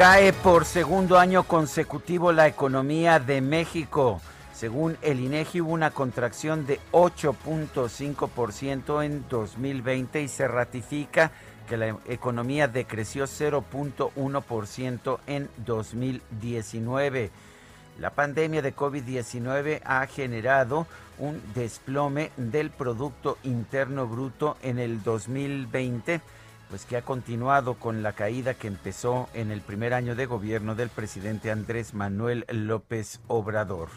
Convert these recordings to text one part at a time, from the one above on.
Cae por segundo año consecutivo la economía de México. Según el INEGI hubo una contracción de 8.5% en 2020 y se ratifica que la economía decreció 0.1% en 2019. La pandemia de COVID-19 ha generado un desplome del Producto Interno Bruto en el 2020 pues que ha continuado con la caída que empezó en el primer año de gobierno del presidente Andrés Manuel López Obrador.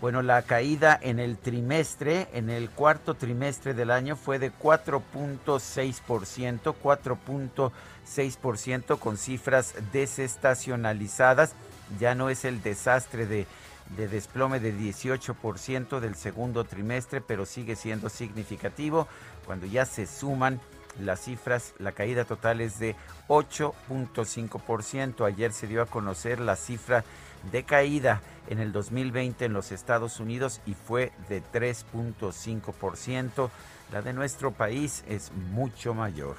Bueno, la caída en el trimestre, en el cuarto trimestre del año fue de 4.6%, 4.6% con cifras desestacionalizadas. Ya no es el desastre de, de desplome de 18% del segundo trimestre, pero sigue siendo significativo cuando ya se suman las cifras, la caída total es de 8.5%. Ayer se dio a conocer la cifra de caída en el 2020 en los Estados Unidos y fue de 3.5%. La de nuestro país es mucho mayor.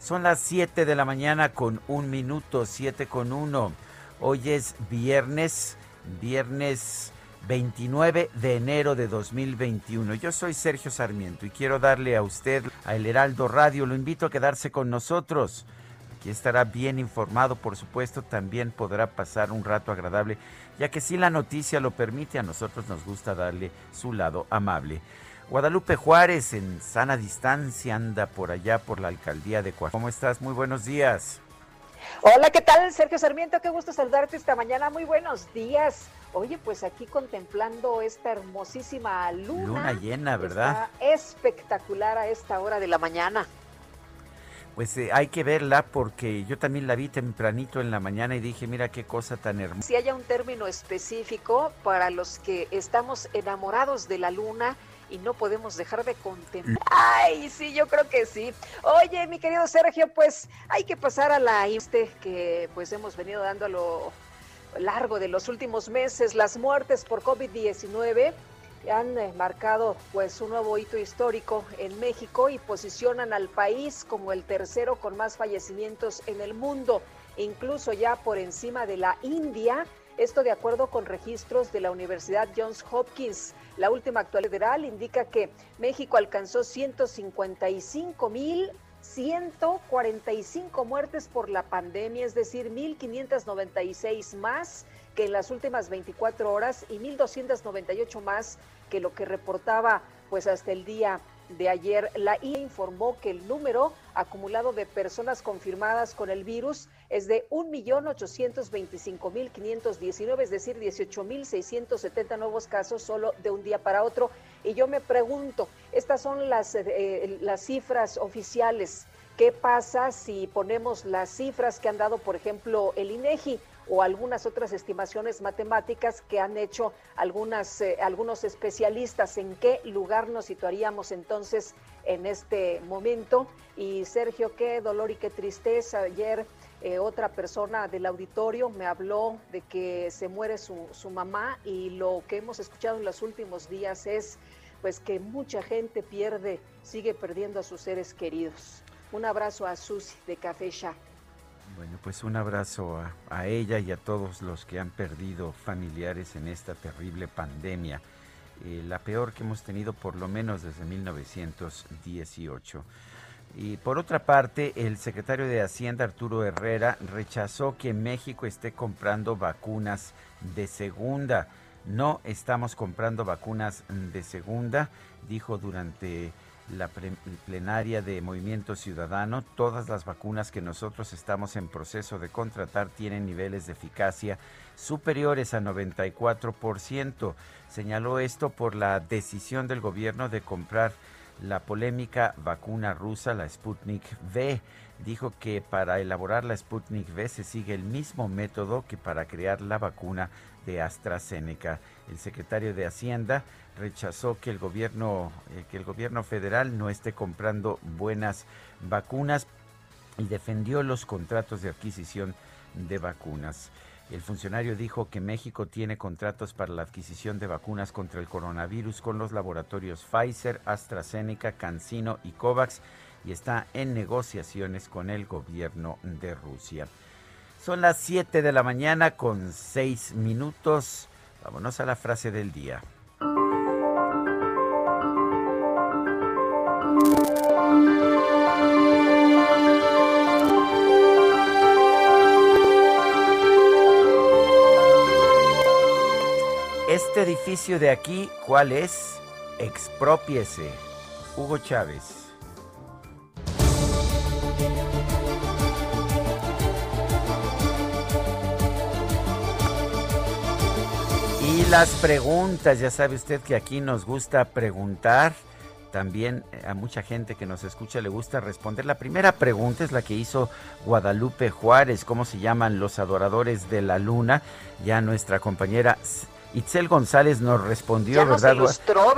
Son las 7 de la mañana con un minuto, 7 con 1. Hoy es viernes, viernes 29 de enero de 2021. Yo soy Sergio Sarmiento y quiero darle a usted, a El Heraldo Radio, lo invito a quedarse con nosotros. Aquí estará bien informado, por supuesto, también podrá pasar un rato agradable, ya que si la noticia lo permite, a nosotros nos gusta darle su lado amable. Guadalupe Juárez, en sana distancia, anda por allá por la alcaldía de Coahuila. ¿Cómo estás? Muy buenos días. Hola, ¿qué tal, Sergio Sarmiento? Qué gusto saludarte esta mañana. Muy buenos días. Oye, pues aquí contemplando esta hermosísima luna. Luna llena, ¿verdad? Está espectacular a esta hora de la mañana. Pues eh, hay que verla porque yo también la vi tempranito en la mañana y dije, mira qué cosa tan hermosa. Si haya un término específico para los que estamos enamorados de la luna y no podemos dejar de contemplar. Ay, sí, yo creo que sí. Oye, mi querido Sergio, pues hay que pasar a la este que pues hemos venido dando a lo largo de los últimos meses, las muertes por COVID-19 han eh, marcado pues un nuevo hito histórico en México y posicionan al país como el tercero con más fallecimientos en el mundo, incluso ya por encima de la India. Esto de acuerdo con registros de la Universidad Johns Hopkins. La última actualidad federal indica que México alcanzó 155 mil 145 muertes por la pandemia, es decir, 1.596 más que en las últimas 24 horas y 1.298 más que lo que reportaba pues hasta el día de ayer. La IA informó que el número acumulado de personas confirmadas con el virus es de 1.825.519, es decir, 18.670 nuevos casos solo de un día para otro. Y yo me pregunto, estas son las, eh, las cifras oficiales. ¿Qué pasa si ponemos las cifras que han dado, por ejemplo, el INEGI o algunas otras estimaciones matemáticas que han hecho algunas, eh, algunos especialistas? ¿En qué lugar nos situaríamos entonces en este momento? Y Sergio, qué dolor y qué tristeza. Ayer eh, otra persona del auditorio me habló de que se muere su, su mamá y lo que hemos escuchado en los últimos días es pues que mucha gente pierde, sigue perdiendo a sus seres queridos. Un abrazo a Susi de Café Shah. Bueno, pues un abrazo a, ella y a todos los que han perdido familiares en esta terrible pandemia, eh, la peor que hemos tenido por lo menos desde 1918. Y por otra parte, el secretario de Hacienda, Arturo Herrera, rechazó que México esté comprando vacunas de segunda. No estamos comprando vacunas de segunda, dijo durante la plenaria de Movimiento Ciudadano. Todas las vacunas que nosotros estamos en proceso de contratar tienen niveles de eficacia superiores a 94%. Señaló esto por la decisión del gobierno de comprar la polémica vacuna rusa, la Sputnik V. Dijo que para elaborar la Sputnik V se sigue el mismo método que para crear la vacuna de AstraZeneca. El secretario de Hacienda rechazó que el gobierno eh, que el gobierno federal no esté comprando buenas vacunas y defendió los contratos de adquisición de vacunas. El funcionario dijo que México tiene contratos para la adquisición de vacunas contra el coronavirus con los laboratorios Pfizer, AstraZeneca, CanSino y COVAX y está en negociaciones con el gobierno de Rusia. Son las 7 de la mañana con 6 minutos. Vámonos a la frase del día. Este edificio de aquí, ¿cuál es? Expropiese. Hugo Chávez. Y las preguntas, ya sabe usted que aquí nos gusta preguntar. También eh, a mucha gente que nos escucha le gusta responder. La primera pregunta es la que hizo Guadalupe Juárez, ¿cómo se llaman los adoradores de la luna? Ya nuestra compañera Itzel González nos respondió, ¿verdad?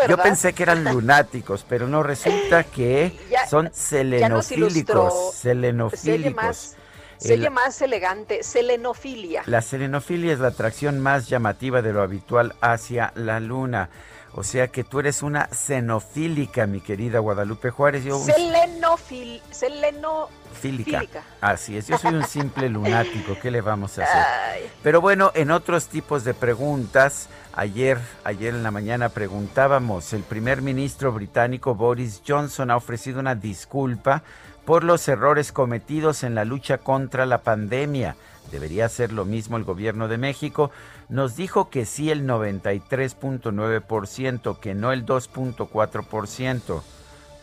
Yo pensé que eran lunáticos, pero no resulta que son selenofílicos, selenofílicos. Se oye más elegante, selenofilia. La selenofilia es la atracción más llamativa de lo habitual hacia la luna. O sea que tú eres una xenofílica, mi querida Guadalupe Juárez. Yo Selenofil, Fílica. Así es, yo soy un simple lunático, ¿qué le vamos a hacer? Pero bueno, en otros tipos de preguntas, ayer, ayer en la mañana preguntábamos, el primer ministro británico Boris Johnson ha ofrecido una disculpa por los errores cometidos en la lucha contra la pandemia. ¿Debería hacer lo mismo el gobierno de México? Nos dijo que sí el 93.9%, que no el 2.4%.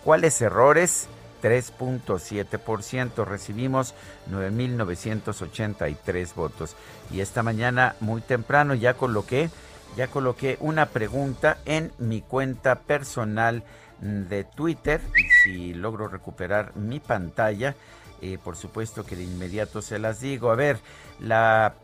¿Cuáles errores? 3.7%. Recibimos 9.983 votos. Y esta mañana, muy temprano, ya coloqué, ya coloqué una pregunta en mi cuenta personal de Twitter. Y si logro recuperar mi pantalla, eh, por supuesto que de inmediato se las digo. A ver, la,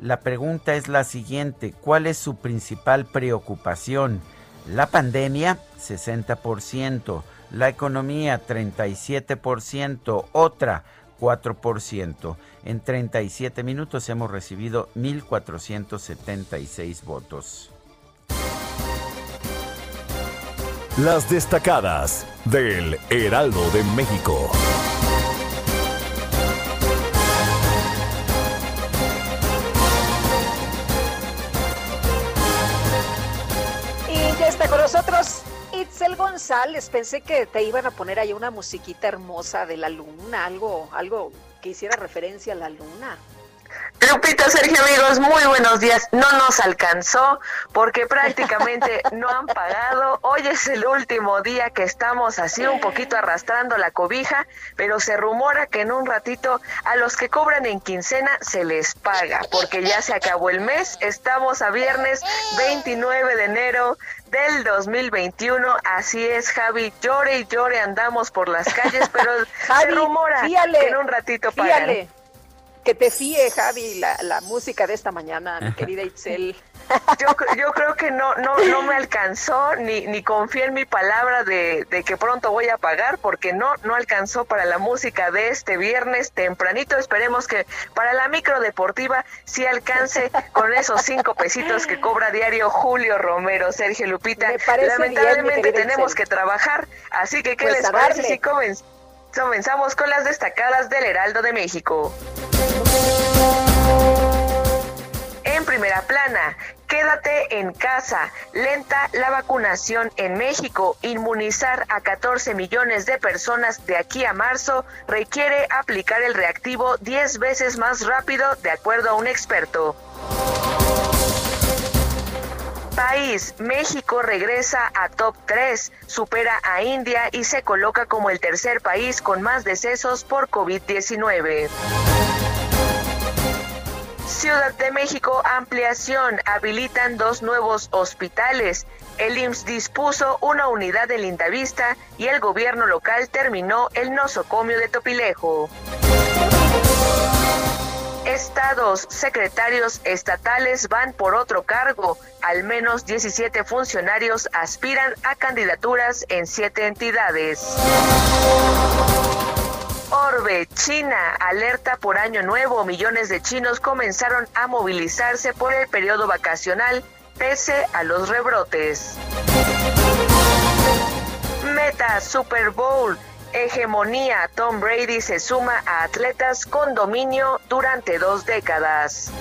la pregunta es la siguiente. ¿Cuál es su principal preocupación? La pandemia, 60% la economía 37%, otra 4%. En 37 minutos hemos recibido 1.476 votos. Las destacadas del Heraldo de México. González, pensé que te iban a poner ahí una musiquita hermosa de la luna, algo, algo que hiciera referencia a la luna. Lupita, Sergio, amigos, muy buenos días. No nos alcanzó porque prácticamente no han pagado. Hoy es el último día que estamos así un poquito arrastrando la cobija, pero se rumora que en un ratito a los que cobran en quincena se les paga porque ya se acabó el mes. Estamos a viernes 29 de enero del 2021. Así es, Javi. Llore y llore andamos por las calles, pero se rumora que en un ratito pagan que te fíe, Javi, la, la música de esta mañana, mi querida Itzel. Yo, yo creo que no, no, no me alcanzó, ni, ni confié en mi palabra de, de, que pronto voy a pagar, porque no, no alcanzó para la música de este viernes tempranito. Esperemos que para la micro deportiva sí alcance con esos cinco pesitos que cobra diario Julio Romero, Sergio Lupita. Lamentablemente tenemos que trabajar, así que ¿qué pues les parece si comenzamos con las destacadas del Heraldo de México? En primera plana, quédate en casa, lenta la vacunación en México, inmunizar a 14 millones de personas de aquí a marzo requiere aplicar el reactivo 10 veces más rápido, de acuerdo a un experto. País, México regresa a top 3, supera a India y se coloca como el tercer país con más decesos por COVID-19. Ciudad de México, ampliación, habilitan dos nuevos hospitales. El IMSS dispuso una unidad de Lindavista y el gobierno local terminó el nosocomio de Topilejo. Estados, secretarios estatales van por otro cargo. Al menos 17 funcionarios aspiran a candidaturas en siete entidades. Orbe, China, alerta por año nuevo. Millones de chinos comenzaron a movilizarse por el periodo vacacional pese a los rebrotes. Meta Super Bowl hegemonía, Tom Brady se suma a atletas con dominio durante dos décadas.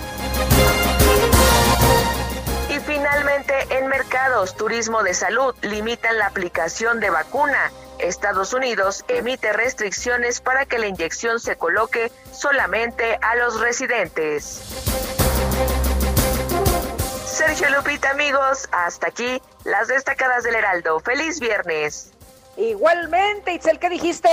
Y finalmente, en mercados, turismo de salud limitan la aplicación de vacuna. Estados Unidos emite restricciones para que la inyección se coloque solamente a los residentes. Sergio Lupita, amigos, hasta aquí las destacadas del Heraldo. Feliz viernes. Igualmente, Itzel, ¿qué dijiste?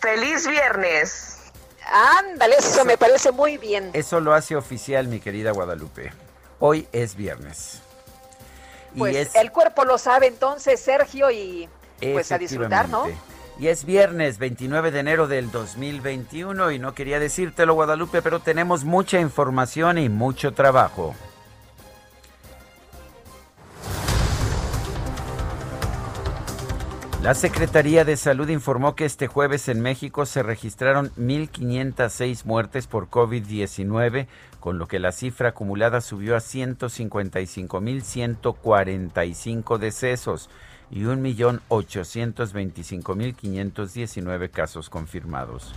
Feliz viernes. Ándale, eso, me parece muy bien. Eso lo hace oficial, mi querida Guadalupe. Hoy es viernes. Pues el cuerpo lo sabe entonces, Sergio, y pues a disfrutar, ¿no? Y es viernes 29 de enero del 2021 y no quería decírtelo, Guadalupe, pero tenemos mucha información y mucho trabajo. La Secretaría de Salud informó que este jueves en México se registraron 1.506 muertes por COVID-19, con lo que la cifra acumulada subió a 155.145 decesos y 1.825.519 casos confirmados.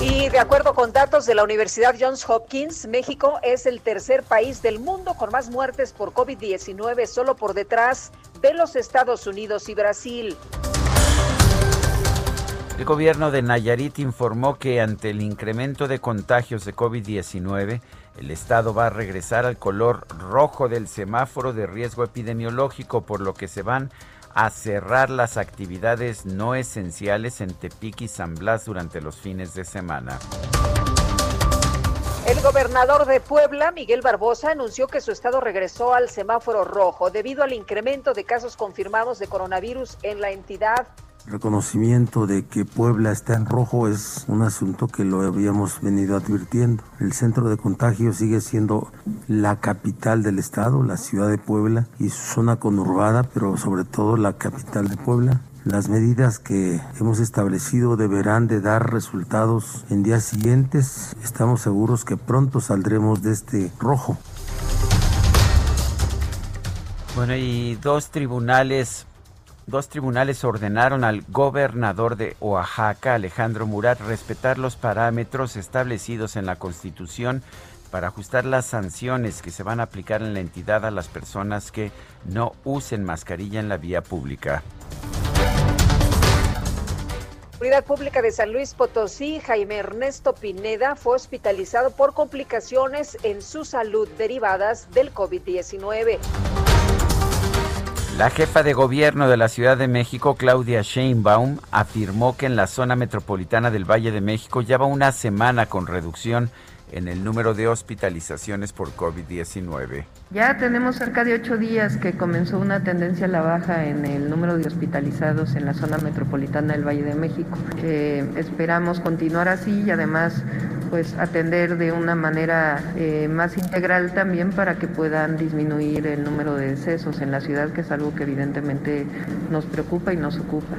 Y de acuerdo con datos de la Universidad Johns Hopkins, México es el tercer país del mundo con más muertes por COVID-19, solo por detrás de los Estados Unidos y Brasil. El gobierno de Nayarit informó que ante el incremento de contagios de COVID-19, el estado va a regresar al color rojo del semáforo de riesgo epidemiológico, por lo que se van a cerrar las actividades no esenciales en Tepic y San Blas durante los fines de semana. El gobernador de Puebla, Miguel Barbosa, anunció que su estado regresó al semáforo rojo debido al incremento de casos confirmados de coronavirus en la entidad reconocimiento de que Puebla está en rojo es un asunto que lo habíamos venido advirtiendo. El centro de contagio sigue siendo la capital del estado, la ciudad de Puebla y su zona conurbada, pero sobre todo la capital de Puebla. Las medidas que hemos establecido deberán de dar resultados en días siguientes. Estamos seguros que pronto saldremos de este rojo. Bueno, y dos tribunales Dos tribunales ordenaron al gobernador de Oaxaca, Alejandro Murat, respetar los parámetros establecidos en la Constitución para ajustar las sanciones que se van a aplicar en la entidad a las personas que no usen mascarilla en la vía pública. Seguridad Pública de San Luis Potosí, Jaime Ernesto Pineda, fue hospitalizado por complicaciones en su salud derivadas del COVID-19. La jefa de gobierno de la Ciudad de México, Claudia Sheinbaum, afirmó que en la zona metropolitana del Valle de México ya va una semana con reducción en el número de hospitalizaciones por COVID-19. Ya tenemos cerca de ocho días que comenzó una tendencia a la baja en el número de hospitalizados en la zona metropolitana del Valle de México. esperamos continuar así y además pues atender de una manera eh, más integral también para que puedan disminuir el número de decesos en la ciudad, que es algo que evidentemente nos preocupa y nos ocupa.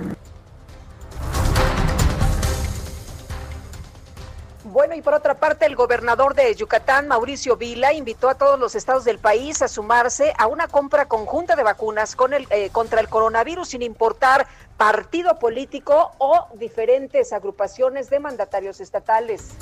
Bueno, y por otra parte, el gobernador de Yucatán, Mauricio Vila, invitó a todos los estados del país a sumarse a una compra conjunta de vacunas con el, eh, contra el coronavirus, sin importar partido político o diferentes agrupaciones de mandatarios estatales.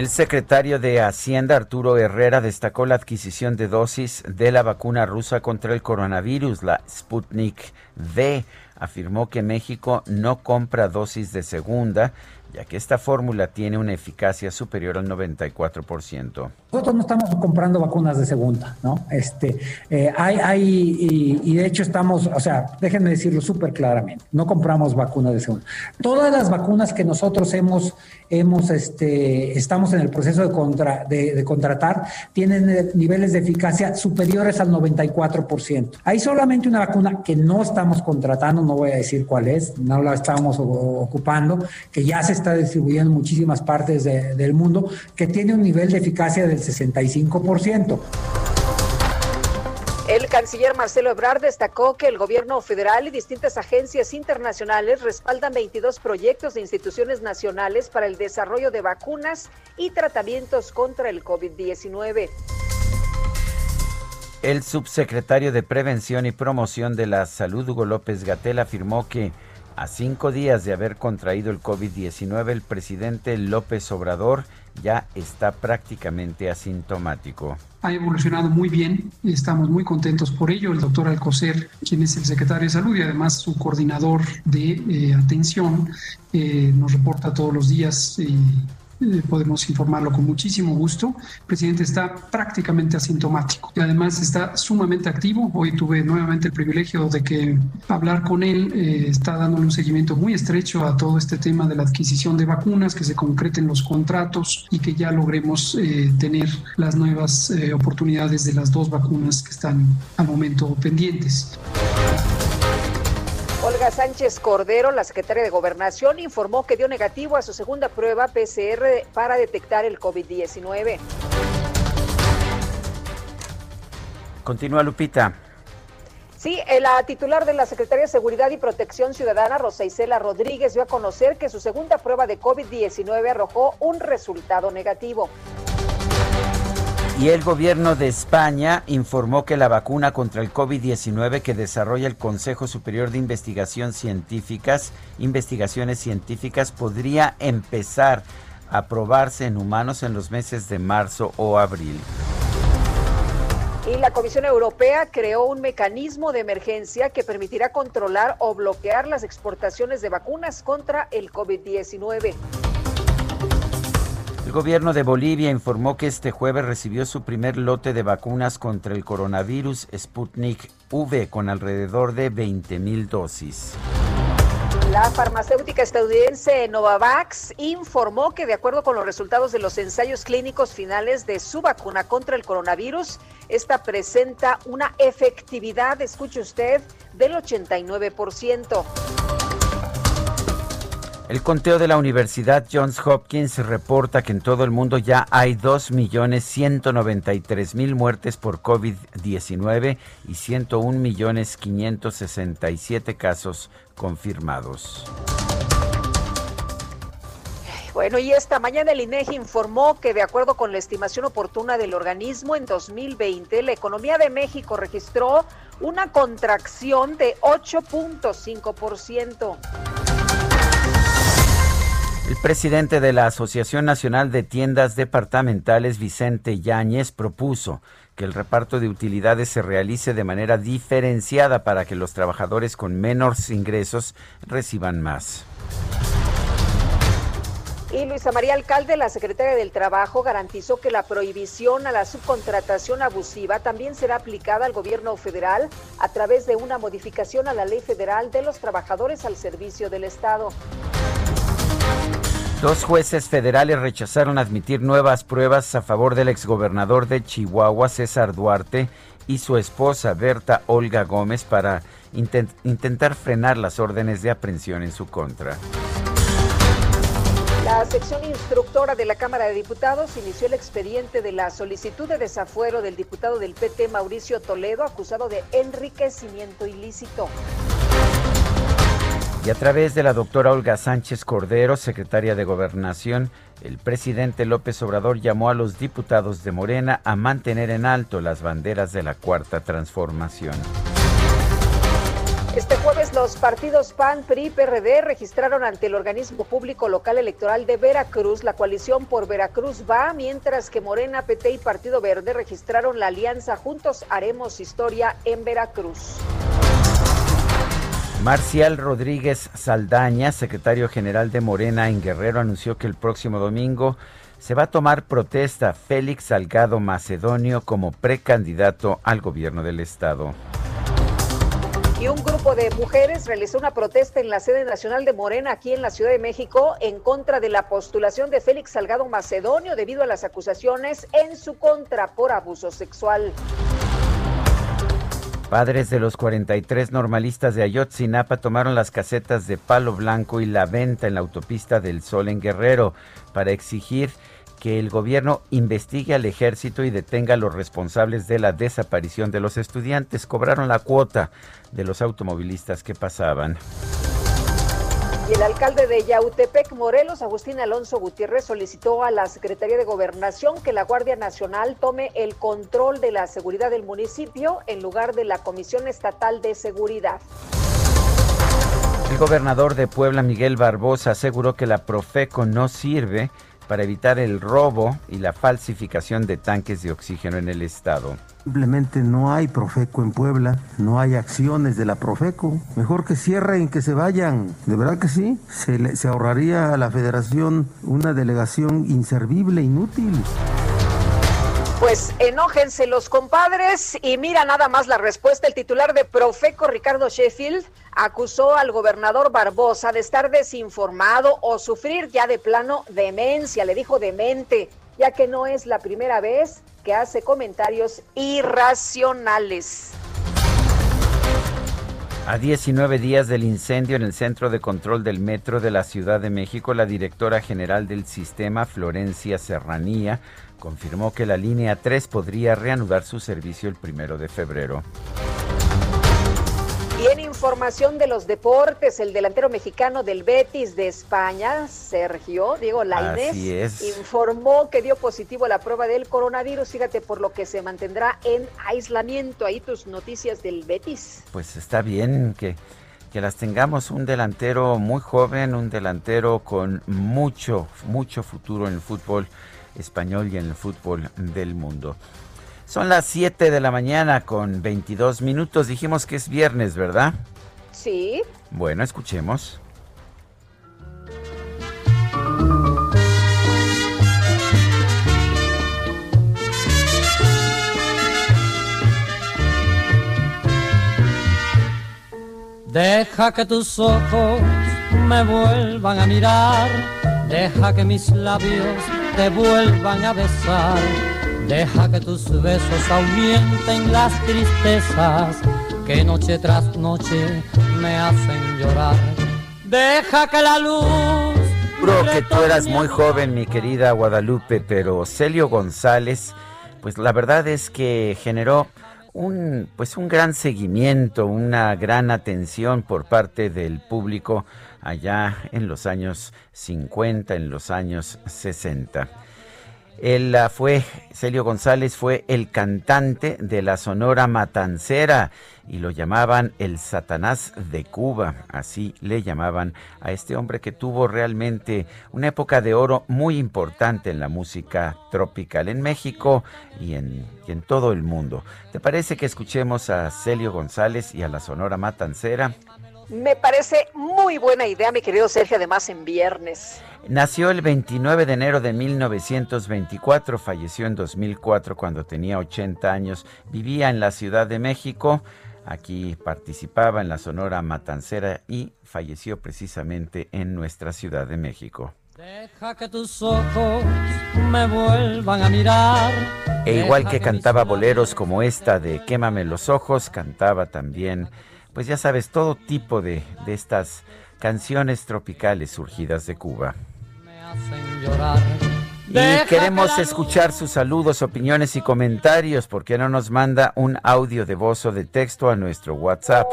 El secretario de Hacienda, Arturo Herrera, destacó la adquisición de dosis de la vacuna rusa contra el coronavirus, la Sputnik V. Afirmó que México no compra dosis de segunda ya que esta fórmula tiene una eficacia superior al 94%. Nosotros no estamos comprando vacunas de segunda, ¿no? Este, eh, hay, hay y, de hecho estamos, o sea, déjenme decirlo súper claramente, no compramos vacunas de segunda. Todas las vacunas que nosotros hemos, hemos, este, estamos en el proceso de, contra, de, contratar tienen niveles de eficacia superiores al 94%. Hay solamente una vacuna que no estamos contratando, no voy a decir cuál es, no la estamos ocupando, que ya se está distribuyendo en muchísimas partes del mundo, que tiene un nivel de eficacia del 65%. El canciller Marcelo Ebrard destacó que el gobierno federal y distintas agencias internacionales respaldan 22 proyectos de instituciones nacionales para el desarrollo de vacunas y tratamientos contra el COVID-19. El subsecretario de Prevención y Promoción de la Salud, Hugo López Gatel, afirmó que a cinco días de haber contraído el COVID-19, el presidente López Obrador ya está prácticamente asintomático. Ha evolucionado muy bien, estamos muy contentos por ello. El doctor Alcocer, quien es el secretario de salud y además su coordinador de eh, atención, eh, nos reporta todos los días eh, eh, podemos informarlo con muchísimo gusto. El presidente está prácticamente asintomático y además está sumamente activo. Hoy tuve nuevamente el privilegio de que hablar con él. Eh, está dando un seguimiento muy estrecho a todo este tema de la adquisición de vacunas, que se concreten los contratos y que ya logremos eh, tener las nuevas oportunidades de las dos vacunas que están al momento pendientes. Olga Sánchez Cordero, la secretaria de Gobernación, informó que dio negativo a su segunda prueba PCR para detectar el COVID-19. Continúa Lupita. Sí, eh, la titular de la Secretaría de Seguridad y Protección Ciudadana, Rosa Isela Rodríguez, dio a conocer que su segunda prueba de COVID-19 arrojó un resultado negativo. Y el gobierno de España informó que la vacuna contra el COVID-19 que desarrolla el Consejo Superior de Investigación Científicas, Investigaciones Científicas, podría empezar a probarse en humanos en los meses de marzo o abril. Y la Comisión Europea creó un mecanismo de emergencia que permitirá controlar o bloquear las exportaciones de vacunas contra el COVID-19. El gobierno de Bolivia informó que este jueves recibió su primer lote de vacunas contra el coronavirus Sputnik V con alrededor de 20 mil dosis. La farmacéutica estadounidense Novavax informó que de acuerdo con los resultados de los ensayos clínicos finales de su vacuna contra el coronavirus, esta presenta una efectividad, escuche usted, del 89%. El conteo de la Universidad Johns Hopkins reporta que en todo el mundo ya hay 2.193.000 muertes por COVID-19 y 101.567 casos confirmados. Bueno, y esta mañana el INEGI informó que de acuerdo con la estimación oportuna del organismo, en 2020 la economía de México registró una contracción de 8.5%. El presidente de la Asociación Nacional de Tiendas Departamentales, Vicente Yáñez, propuso que el reparto de utilidades se realice de manera diferenciada para que los trabajadores con menores ingresos reciban más. Y Luisa María Alcalde, la secretaria del Trabajo, garantizó que la prohibición a la subcontratación abusiva también será aplicada al gobierno federal a través de una modificación a la ley federal de los trabajadores al servicio del Estado. Dos jueces federales rechazaron admitir nuevas pruebas a favor del exgobernador de Chihuahua, César Duarte, y su esposa, Berta Olga Gómez, para intentar frenar las órdenes de aprehensión en su contra. La sección instructora de la Cámara de Diputados inició el expediente de la solicitud de desafuero del diputado del PT, Mauricio Toledo, acusado de enriquecimiento ilícito. Y a través de la doctora Olga Sánchez Cordero, secretaria de Gobernación, el presidente López Obrador llamó a los diputados de Morena a mantener en alto las banderas de la Cuarta Transformación. Este jueves los partidos PAN, PRI PRD registraron ante el organismo público local electoral de Veracruz la coalición por Veracruz va, mientras que Morena, PT y Partido Verde registraron la alianza Juntos Haremos Historia en Veracruz. Marcial Rodríguez Saldaña, secretario general de Morena en Guerrero, anunció que el próximo domingo se va a tomar protesta Félix Salgado Macedonio como precandidato al gobierno del estado y un grupo de mujeres realizó una protesta en la sede nacional de Morena aquí en la Ciudad de México en contra de la postulación de Félix Salgado Macedonio debido a las acusaciones en su contra por abuso sexual. Padres de los 43 normalistas de Ayotzinapa tomaron las casetas de Palo Blanco y la venta en la autopista del Sol en Guerrero para exigir que el gobierno investigue al ejército y detenga a los responsables de la desaparición de los estudiantes. Cobraron la cuota de los automovilistas que pasaban. Y el alcalde de Yautepec, Morelos, Agustín Alonso Gutiérrez, solicitó a la Secretaría de Gobernación que la Guardia Nacional tome el control de la seguridad del municipio en lugar de la Comisión Estatal de Seguridad. El gobernador de Puebla, Miguel Barbosa, aseguró que la Profeco no sirve para evitar el robo y la falsificación de tanques de oxígeno en el estado. Simplemente no hay Profeco en Puebla, no hay acciones de la Profeco. Mejor que cierren, que se vayan. De verdad que sí, se, se ahorraría a la federación una delegación inservible, inútil. Pues enójense los compadres y mira nada más la respuesta. El titular de Profeco, Ricardo Sheffield, acusó al gobernador Barbosa de estar desinformado o sufrir ya de plano demencia. Le dijo demente, ya que no es la primera vez que hace comentarios irracionales. A 19 días del incendio en el centro de control del metro de la Ciudad de México, la directora general del sistema, Florencia Serranía, confirmó que la línea 3 podría reanudar su servicio el primero de febrero. Y en información de los deportes, el delantero mexicano del Betis de España, Sergio Diego Lainez, informó que dio positivo a la prueba del coronavirus. Fíjate, por lo que se mantendrá en aislamiento. Ahí tus noticias del Betis. Pues está bien que, que las tengamos. Un delantero muy joven, un delantero con mucho, mucho futuro en el fútbol español y en el fútbol del mundo. Son las 7 de la mañana con 22 minutos. Dijimos que es viernes, ¿verdad? Sí. Bueno, escuchemos. Deja que tus ojos me vuelvan a mirar, deja que mis labios te vuelvan a besar. Deja que tus besos ahuyenten las tristezas que noche tras noche me hacen llorar. Deja que la luz. Juro que tú eras muy joven, mi querida Guadalupe, pero Celio González, pues la verdad es que generó un pues un gran seguimiento, una gran atención por parte del público allá en los años 50, en los años 60. Él ah, fue, Celio González fue el cantante de la Sonora Matancera y lo llamaban el Satanás de Cuba, así le llamaban a este hombre que tuvo realmente una época de oro muy importante en la música tropical en México y en, y en todo el mundo. ¿Te parece que escuchemos a Celio González y a la Sonora Matancera? Me parece muy buena idea, mi querido Sergio, además en viernes. Nació el 29 de enero de 1924, falleció en 2004 cuando tenía 80 años, vivía en la Ciudad de México, aquí participaba en la Sonora Matancera y falleció precisamente en nuestra Ciudad de México. Deja que tus ojos me vuelvan a mirar. E igual que cantaba boleros como esta de Quémame los ojos, cantaba también pues ya sabes, todo tipo de, de estas canciones tropicales surgidas de Cuba. Y queremos escuchar sus saludos, opiniones y comentarios. porque no nos manda un audio de voz o de texto a nuestro WhatsApp?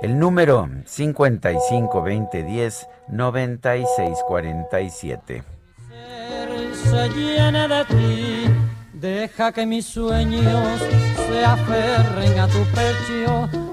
El número 552010 9647. Se llene de ti, deja que mis sueños se aferren a tu pecho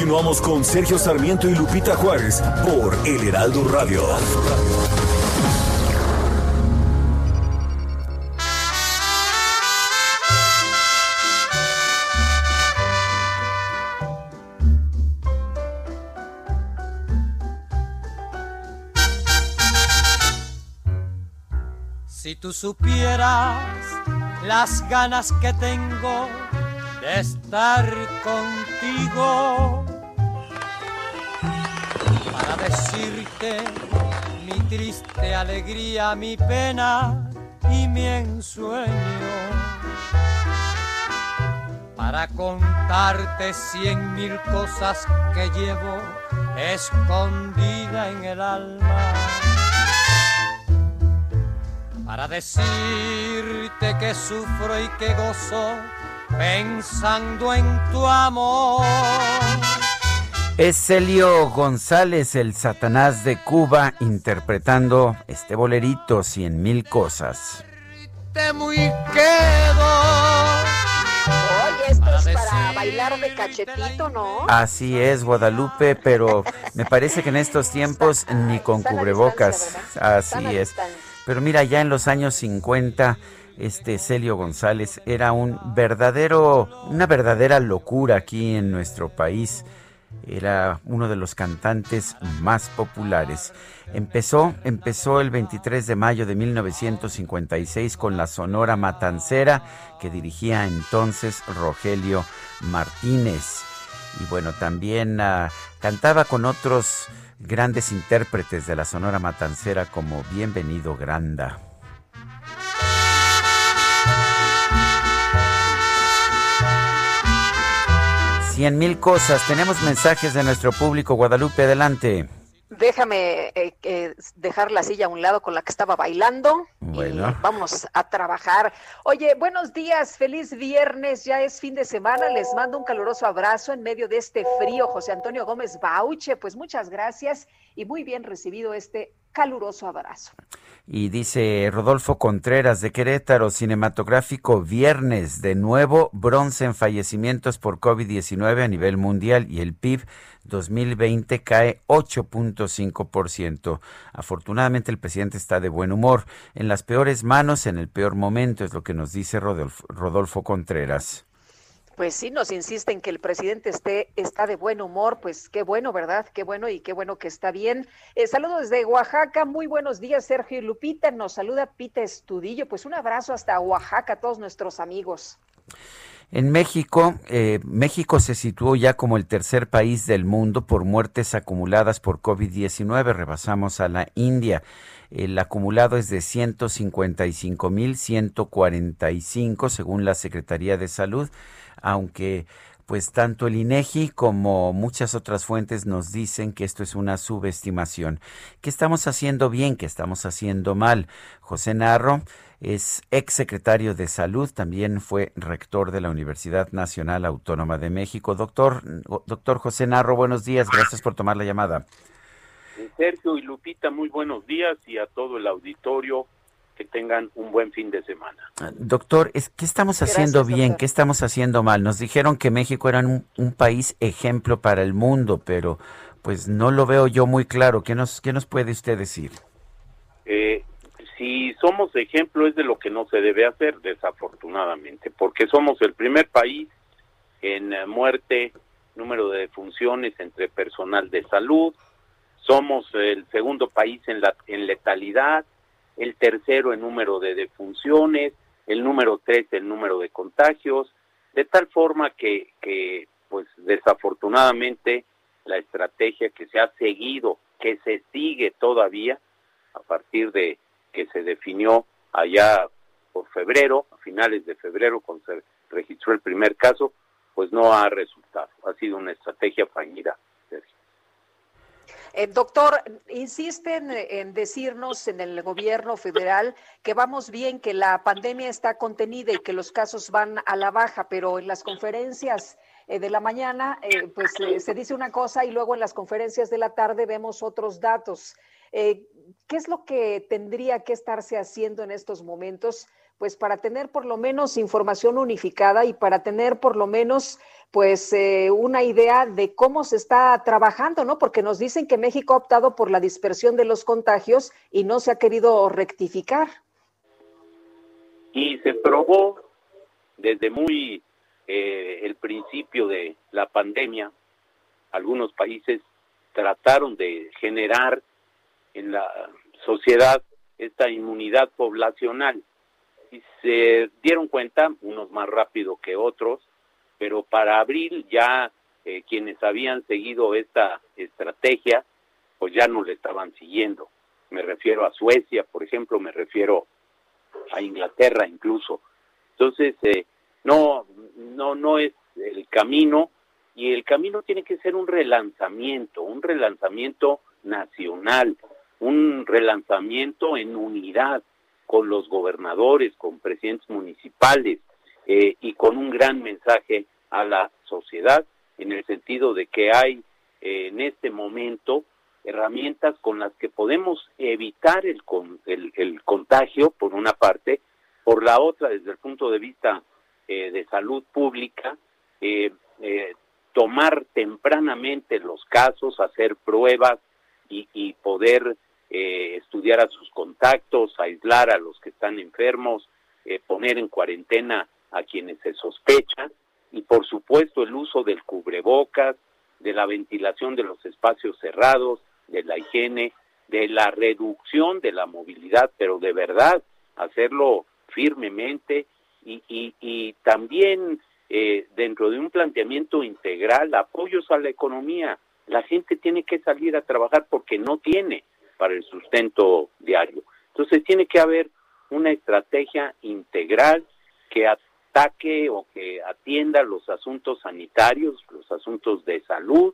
Continuamos con Sergio Sarmiento y Lupita Juárez por El Heraldo Radio. Si tú supieras las ganas que tengo de estar contigo para decirte mi triste alegría, mi pena y mi ensueño. Para contarte cien mil cosas que llevo escondida en el alma. Para decirte que sufro y que gozo pensando en tu amor. Es Celio González, el Satanás de Cuba, interpretando este bolerito, Cien Mil Cosas. Te muy quedo. Oye, esto es para bailar de cachetito, ¿no? Así es, Guadalupe, pero me parece que en estos tiempos ni con cubrebocas. Así es. Pero mira, ya en los años 50, este Celio González era un verdadero, una verdadera locura aquí en nuestro país. Era uno de los cantantes más populares. Empezó, empezó el 23 de mayo de 1956 con la Sonora Matancera que dirigía entonces Rogelio Martínez. Y bueno, también ah, cantaba con otros grandes intérpretes de la Sonora Matancera como Bienvenido Granda. Cien mil cosas. Tenemos mensajes de nuestro público. Guadalupe, adelante. Déjame eh, eh, dejar la silla a un lado con la que estaba bailando. Bueno. Y vamos a trabajar. Oye, buenos días, feliz viernes, ya es fin de semana. Les mando un caluroso abrazo en medio de este frío. José Antonio Gómez Bauche, pues muchas gracias y muy bien recibido este caluroso abrazo. Y dice Rodolfo Contreras de Querétaro, cinematográfico viernes, de nuevo bronce en fallecimientos por COVID-19 a nivel mundial y el PIB 2020 cae 8.5%. Afortunadamente el presidente está de buen humor. En las peores manos, en el peor momento, es lo que nos dice Rodolfo, Rodolfo Contreras. Pues sí, nos insisten que el presidente esté, está de buen humor, pues qué bueno, ¿verdad? Qué bueno y qué bueno que está bien. Eh, saludos desde Oaxaca, muy buenos días, Sergio y Lupita. Nos saluda Pita Estudillo. Pues un abrazo hasta Oaxaca a todos nuestros amigos. En México, eh, México se situó ya como el tercer país del mundo por muertes acumuladas por COVID-19. Rebasamos a la India. El acumulado es de 155.145 según la Secretaría de Salud, aunque pues tanto el INEGI como muchas otras fuentes nos dicen que esto es una subestimación. ¿Qué estamos haciendo bien? ¿Qué estamos haciendo mal? José Narro es ex secretario de Salud, también fue rector de la Universidad Nacional Autónoma de México. Doctor, doctor José Narro, buenos días, gracias por tomar la llamada. Sergio y Lupita, muy buenos días y a todo el auditorio que tengan un buen fin de semana. Doctor, es, ¿qué estamos haciendo Gracias, bien? doctor. ¿Qué estamos haciendo mal? Nos dijeron que México era un, un país ejemplo para el mundo, pero pues no lo veo yo muy claro. ¿Qué nos, qué nos puede usted decir? Eh, si somos ejemplo es de lo que no se debe hacer, desafortunadamente, porque somos el primer país en eh, muerte, número de defunciones entre personal de salud, somos el segundo país en, la, en letalidad, el tercero en número de defunciones, el número tres el número de contagios, de tal forma que, que pues desafortunadamente la estrategia que se ha seguido, que se sigue todavía a partir de que se definió allá por febrero, a finales de febrero, cuando se registró el primer caso, pues no ha resultado. Ha sido una estrategia fallida. Eh, doctor, insisten en decirnos en el gobierno federal que vamos bien, que la pandemia está contenida y que los casos van a la baja, pero en las conferencias eh, de la mañana, eh, pues se dice una cosa y luego en las conferencias de la tarde vemos otros datos. ¿Qué es lo que tendría que estarse haciendo en estos momentos? Pues para tener por lo menos información unificada y para tener por lo menos pues eh, una idea de cómo se está trabajando, ¿no? Porque nos dicen que México ha optado por la dispersión de los contagios y no se ha querido rectificar. Y se probó desde muy eh, el principio de la pandemia, algunos países trataron de generar en la sociedad esta inmunidad poblacional y se dieron cuenta, unos más rápido que otros, pero para abril ya eh, quienes habían seguido esta estrategia, pues ya no le estaban siguiendo. Me refiero a Suecia, por ejemplo, me refiero a Inglaterra incluso. Entonces, eh, no, no, no es el camino y el camino tiene que ser un relanzamiento, un relanzamiento nacional, un relanzamiento en unidad con los gobernadores, con presidentes municipales eh, y con un gran mensaje a la sociedad en el sentido de que hay eh, en este momento herramientas con las que podemos evitar el, el, contagio, por una parte, por la otra, desde el punto de vista eh, de salud pública, tomar tempranamente los casos, hacer pruebas y, y poder eh, estudiar a sus contactos, aislar a los que están enfermos, eh, poner en cuarentena a quienes se sospechan y por supuesto el uso del cubrebocas, de la ventilación de los espacios cerrados, de la higiene, de la reducción de la movilidad, pero de verdad hacerlo firmemente y, y, también eh, dentro de un planteamiento integral, apoyos a la economía. La gente tiene que salir a trabajar porque no tiene para el sustento diario. Entonces tiene que haber una estrategia integral que ataque o que atienda los asuntos sanitarios, los asuntos de salud,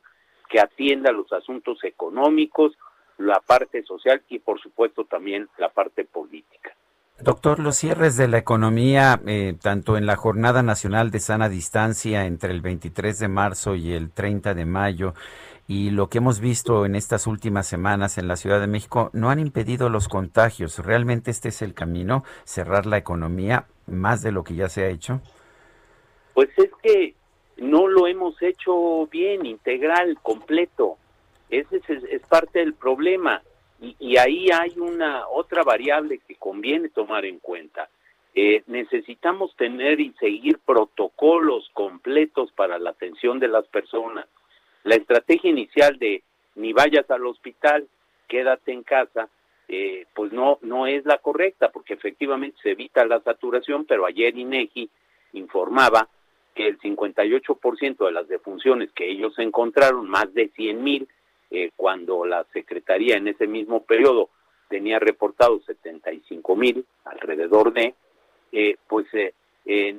que atienda los asuntos económicos, la parte social y por supuesto también la parte política. Doctor, los cierres de la economía, eh, tanto en la Jornada Nacional de Sana Distancia entre el 23 de marzo y el 30 de mayo, y lo que hemos visto en estas últimas semanas en la Ciudad de México no han impedido los contagios. ¿Realmente este es el camino? ¿Cerrar la economía más de lo que ya se ha hecho? Pues es que no lo hemos hecho bien, integral, completo. Ese es, parte del problema. Y, ahí hay una otra variable que conviene tomar en cuenta. Eh, necesitamos tener y seguir protocolos completos para la atención de las personas la estrategia inicial de ni vayas al hospital, quédate en casa, eh, pues no, no es la correcta, porque efectivamente se evita la saturación, pero ayer INEGI informaba que el 58% de las defunciones que ellos encontraron, más de 100 mil, eh, cuando la Secretaría en ese mismo periodo tenía reportado 75 mil, alrededor de, eh, pues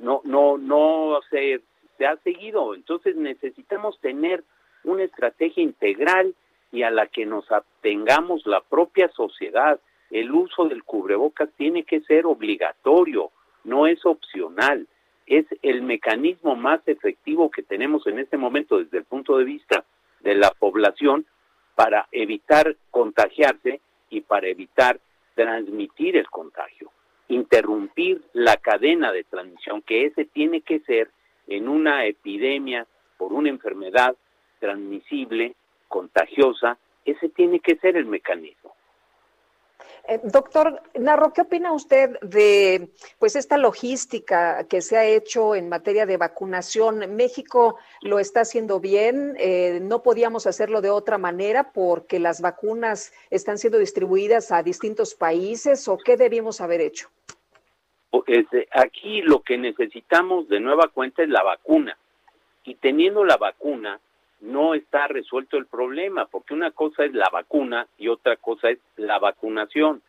no, no, no se, se ha seguido. Entonces necesitamos tener una estrategia integral y a la que nos atengamos la propia sociedad. El uso del cubrebocas tiene que ser obligatorio, no es opcional. Es el mecanismo más efectivo que tenemos en este momento desde el punto de vista de la población para evitar contagiarse y para evitar transmitir el contagio, interrumpir la cadena de transmisión, que ese tiene que ser en una epidemia por una enfermedad transmisible, contagiosa, ese tiene que ser el mecanismo. Eh, doctor Narro, ¿qué opina usted de pues esta logística que se ha hecho en materia de vacunación? México lo está haciendo bien, eh, no podíamos hacerlo de otra manera porque las vacunas están siendo distribuidas a distintos países o qué debimos haber hecho? Este, aquí lo que necesitamos de nueva cuenta es la vacuna y teniendo la vacuna no está resuelto el problema, porque una cosa es la vacuna y otra cosa es la vacunación.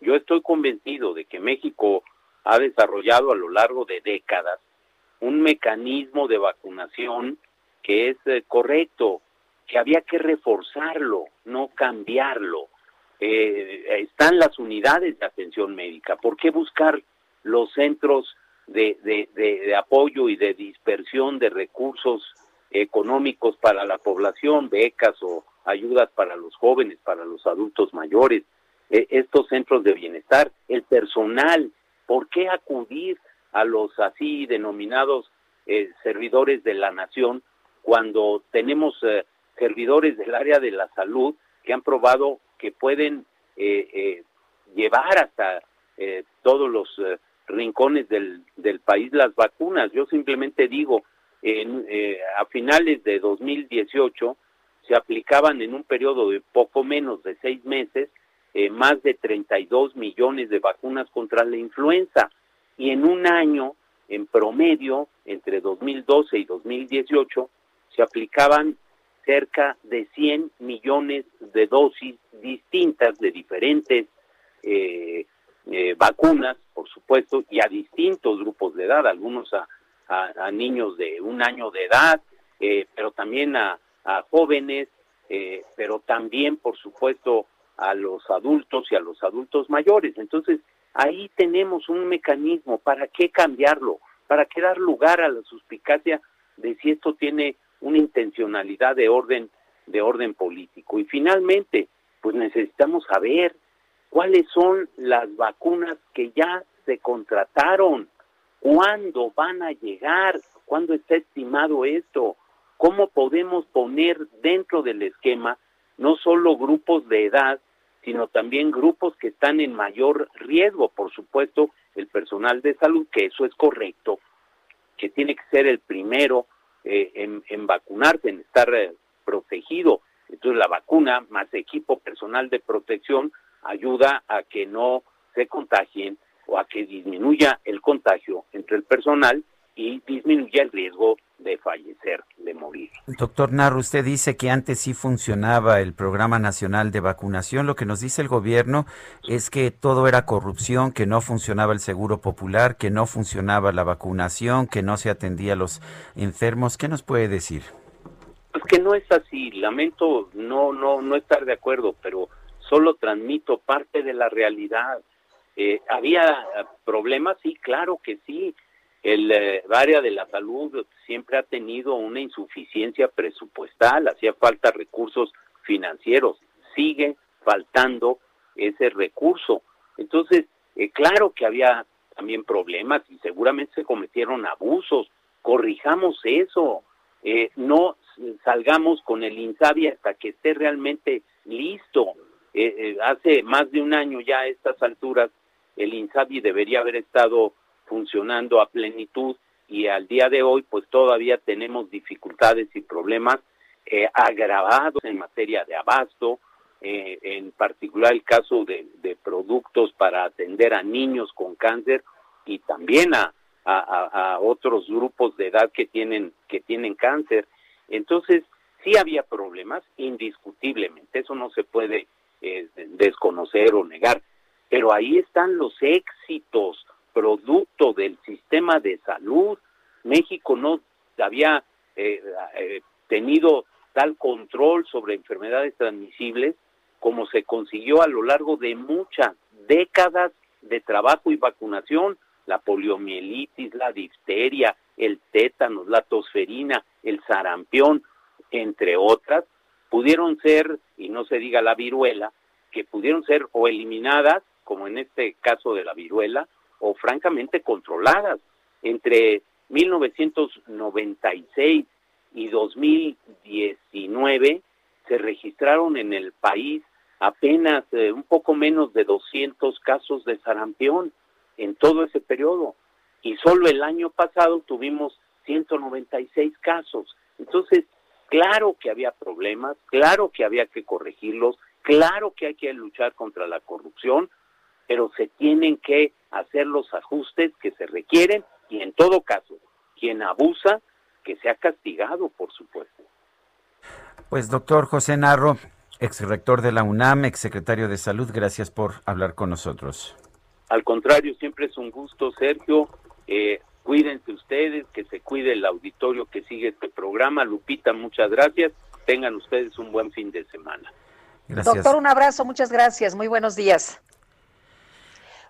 Yo estoy convencido de que México ha desarrollado a lo largo de décadas un mecanismo de vacunación que es eh, correcto, que había que reforzarlo, no cambiarlo. Eh, están las unidades de atención médica. ¿Por qué buscar los centros de, de apoyo y de dispersión de recursos económicos para la población, becas o ayudas para los jóvenes, para los adultos mayores, e, estos centros de bienestar, el personal, ¿por qué acudir a los así denominados eh, servidores de la nación cuando tenemos eh, servidores del área de la salud que han probado que pueden eh, llevar hasta todos los rincones del, del país las vacunas? Yo simplemente digo, en, eh, a finales de 2018 se aplicaban en un periodo de poco menos de seis meses eh, más de 32 millones de vacunas contra la influenza. Y en un año, en promedio, entre 2012 y 2018, se aplicaban cerca de 100 millones de dosis distintas de diferentes eh, vacunas, por supuesto, y a distintos grupos de edad, algunos a a, niños de un año de edad, eh, pero también a, jóvenes, eh, pero también, por supuesto, a los adultos y a los adultos mayores. Entonces, ahí tenemos un mecanismo. ¿Para qué cambiarlo? ¿Para qué dar lugar a la suspicacia de si esto tiene una intencionalidad de orden de orden político? Y finalmente, pues necesitamos saber cuáles son las vacunas que ya se contrataron, ¿Cuándo van a llegar? ¿Cuándo está estimado esto? ¿Cómo podemos poner dentro del esquema no solo grupos de edad, sino también grupos que están en mayor riesgo? Por supuesto, el personal de salud, que eso es correcto, que tiene que ser el primero eh, en, vacunarse, en estar eh, protegido. Entonces la vacuna más equipo personal de protección ayuda a que no se contagien o a que disminuya el contagio entre el personal y disminuya el riesgo de fallecer, de morir. Doctor Narro, usted dice que antes sí funcionaba el Programa Nacional de Vacunación. Lo que nos dice el gobierno es que todo era corrupción, que no funcionaba el Seguro Popular, que no funcionaba la vacunación, que no se atendía a los enfermos. ¿Qué nos puede decir? Pues que no es así. Lamento no no no estar de acuerdo, pero solo transmito parte de la realidad. Eh, ¿Había problemas? Sí, claro que sí. El eh, área de la salud siempre ha tenido una insuficiencia presupuestal, hacía falta recursos financieros, sigue faltando ese recurso. Entonces, eh, claro que había también problemas y seguramente se cometieron abusos, corrijamos eso, no salgamos con el INSABI hasta que esté realmente listo. hace más de un año ya a estas alturas el INSABI debería haber estado funcionando a plenitud y al día de hoy pues todavía tenemos dificultades y problemas eh, agravados en materia de abasto, eh, en particular el caso de, productos para atender a niños con cáncer y también a, a, otros grupos de edad que tienen, que tienen cáncer. Entonces, sí había problemas, indiscutiblemente, eso no se puede eh, desconocer o negar, pero ahí están los éxitos producto del sistema de salud. México no había eh, eh, tenido tal control sobre enfermedades transmisibles como se consiguió a lo largo de muchas décadas de trabajo y vacunación, la poliomielitis, la difteria, el tétanos, la tosferina, el sarampión, entre otras, pudieron ser, y no se diga la viruela, que pudieron ser o eliminadas como en este caso de la viruela, o francamente controladas. Entre 1996 y 2019 se registraron en el país apenas eh, un poco menos de 200 casos de sarampión en todo ese periodo. Y solo el año pasado tuvimos 196 casos. Entonces, claro que había problemas, claro que había que corregirlos, claro que hay que luchar contra la corrupción, pero se tienen que hacer los ajustes que se requieren y en todo caso, quien abusa, que sea castigado, por supuesto. Pues doctor José Narro, ex rector de la UNAM, ex secretario de Salud, gracias por hablar con nosotros. Al contrario, siempre es un gusto, Sergio. Eh, cuídense ustedes, que se cuide el auditorio que sigue este programa. Lupita, muchas gracias. Tengan ustedes un buen fin de semana. Doctor, un abrazo, muchas gracias. Muy buenos días.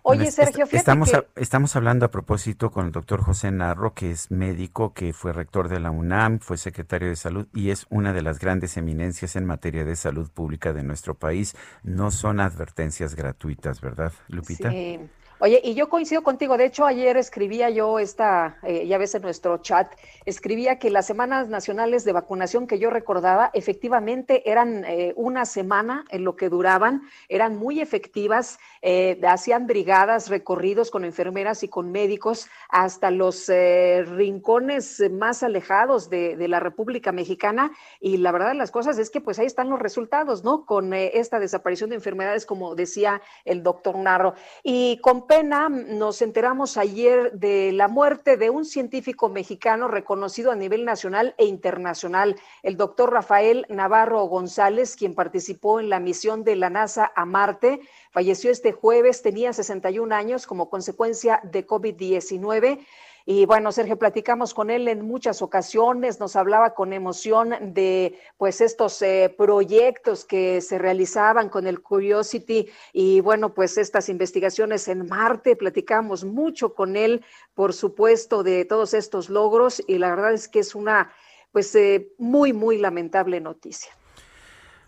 Oye, Sergio, fíjate estamos, estamos hablando a propósito con el doctor José Narro, que es médico, que fue rector de la UNAM, fue secretario de salud y es una de las grandes eminencias en materia de salud pública de nuestro país. No son advertencias gratuitas, ¿verdad, Lupita? Sí. Oye, y yo coincido contigo. De hecho, ayer escribía yo esta, eh, ya ves en nuestro chat, escribía que las semanas nacionales de vacunación que yo recordaba, efectivamente eran eh, una semana en lo que duraban, eran muy efectivas, eh, hacían brigadas, recorridos con enfermeras y con médicos hasta los rincones más alejados de, la República Mexicana. Y la verdad de las cosas es que pues ahí están los resultados, ¿no? Con esta desaparición de enfermedades, como decía el doctor Narro. Y con pena nos enteramos ayer de la muerte de un científico mexicano reconocido a nivel nacional e internacional, el doctor Rafael Navarro González, quien participó en la misión de la NASA a Marte. Falleció este jueves, tenía 61 años como consecuencia de COVID-19. Y bueno, Sergio, platicamos con él en muchas ocasiones, nos hablaba con emoción de pues estos eh, proyectos que se realizaban con el Curiosity y bueno, pues estas investigaciones en Marte, platicamos mucho con él, por supuesto, de todos estos logros y la verdad es que es una pues eh, muy, muy lamentable noticia.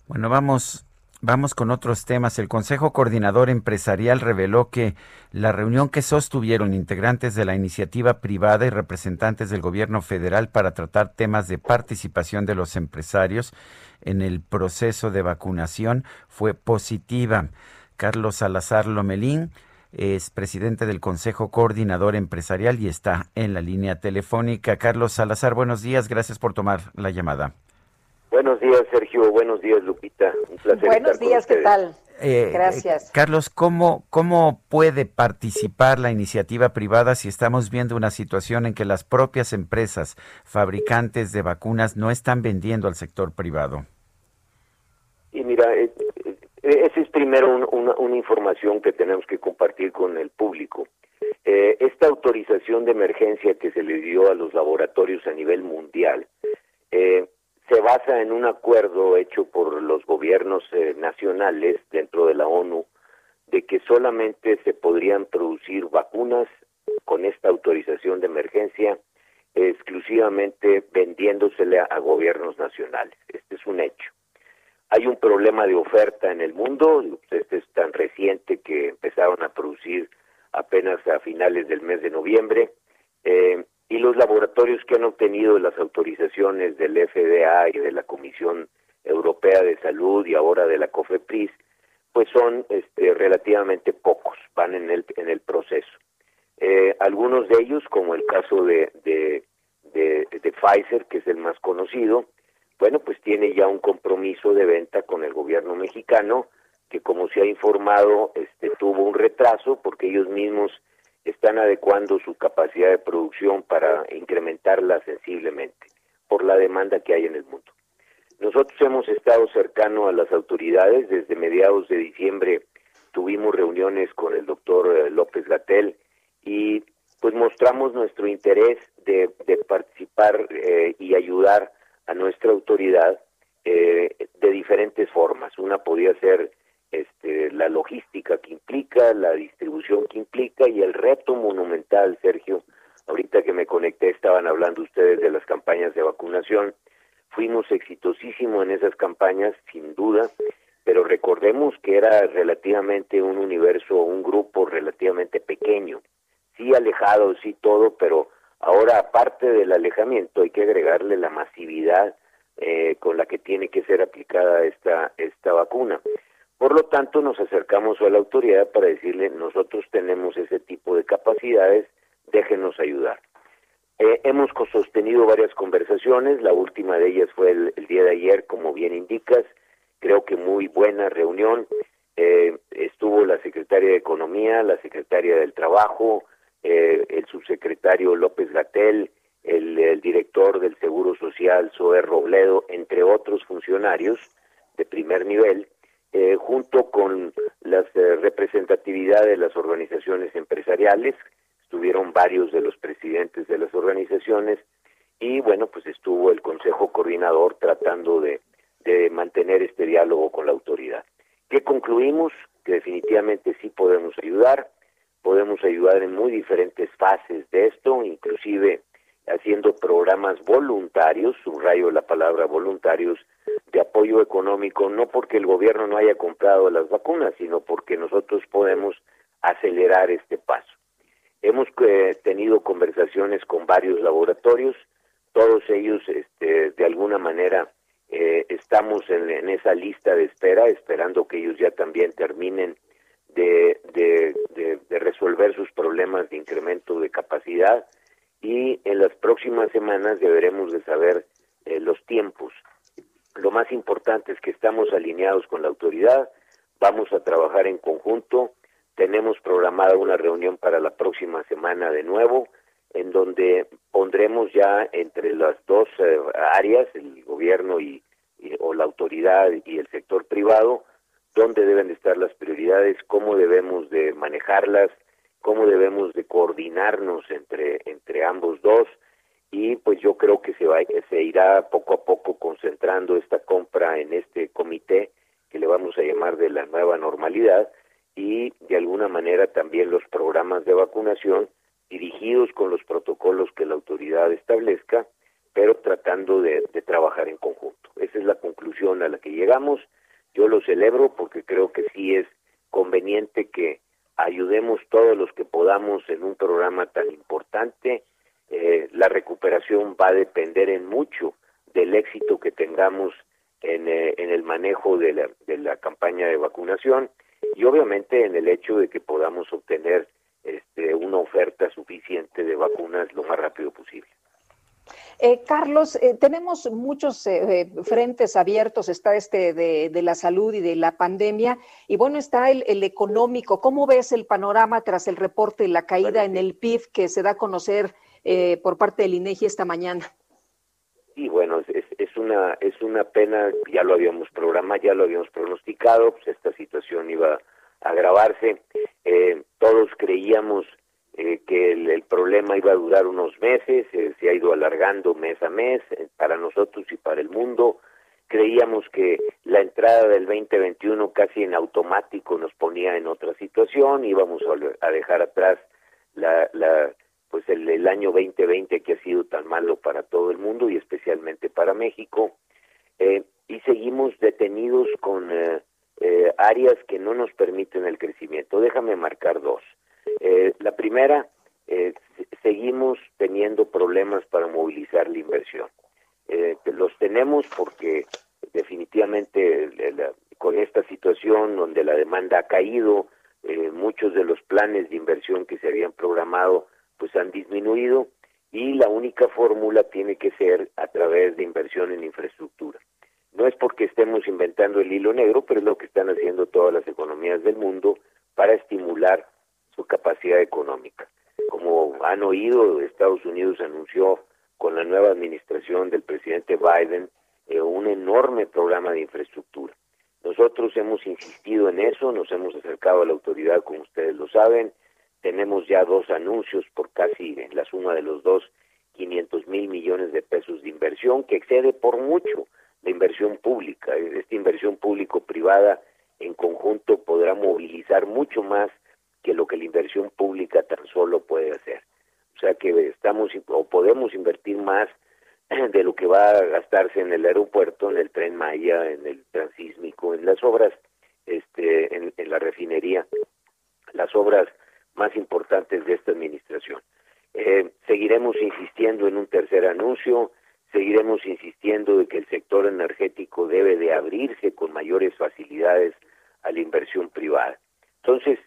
Bueno, vamos Vamos con otros temas. El Consejo Coordinador Empresarial reveló que la reunión que sostuvieron integrantes de la iniciativa privada y representantes del gobierno federal para tratar temas de participación de los empresarios en el proceso de vacunación fue positiva. Carlos Salazar Lomelín es presidente del Consejo Coordinador Empresarial y está en la línea telefónica. Carlos Salazar, buenos días. Gracias por tomar la llamada. Buenos días, Sergio. Buenos días, Lupita. Un placer. Buenos días, ¿qué tal? Eh, Gracias. Eh, Carlos, ¿cómo, ¿cómo puede participar la iniciativa privada si estamos viendo una situación en que las propias empresas fabricantes de vacunas no están vendiendo al sector privado? Y mira, eh, esa es primero una, información que tenemos que compartir con el público. esta autorización de emergencia que se le dio a los laboratorios a nivel mundial eh, se basa en un acuerdo hecho por los gobiernos eh, nacionales dentro de la ONU de que solamente se podrían producir vacunas con esta autorización de emergencia exclusivamente vendiéndosele a, gobiernos nacionales. Este es un hecho. Hay un problema de oferta en el mundo, este es tan reciente que empezaron a producir apenas a finales del mes de noviembre. Eh, y los laboratorios que han obtenido las autorizaciones del FDA y de la Comisión Europea de Salud y ahora de la COFEPRIS, pues son este, relativamente pocos, van en el, en el proceso. Eh, algunos de ellos, como el caso de, de, de, de, Pfizer, que es el más conocido, bueno, pues tiene ya un compromiso de venta con el gobierno mexicano, que como se ha informado, este, tuvo un retraso porque ellos mismos están adecuando su capacidad de producción para incrementarla sensiblemente por la demanda que hay en el mundo. Nosotros hemos estado cercano a las autoridades desde mediados de diciembre tuvimos reuniones con el doctor eh, López Gatel y pues mostramos nuestro interés de, participar eh, y ayudar a nuestra autoridad eh, de diferentes formas. Una podía ser este, la logística que implica, la distribución que implica y el reto monumental, Sergio. Ahorita que me conecté estaban hablando ustedes de las campañas de vacunación. Fuimos exitosísimos en esas campañas, sin duda, pero recordemos que era relativamente un universo, un grupo relativamente pequeño. Sí alejado, sí todo, pero ahora aparte del alejamiento hay que agregarle la masividad eh, con la que tiene que ser aplicada esta, esta vacuna. Por lo tanto, nos acercamos a la autoridad para decirle, nosotros tenemos ese tipo de capacidades, déjenos ayudar. Eh, hemos sostenido varias conversaciones, la última de ellas fue el, día de ayer, como bien indicas, creo que muy buena reunión. Eh, estuvo la secretaria de Economía, la secretaria del Trabajo, eh, el subsecretario López Gatel, el, director del Seguro Social, Zoe Robledo, entre otros funcionarios de primer nivel, eh, junto con la representatividad de las organizaciones empresariales, estuvieron varios de los presidentes de las organizaciones y bueno, pues estuvo el Consejo Coordinador tratando de de mantener este diálogo con la autoridad. ¿Qué concluimos? Que definitivamente sí podemos ayudar, podemos ayudar en muy diferentes fases de esto, inclusive haciendo programas voluntarios, subrayo la palabra voluntarios, de apoyo económico, no porque el gobierno no haya comprado las vacunas, sino porque nosotros podemos acelerar este paso. Hemos eh, tenido conversaciones con varios laboratorios, todos ellos este, de alguna manera eh, estamos en, esa lista de espera, esperando que ellos ya también terminen de, resolver sus problemas de incremento de capacidad y en las próximas semanas deberemos de saber eh, los tiempos. Lo más importante es que estamos alineados con la autoridad, vamos a trabajar en conjunto, tenemos programada una reunión para la próxima semana de nuevo, en donde pondremos ya entre las dos eh, áreas, el gobierno y, o la autoridad y el sector privado, dónde deben de estar las prioridades, cómo debemos de manejarlas, cómo debemos de coordinarnos entre entre ambos dos y pues yo creo que se va se irá poco a poco concentrando esta compra en este comité que le vamos a llamar de la nueva normalidad y de alguna manera también los programas de vacunación dirigidos con los protocolos que la autoridad establezca, pero tratando de, trabajar en conjunto. Esa es la conclusión a la que llegamos. Yo lo celebro porque creo que sí es conveniente que ayudemos todos los que podamos en un programa tan importante. Eh, la recuperación va a depender en mucho del éxito que tengamos en, eh, en el manejo de la, de la campaña de vacunación y obviamente en el hecho de que podamos obtener este, una oferta suficiente de vacunas lo más rápido posible. Eh, Carlos, eh, tenemos muchos eh, frentes abiertos, está este de, la salud y de la pandemia, y bueno, está el, económico. ¿Cómo ves el panorama tras el reporte, la caída en el PIB que se da a conocer por parte del INEGI esta mañana? Sí, bueno, es, es, una es una pena, ya lo habíamos programado, ya lo habíamos pronosticado, pues esta situación iba agravarse. Eh, todos creíamos eh, que el, problema iba a durar unos meses, eh, se ha ido alargando mes a mes para nosotros y para el mundo. Creíamos que la entrada del 2021 casi en automático nos ponía en otra situación, íbamos a, dejar atrás la, la pues el, el, año 2020 que ha sido tan malo para todo el mundo y especialmente para México. y seguimos detenidos con eh, áreas que no nos permiten el crecimiento. Déjame marcar dos. Eh, la primera, eh, seguimos teniendo problemas para movilizar la inversión. los tenemos porque definitivamente con esta situación donde la demanda ha caído, muchos de los planes de inversión que se habían programado pues han disminuido y la única fórmula tiene que ser a través de inversión en infraestructura. No es porque estemos inventando el hilo negro, pero es lo que están haciendo todas las economías del mundo para estimular su capacidad económica. Como han oído, Estados Unidos anunció con la nueva administración del presidente Biden eh, un enorme programa de infraestructura. Nosotros hemos insistido en eso, nos hemos acercado a la autoridad, como ustedes lo saben, tenemos ya dos anuncios por casi la suma de los dos 500 mil millones de pesos de inversión, que excede por mucho la inversión pública. Esta inversión público-privada en conjunto podrá movilizar mucho más que lo que la inversión pública tan solo puede hacer. O sea que estamos o podemos invertir más de lo que va a gastarse en el aeropuerto, en el tren Maya, en el transísmico, en las obras, este, en, la refinería, las obras más importantes de esta administración. Eh, seguiremos insistiendo en un tercer anuncio, Seguiremos insistiendo de que el sector energético debe de abrirse con mayores facilidades a la inversión privada. Entonces,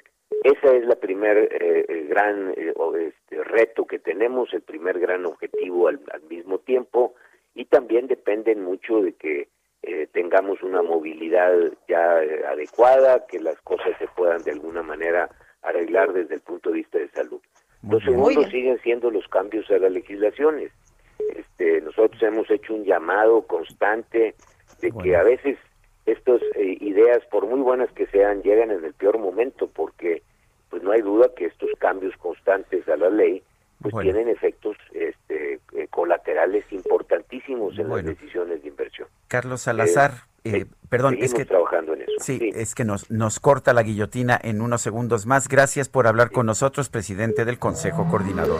ese es la primer eh, gran eh, este, reto que tenemos, el primer gran objetivo al, mismo tiempo, y también dependen mucho de que eh, tengamos una movilidad ya adecuada, que las cosas se puedan de alguna manera arreglar desde el punto de vista de salud. Lo segundo siguen siendo los cambios a las legislaciones. Este, nosotros hemos hecho un llamado constante de que a veces estas eh, ideas, por muy buenas que sean, llegan en el peor momento porque pues no hay duda que estos cambios constantes a la ley pues tienen efectos este, eh, colaterales importantísimos en las decisiones de inversión. Carlos Salazar, eh, perdón, es que trabajando en eso. Sí, es que nos nos corta la guillotina en unos segundos más. Gracias por hablar con nosotros, presidente del Consejo Coordinador.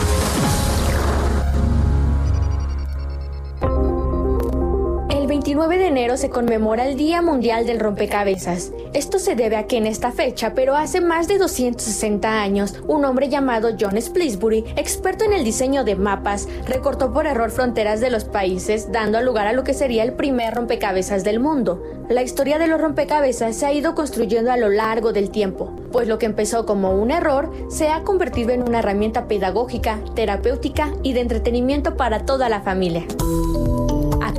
29 de enero se conmemora el Día Mundial del Rompecabezas. Esto se debe a que en esta fecha, pero hace más de 260 años, un hombre llamado John Splitsbury, experto en el diseño de mapas, recortó por error fronteras de los países, dando lugar a lo que sería el primer rompecabezas del mundo. La historia de los rompecabezas se ha ido construyendo a lo largo del tiempo, pues lo que empezó como un error se ha convertido en una herramienta pedagógica, terapéutica y de entretenimiento para toda la familia.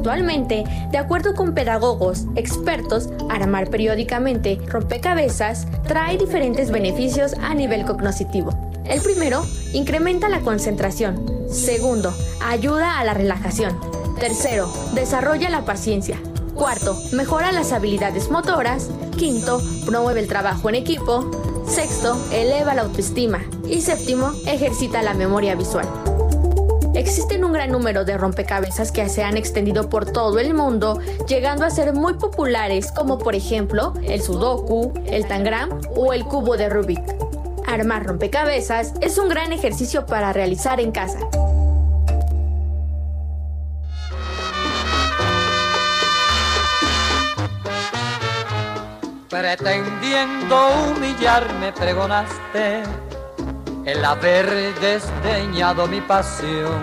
Actualmente, de acuerdo con pedagogos expertos, armar periódicamente rompecabezas trae diferentes beneficios a nivel cognitivo. El primero, incrementa la concentración. Segundo, ayuda a la relajación. Tercero, desarrolla la paciencia. Cuarto, mejora las habilidades motoras. Quinto, promueve el trabajo en equipo. Sexto, eleva la autoestima. Y séptimo, ejercita la memoria visual. Existen un gran número de rompecabezas que se han extendido por todo el mundo, llegando a ser muy populares como por ejemplo el Sudoku, el Tangram o el cubo de Rubik. Armar rompecabezas es un gran ejercicio para realizar en casa. Pretendiendo humillarme pregonaste el haber desdeñado mi pasión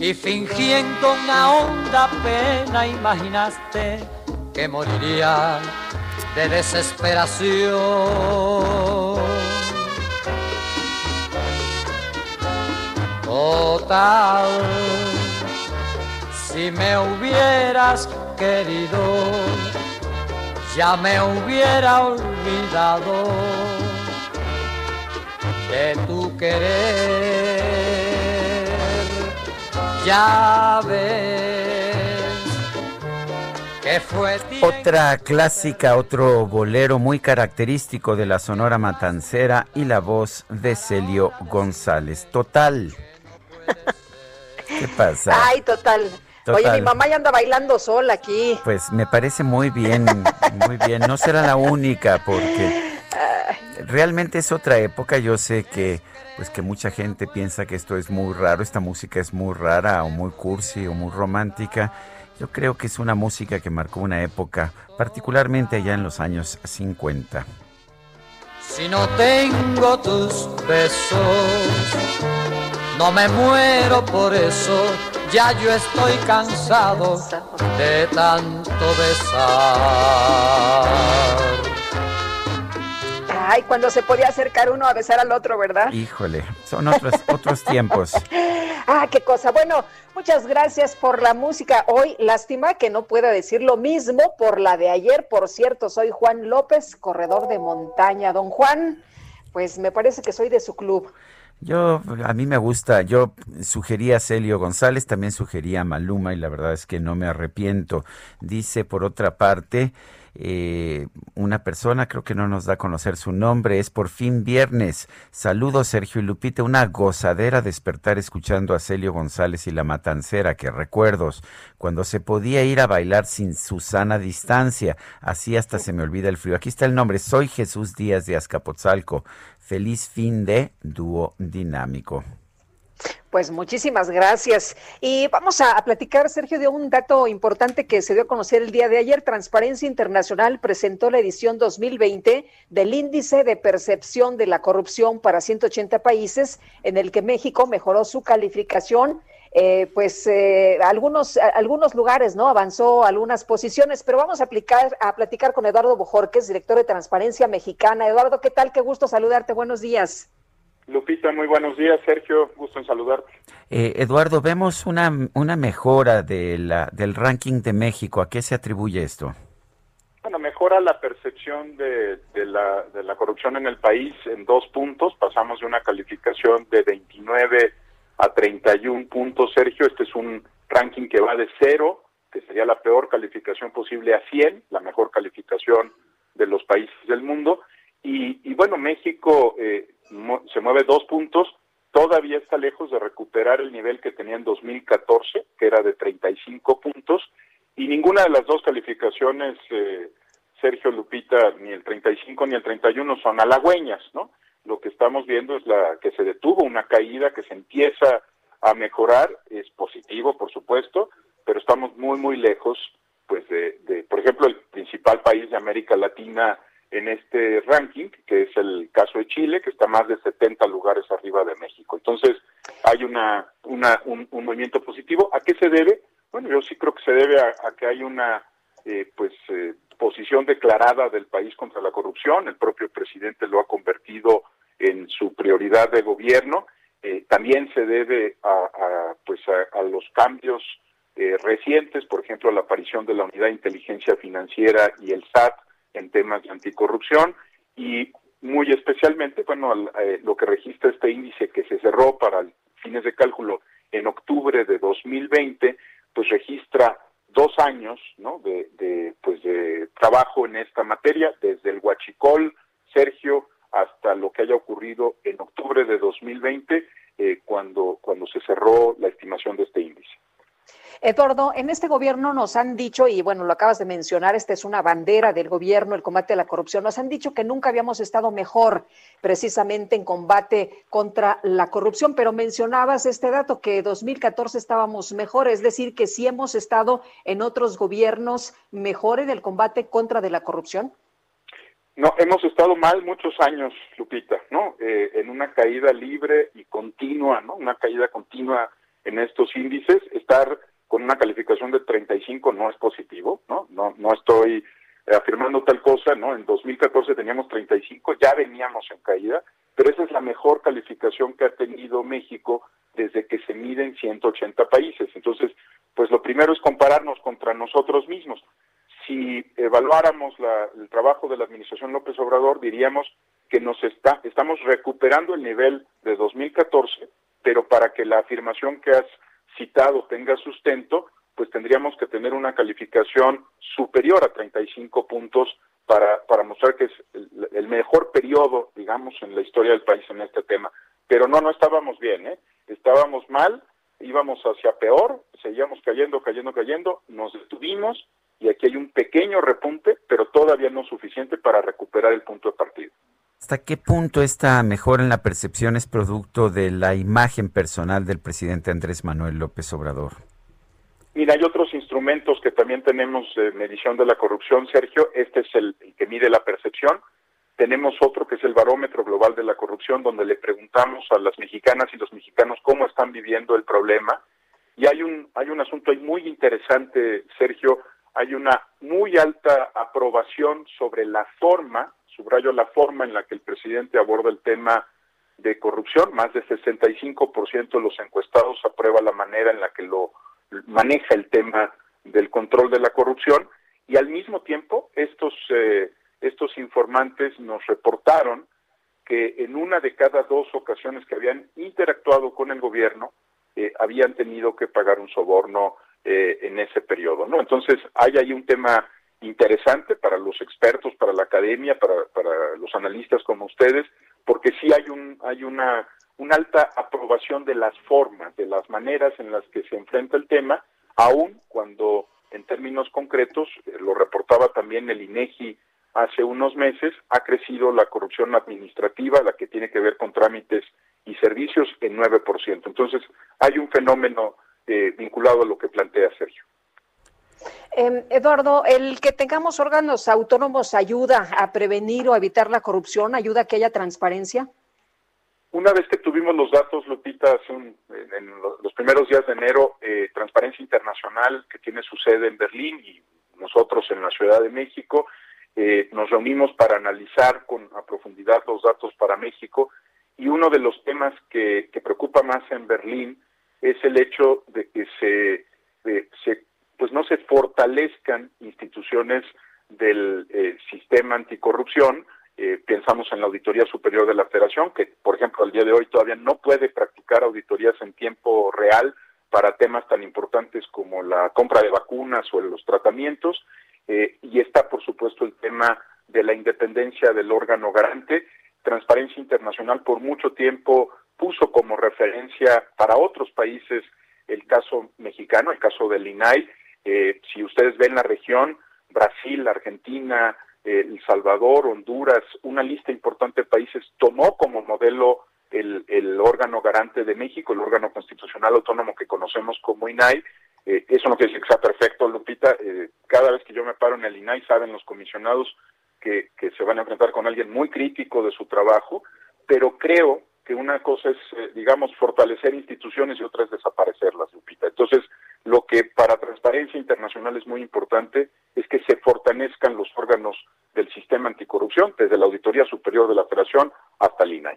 y fingiendo una honda pena imaginaste que moriría de desesperación. Total, si me hubieras querido, ya me hubiera olvidado de tu querer. Ya ves que fue otra clásica, otro bolero muy característico de la Sonora Matancera y la voz de Celio González. Total. ¿Qué pasa? Ay, total. Oye, mi mamá ya anda bailando sola aquí. Pues me parece muy bien, muy bien. No será la única porque realmente es otra época. Yo sé que pues que mucha gente piensa que esto es muy raro, esta música es muy rara o muy cursi o muy romántica. Yo creo que es una música que marcó una época, particularmente allá en los años 50. Si no tengo tus besos, no me muero por eso, ya yo estoy cansado de tanto besar. Ay, cuando se podía acercar uno a besar al otro, ¿verdad? Híjole, son otros, otros tiempos. Ah, qué cosa. Bueno, muchas gracias por la música. Hoy, lástima que no pueda decir lo mismo por la de ayer. Por cierto, soy Juan López, corredor de montaña. Don Juan, pues me parece que soy de su club. Yo, a mí me gusta, yo sugería a Celio González, también sugería a Maluma y la verdad es que no me arrepiento. Dice por otra parte, eh, una persona, creo que no nos da a conocer su nombre, es por fin viernes. Saludos Sergio y Lupita, una gozadera despertar escuchando a Celio González y la Matancera, que recuerdos, cuando se podía ir a bailar sin su sana distancia, así hasta se me olvida el frío. Aquí está el nombre, soy Jesús Díaz de Azcapotzalco. Feliz fin de dúo dinámico. Pues muchísimas gracias. Y vamos a, platicar, Sergio, de un dato importante que se dio a conocer el día de ayer. Transparencia Internacional presentó la edición 2020 del Índice de Percepción de la Corrupción para 180 países, en el que México mejoró su calificación. Eh, pues eh, algunos, algunos lugares, ¿no? Avanzó algunas posiciones, pero vamos a, aplicar, a platicar con Eduardo Bojorques, director de Transparencia Mexicana. Eduardo, ¿qué tal? Qué gusto saludarte. Buenos días. Lupita, muy buenos días. Sergio, gusto en saludarte. Eh, Eduardo, vemos una, una mejora de la, del ranking de México. ¿A qué se atribuye esto? Bueno, mejora la percepción de, de, la, de la corrupción en el país en dos puntos. Pasamos de una calificación de 29 a 31 puntos, Sergio. Este es un ranking que va de cero, que sería la peor calificación posible, a 100, la mejor calificación de los países del mundo. Y, y bueno, México eh, se mueve dos puntos, todavía está lejos de recuperar el nivel que tenía en 2014, que era de 35 puntos, y ninguna de las dos calificaciones, eh, Sergio Lupita, ni el 35 ni el 31 son halagüeñas, ¿no? Lo que estamos viendo es la que se detuvo una caída, que se empieza a mejorar, es positivo, por supuesto, pero estamos muy, muy lejos, pues, de, de por ejemplo, el principal país de América Latina en este ranking, que es el caso de Chile, que está más de 70 lugares arriba de México. Entonces, hay una, un, movimiento positivo. ¿A qué se debe? Bueno, yo sí creo que se debe a, que hay una eh, pues eh, posición declarada del país contra la corrupción. El propio presidente lo ha convertido en su prioridad de gobierno. Eh, también se debe a, pues a, los cambios recientes, por ejemplo, la aparición de la Unidad de Inteligencia Financiera y el SAT, en temas de anticorrupción y muy especialmente, bueno, eh, lo que registra este índice que se cerró para fines de cálculo en octubre de 2020, pues registra dos años, ¿no? De, pues de trabajo en esta materia, desde el Huachicol, Sergio, hasta lo que haya ocurrido en octubre de 2020, eh, cuando, cuando se cerró la estimación de este índice. Eduardo, en este gobierno nos han dicho, y bueno, lo acabas de mencionar, esta es una bandera del gobierno, el combate a la corrupción, nos han dicho que nunca habíamos estado mejor precisamente en combate contra la corrupción, pero mencionabas este dato que 2014 estábamos mejor, es decir, que sí hemos estado en otros gobiernos mejor en el combate contra de la corrupción. No, hemos estado mal muchos años, Lupita, ¿no? Eh, en una caída libre y continua, ¿no? Una caída continua en estos índices, estar con una calificación de 35 no es positivo, ¿no? No, no estoy afirmando tal cosa, ¿no? En 2014 teníamos 35, ya veníamos en caída, pero esa es la mejor calificación que ha tenido México desde que se miden 180 países. Entonces, pues lo primero es compararnos contra nosotros mismos. Si evaluáramos el trabajo de la administración López Obrador, diríamos que nos está, estamos recuperando el nivel de 2014, pero para que la afirmación que has citado tenga sustento, pues tendríamos que tener una calificación superior a 35 puntos para, para mostrar que es el, mejor periodo, digamos, en la historia del país en este tema. Pero no, no estábamos bien, ¿eh? Estábamos mal, íbamos hacia peor, seguíamos cayendo, cayendo, cayendo, nos detuvimos y aquí hay un pequeño repunte, pero todavía no suficiente para recuperar el punto de partida. ¿Hasta qué punto esta mejora en la percepción es producto de la imagen personal del presidente Andrés Manuel López Obrador? Mira, hay otros instrumentos que también tenemos de medición de la corrupción, Sergio. Este es el, que mide la percepción. Tenemos otro que es el barómetro global de la corrupción, donde le preguntamos a las mexicanas y los mexicanos cómo están viviendo el problema. Y hay un, hay un asunto ahí muy interesante, Sergio. Hay una muy alta aprobación sobre la forma subrayo la forma en la que el presidente aborda el tema de corrupción, más de 65% de los encuestados aprueba la manera en la que lo maneja el tema del control de la corrupción y al mismo tiempo estos eh, estos informantes nos reportaron que en una de cada dos ocasiones que habían interactuado con el gobierno eh, habían tenido que pagar un soborno eh, en ese periodo, ¿no? Entonces hay ahí un tema interesante para los expertos, para la academia, para, para los analistas como ustedes, porque sí hay un hay una una alta aprobación de las formas, de las maneras en las que se enfrenta el tema, aun cuando en términos concretos, eh, lo reportaba también el INEGI hace unos meses, ha crecido la corrupción administrativa, la que tiene que ver con trámites y servicios, en 9%. Entonces, hay un fenómeno eh, vinculado a lo que plantea Sergio. Eh, Eduardo, el que tengamos órganos autónomos ayuda a prevenir o evitar la corrupción, ayuda a que haya transparencia. Una vez que tuvimos los datos, Lupita, en los primeros días de enero, eh, Transparencia Internacional, que tiene su sede en Berlín y nosotros en la Ciudad de México, eh, nos reunimos para analizar con a profundidad los datos para México y uno de los temas que, preocupa más en Berlín es el hecho de que se pues no se fortalezcan instituciones del eh, sistema anticorrupción, eh, pensamos en la Auditoría Superior de la Federación, que por ejemplo al día de hoy todavía no puede practicar auditorías en tiempo real para temas tan importantes como la compra de vacunas o los tratamientos, eh, y está por supuesto el tema de la independencia del órgano garante. Transparencia Internacional por mucho tiempo puso como referencia para otros países el caso mexicano, el caso del INAI. Eh, si ustedes ven la región, Brasil, Argentina, el Salvador, Honduras, una lista importante de países tomó como modelo el, el, órgano garante de México, el órgano constitucional autónomo que conocemos como INAI. Eh, eso no quiere decir que sea perfecto, Lupita. Eh, cada vez que yo me paro en el INAI, saben los comisionados que, que se van a enfrentar con alguien muy crítico de su trabajo, pero creo que una cosa es, eh, digamos, fortalecer instituciones y otra es desaparecerlas, Lupita. Entonces, lo que para Transparencia Internacional es muy importante es que se fortalezcan los órganos del sistema anticorrupción, desde la Auditoría Superior de la Federación hasta el INAI.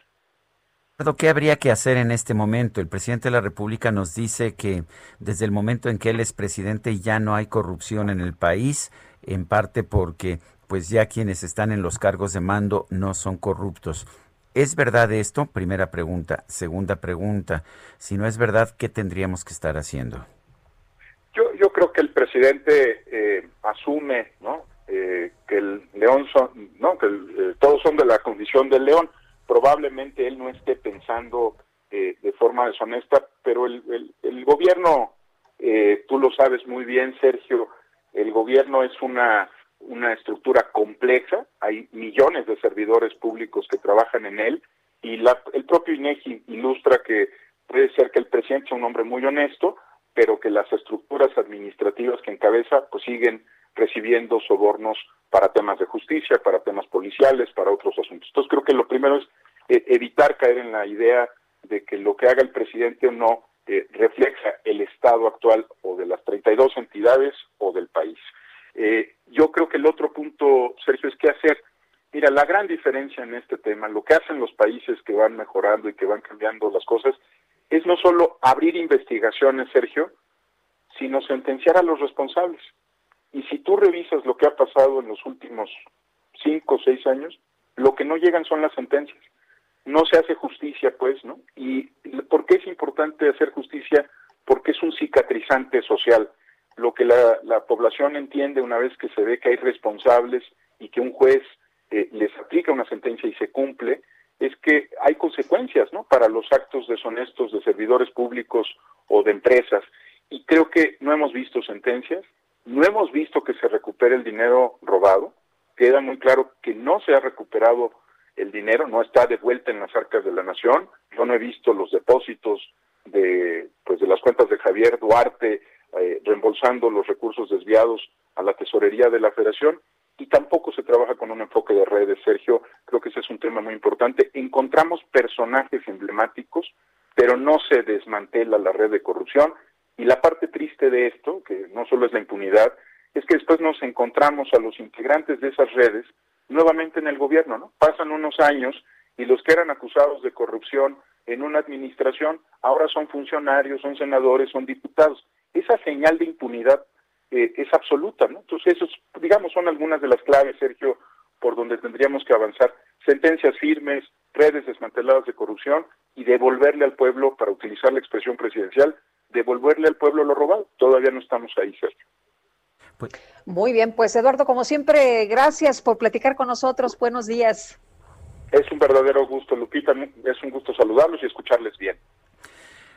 ¿Qué habría que hacer en este momento? El presidente de la República nos dice que desde el momento en que él es presidente ya no hay corrupción en el país, en parte porque pues ya quienes están en los cargos de mando no son corruptos. ¿Es verdad esto? Primera pregunta. Segunda pregunta, si no es verdad, ¿qué tendríamos que estar haciendo? Yo, yo creo que el presidente eh, asume ¿no? Eh, que el león son, no, que eh, todos son de la condición del león. Probablemente él no esté pensando de forma deshonesta, pero el, el, gobierno, tú lo sabes muy bien, Sergio, el gobierno es una una estructura compleja, hay millones de servidores públicos que trabajan en él y la, el propio INEGI ilustra que puede ser que el presidente sea un hombre muy honesto, pero que las estructuras administrativas que encabeza pues siguen recibiendo sobornos para temas de justicia, para temas policiales, para otros asuntos. Entonces creo que lo primero es eh, evitar caer en la idea de que lo que haga el presidente o no eh, refleja el estado actual o de las 32 entidades o del país. Eh, yo creo que el otro punto, Sergio, es qué hacer. Mira, la gran diferencia en este tema, lo que hacen los países que van mejorando y que van cambiando las cosas, es no solo abrir investigaciones, Sergio, sino sentenciar a los responsables. Y si tú revisas lo que ha pasado en los últimos cinco o seis años, lo que no llegan son las sentencias. No se hace justicia, pues, ¿no? ¿Y por qué es importante hacer justicia? Porque es un cicatrizante social. Lo que la, población entiende una vez que se ve que hay responsables y que un juez eh, les aplica una sentencia y se cumple, es que hay consecuencias, ¿no? Para los actos deshonestos de servidores públicos o de empresas. Y creo que no hemos visto sentencias, no hemos visto que se recupere el dinero robado. Queda muy claro que no se ha recuperado el dinero, no está de vuelta en las arcas de la nación. Yo no he visto los depósitos de, pues, de las cuentas de Javier Duarte eh, reembolsando los recursos desviados a la tesorería de la Federación y tampoco se trabaja con un enfoque de redes, Sergio. Creo que ese es un tema muy importante. Encontramos personajes emblemáticos, pero no se desmantela la red de corrupción. Y la parte triste de esto, que no solo es la impunidad, es que después nos encontramos a los integrantes de esas redes nuevamente en el gobierno, ¿no? Pasan unos años y los que eran acusados de corrupción en una administración ahora son funcionarios, son senadores, son diputados. Esa señal de impunidad eh, es absoluta, ¿no? Entonces, esos, digamos, son algunas de las claves, Sergio, por donde tendríamos que avanzar. Sentencias firmes, redes desmanteladas de corrupción y devolverle al pueblo, para utilizar la expresión presidencial, devolverle al pueblo lo robado. Todavía no estamos ahí, Sergio. Pues Muy bien, pues Eduardo, como siempre, gracias por platicar con nosotros. Buenos días. Es un verdadero gusto, Lupita. Es un gusto saludarlos y escucharles bien.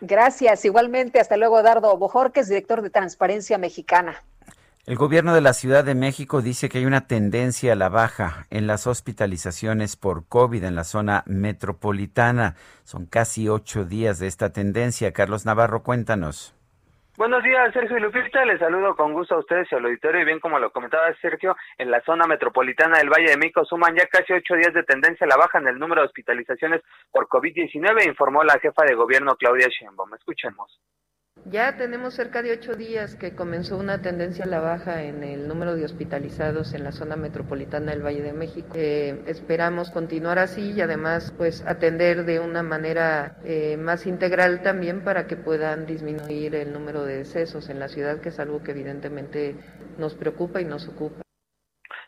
Gracias. Igualmente, hasta luego, Dardo Bojorques, director de Transparencia Mexicana. El gobierno de la Ciudad de México dice que hay una tendencia a la baja en las hospitalizaciones por COVID en la zona metropolitana. Son casi ocho días de esta tendencia. Carlos Navarro, cuéntanos. Buenos días, Sergio y Lupita. Les saludo con gusto a ustedes y al auditorio. Y bien, como lo comentaba Sergio, en la zona metropolitana del Valle de México suman ya casi ocho días de tendencia a la baja en el número de hospitalizaciones por COVID-19, informó la jefa de gobierno Claudia Sheinbaum. Escuchemos. Ya tenemos cerca de ocho días que comenzó una tendencia a la baja en el número de hospitalizados en la zona metropolitana del Valle de México. Eh, esperamos continuar así y además pues atender de una manera eh, más integral también para que puedan disminuir el número de decesos en la ciudad, que es algo que evidentemente nos preocupa y nos ocupa.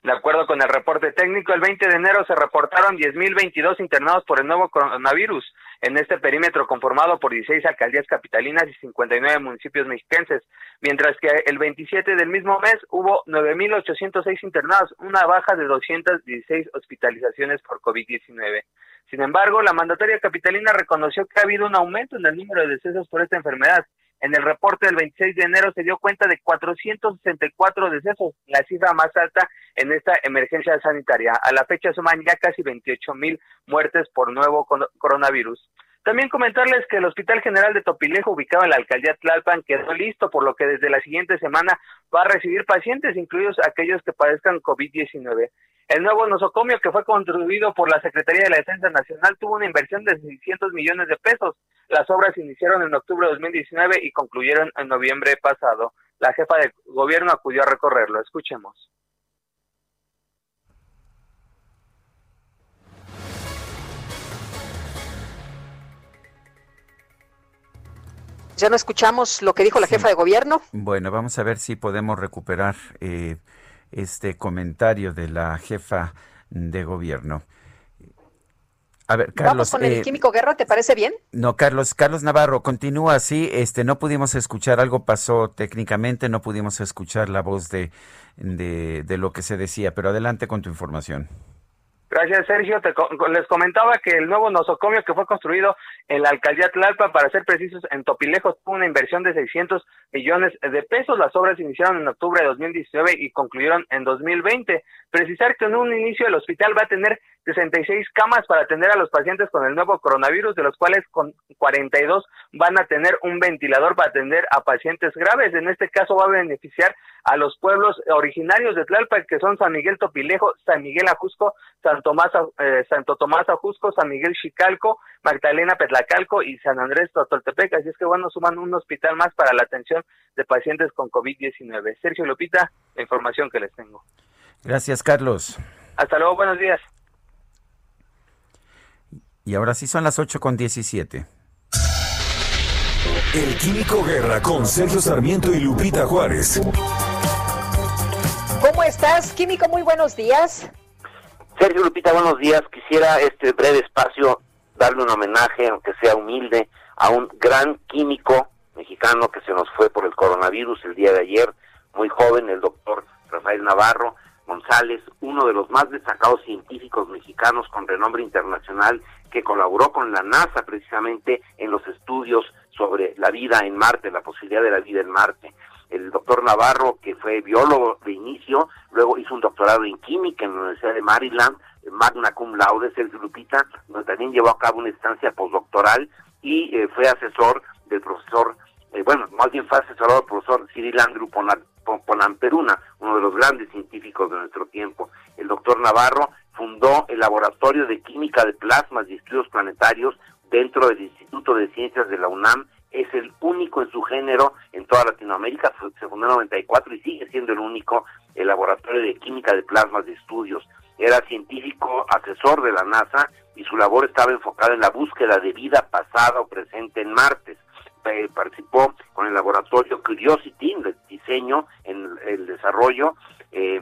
De acuerdo con el reporte técnico, el 20 de enero se reportaron 10.022 internados por el nuevo coronavirus en este perímetro conformado por 16 alcaldías capitalinas y 59 municipios mexiquenses, mientras que el 27 del mismo mes hubo 9.806 internados, una baja de 216 hospitalizaciones por COVID-19. Sin embargo, la mandataria capitalina reconoció que ha habido un aumento en el número de decesos por esta enfermedad en el reporte del 26 de enero se dio cuenta de 464 decesos, la cifra más alta en esta emergencia sanitaria. A la fecha suman ya casi 28 mil muertes por nuevo coronavirus. También comentarles que el Hospital General de Topilejo, ubicado en la alcaldía Tlalpan, quedó listo, por lo que desde la siguiente semana va a recibir pacientes, incluidos aquellos que padezcan COVID-19. El nuevo nosocomio que fue construido por la Secretaría de la Defensa Nacional tuvo una inversión de 600 millones de pesos. Las obras iniciaron en octubre de 2019 y concluyeron en noviembre pasado. La jefa de gobierno acudió a recorrerlo. Escuchemos. Ya no escuchamos lo que dijo la jefa de gobierno. Bueno, vamos a ver si podemos recuperar eh, este comentario de la jefa de gobierno. A ver, Carlos. Vamos con el eh, químico Guerra, ¿te parece bien? No, Carlos, Carlos Navarro, continúa así. Este, no pudimos escuchar, algo pasó técnicamente, no pudimos escuchar la voz de, de, de lo que se decía, pero adelante con tu información. Gracias, Sergio. les comentaba que el nuevo nosocomio que fue construido en la alcaldía Tlalpa, para ser precisos, en Topilejos, tuvo una inversión de 600 millones de pesos. Las obras iniciaron en octubre de 2019 y concluyeron en 2020. Precisar que en un inicio el hospital va a tener 66 camas para atender a los pacientes con el nuevo coronavirus, de los cuales con 42 van a tener un ventilador para atender a pacientes graves. En este caso va a beneficiar a los pueblos originarios de Tlalpa, que son San Miguel Topilejo, San Miguel Ajusco, San Tomás, eh, Santo Tomás Ajusco, San Miguel Chicalco, Magdalena Petlacalco y San Andrés Totoltepec. Así es que bueno, suman un hospital más para la atención de pacientes con COVID-19. Sergio Lupita, la información que les tengo. Gracias, Carlos. Hasta luego, buenos días. Y ahora sí son las 8 con 17. El Químico Guerra con Sergio Sarmiento y Lupita Juárez. ¿Cómo estás, Químico? Muy buenos días. Sergio Lupita, buenos días. Quisiera este breve espacio darle un homenaje, aunque sea humilde, a un gran químico mexicano que se nos fue por el coronavirus el día de ayer, muy joven, el doctor Rafael Navarro González, uno de los más destacados científicos mexicanos con renombre internacional que colaboró con la NASA precisamente en los estudios sobre la vida en Marte, la posibilidad de la vida en Marte. El doctor Navarro, que fue biólogo de inicio, luego hizo un doctorado en química en la Universidad de Maryland, magna cum laude, Sergio Lupita, donde también llevó a cabo una estancia postdoctoral y eh, fue asesor del profesor, eh, bueno, más bien fue asesorado del profesor Cyril Andrew Ponamperuna, uno de los grandes científicos de nuestro tiempo. El doctor Navarro fundó el Laboratorio de Química de Plasmas y Estudios Planetarios dentro del Instituto de Ciencias de la UNAM. Es el único en su género en toda Latinoamérica, se fundó en 94 y sigue siendo el único el Laboratorio de Química de Plasmas de Estudios. Era científico asesor de la NASA y su labor estaba enfocada en la búsqueda de vida pasada o presente en Marte. Eh, participó con el laboratorio Curiosity en el diseño, en el desarrollo eh,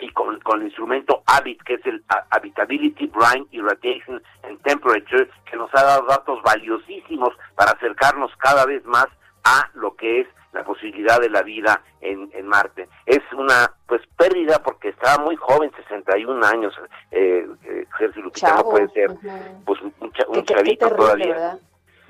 y con, con, el instrumento HABIT, que es el Habitability, Brine, Irradiation and Temperature, que nos ha dado datos valiosísimos para acercarnos cada vez más a lo que es la posibilidad de la vida en, en Marte. Es una pues pérdida porque estaba muy joven, 61 años, eh, eh Lupita no puede ser pues un, chavito todavía.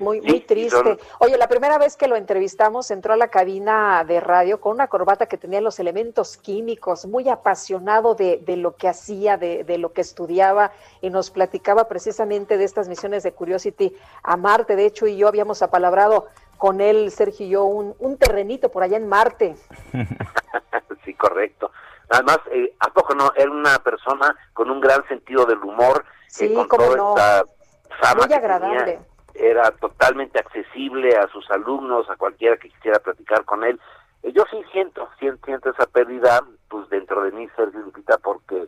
Muy, muy triste. Oye, la primera vez que lo entrevistamos entró a la cabina de radio con una corbata que tenía los elementos químicos, muy apasionado de, de lo que hacía, de, de, lo que estudiaba y nos platicaba precisamente de estas misiones de Curiosity a Marte. De hecho, y yo habíamos apalabrado con él, Sergio y yo, un, un terrenito por allá en Marte. sí, correcto. Además, eh, ¿a poco no? Era una persona con un gran sentido del humor. Eh, sí, con como no. Muy agradable. Era totalmente accesible a sus alumnos, a cualquiera que quisiera platicar con él. Eh, yo sí siento, siento, siento esa pérdida, pues dentro de mí, Sergio Lupita, porque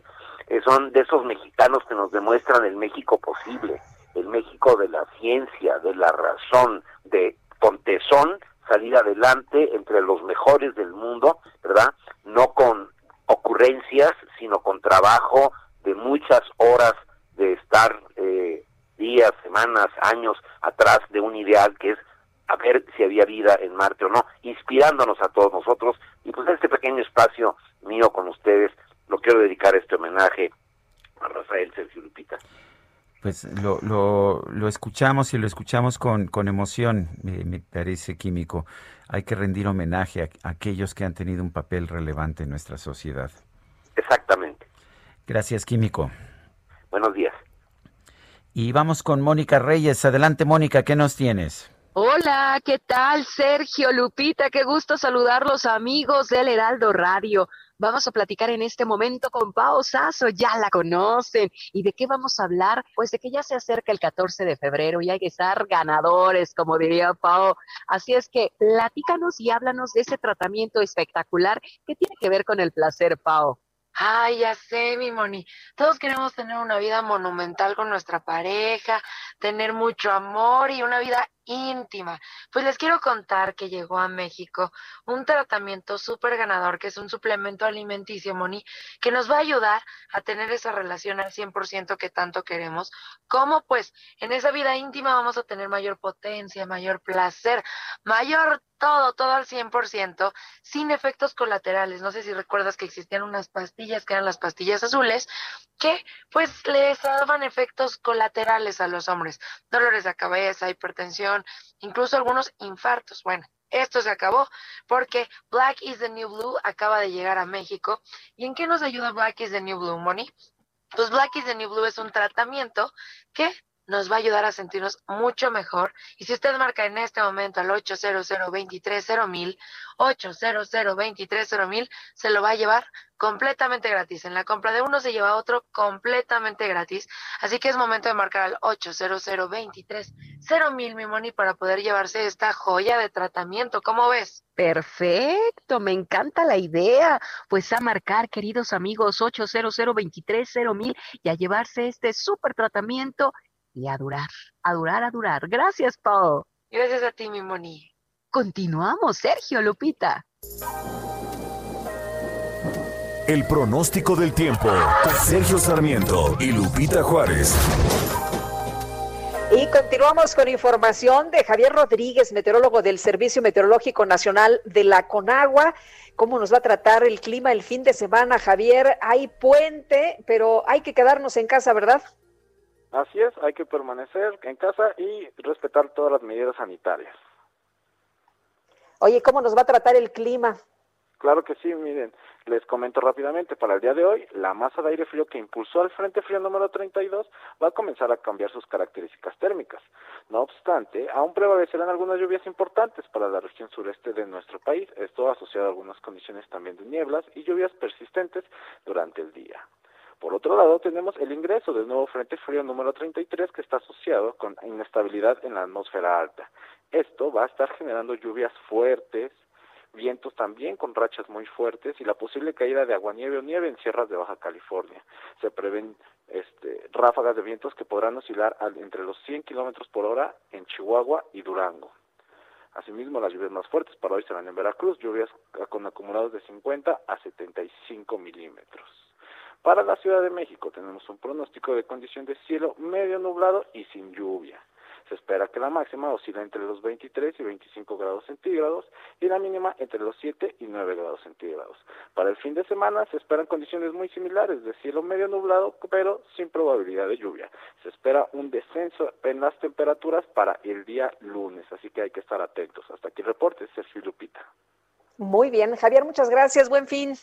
son de esos mexicanos que nos demuestran el México posible, el México de la ciencia, de la razón, de con tesón salir adelante entre los mejores del mundo, ¿verdad? No con ocurrencias, sino con trabajo de muchas horas de estar eh, días, semanas, años atrás de un ideal que es a ver si había vida en Marte o no, inspirándonos a todos nosotros. Y pues este pequeño espacio mío con ustedes lo quiero dedicar a este homenaje a Rafael Sergio Lupita pues lo, lo, lo, escuchamos y lo escuchamos con, con emoción, me, parece químico. Hay que rendir homenaje a, aquellos que han tenido un papel relevante en nuestra sociedad. Exactamente. Gracias, químico. Buenos días. Y vamos con Mónica Reyes. Adelante, Mónica, ¿qué nos tienes? Hola, ¿qué tal? Sergio Lupita, qué gusto saludarlos amigos del Heraldo Radio. Vamos a platicar en este momento con Pao Sasso, ya la conocen. ¿Y de qué vamos a hablar? Pues de que ya se acerca el 14 de febrero y hay que estar ganadores, como diría Pao. Así es que platícanos y háblanos de ese tratamiento espectacular que tiene que ver con el placer, Pao. Ay, ya sé, mi Moni. Todos queremos tener una vida monumental con nuestra pareja, tener mucho amor y una vida íntima. Pues les quiero contar que llegó a México un tratamiento súper ganador, que es un suplemento alimenticio, Moni, que nos va a ayudar a tener esa relación al 100% que tanto queremos. ¿Cómo? Pues en esa vida íntima vamos a tener mayor potencia, mayor placer, mayor todo, todo al 100%, sin efectos colaterales. No sé si recuerdas que existían unas pastillas que eran las pastillas azules, que pues les daban efectos colaterales a los hombres, dolores de cabeza, hipertensión, incluso algunos infartos. Bueno, esto se acabó porque Black is the New Blue acaba de llegar a México. ¿Y en qué nos ayuda Black is the New Blue, Moni? Pues Black is the New Blue es un tratamiento que nos va a ayudar a sentirnos mucho mejor. Y si usted marca en este momento al 800 mil 800 mil se lo va a llevar completamente gratis. En la compra de uno se lleva otro completamente gratis. Así que es momento de marcar al 800 mil mi money, para poder llevarse esta joya de tratamiento. ¿Cómo ves? Perfecto, me encanta la idea. Pues a marcar, queridos amigos, 800 mil y a llevarse este súper tratamiento y a durar, a durar, a durar. Gracias, Paul. Gracias a ti, mi Moni. Continuamos, Sergio Lupita. El pronóstico del tiempo. Sergio Sarmiento y Lupita Juárez. Y continuamos con información de Javier Rodríguez, meteorólogo del Servicio Meteorológico Nacional de la Conagua. ¿Cómo nos va a tratar el clima el fin de semana, Javier? Hay puente, pero hay que quedarnos en casa, ¿verdad? Así es, hay que permanecer en casa y respetar todas las medidas sanitarias. Oye, ¿cómo nos va a tratar el clima? Claro que sí, miren, les comento rápidamente, para el día de hoy, la masa de aire frío que impulsó al Frente Frío número 32 va a comenzar a cambiar sus características térmicas. No obstante, aún prevalecerán algunas lluvias importantes para la región sureste de nuestro país, esto asociado a algunas condiciones también de nieblas y lluvias persistentes durante el día. Por otro lado, tenemos el ingreso del nuevo Frente Frío número 33 que está asociado con inestabilidad en la atmósfera alta. Esto va a estar generando lluvias fuertes, vientos también con rachas muy fuertes y la posible caída de aguanieve o nieve en sierras de Baja California. Se prevén este, ráfagas de vientos que podrán oscilar entre los 100 kilómetros por hora en Chihuahua y Durango. Asimismo, las lluvias más fuertes para hoy serán en Veracruz, lluvias con acumulados de 50 a 75 milímetros. Para la Ciudad de México tenemos un pronóstico de condición de cielo medio nublado y sin lluvia. Se espera que la máxima oscile entre los 23 y 25 grados centígrados y la mínima entre los 7 y 9 grados centígrados. Para el fin de semana se esperan condiciones muy similares de cielo medio nublado, pero sin probabilidad de lluvia. Se espera un descenso en las temperaturas para el día lunes, así que hay que estar atentos. Hasta aquí el reporte, Sergio Lupita. Muy bien, Javier, muchas gracias. Buen fin.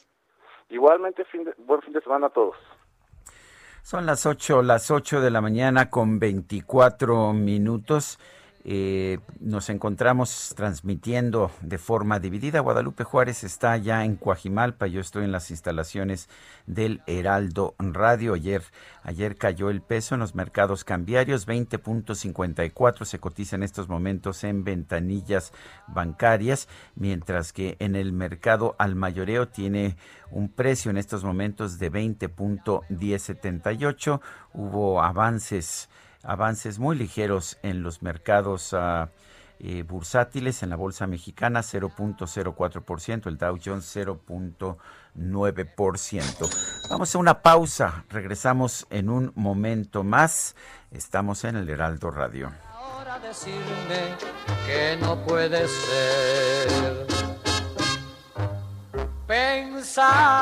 Igualmente, buen fin de semana a todos. Son las 8, las 8 de la mañana con 24 minutos. Eh, nos encontramos transmitiendo de forma dividida. Guadalupe Juárez está ya en Coajimalpa, yo estoy en las instalaciones del Heraldo Radio. Ayer, ayer cayó el peso en los mercados cambiarios, 20.54 se cotiza en estos momentos en ventanillas bancarias, mientras que en el mercado al mayoreo tiene un precio en estos momentos de 20.1078. Hubo avances avances muy ligeros en los mercados ah, eh, bursátiles, en la bolsa mexicana 0.04%, el Dow Jones 0.9%. Vamos a una pausa, regresamos en un momento más. Estamos en el Heraldo Radio. Ahora decirme que no puede ser pensar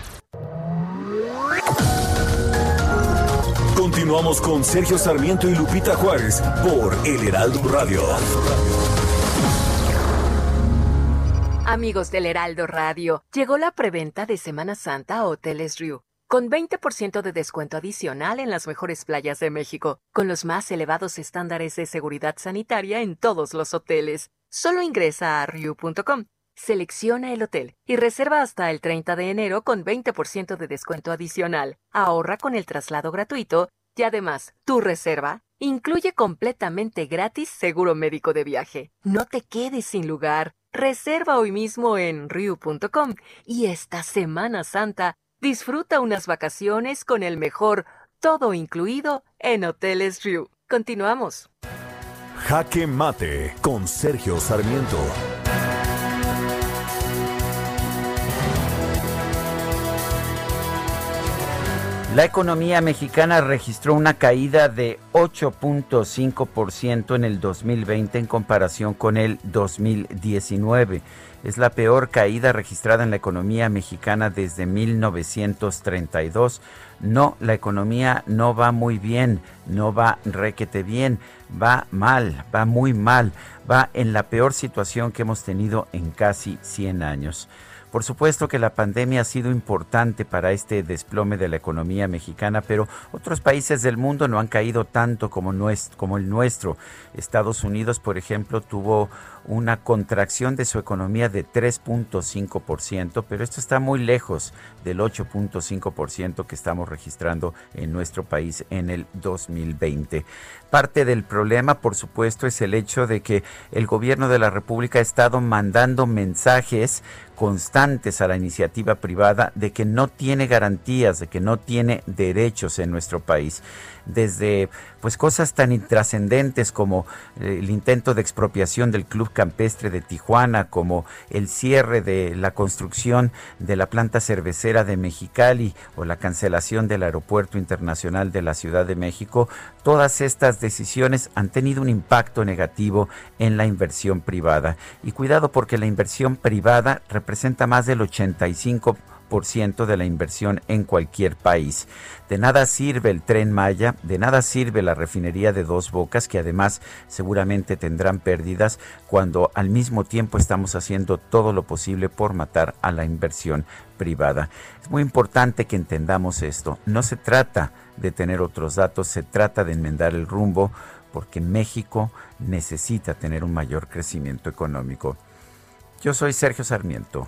Continuamos con Sergio Sarmiento y Lupita Juárez por El Heraldo Radio. Amigos del Heraldo Radio, llegó la preventa de Semana Santa a Hoteles Riu, con 20% de descuento adicional en las mejores playas de México, con los más elevados estándares de seguridad sanitaria en todos los hoteles. Solo ingresa a riu.com Selecciona el hotel y reserva hasta el 30 de enero con 20% de descuento adicional. Ahorra con el traslado gratuito y además, tu reserva incluye completamente gratis seguro médico de viaje. No te quedes sin lugar. Reserva hoy mismo en Ryu.com y esta Semana Santa disfruta unas vacaciones con el mejor todo incluido en Hoteles Ryu. Continuamos. Jaque Mate con Sergio Sarmiento. La economía mexicana registró una caída de 8.5% en el 2020 en comparación con el 2019. Es la peor caída registrada en la economía mexicana desde 1932. No, la economía no va muy bien, no va requete bien, va mal, va muy mal, va en la peor situación que hemos tenido en casi 100 años. Por supuesto que la pandemia ha sido importante para este desplome de la economía mexicana, pero otros países del mundo no han caído tanto como, como el nuestro. Estados Unidos, por ejemplo, tuvo una contracción de su economía de 3.5%, pero esto está muy lejos del 8.5% que estamos registrando en nuestro país en el 2020. Parte del problema, por supuesto, es el hecho de que el gobierno de la República ha estado mandando mensajes constantes a la iniciativa privada de que no tiene garantías, de que no tiene derechos en nuestro país desde pues cosas tan intrascendentes como eh, el intento de expropiación del Club Campestre de Tijuana, como el cierre de la construcción de la planta cervecera de Mexicali o la cancelación del Aeropuerto Internacional de la Ciudad de México, todas estas decisiones han tenido un impacto negativo en la inversión privada. Y cuidado porque la inversión privada representa más del 85% de la inversión en cualquier país. De nada sirve el tren Maya, de nada sirve la refinería de dos bocas, que además seguramente tendrán pérdidas cuando al mismo tiempo estamos haciendo todo lo posible por matar a la inversión privada. Es muy importante que entendamos esto. No se trata de tener otros datos, se trata de enmendar el rumbo porque México necesita tener un mayor crecimiento económico. Yo soy Sergio Sarmiento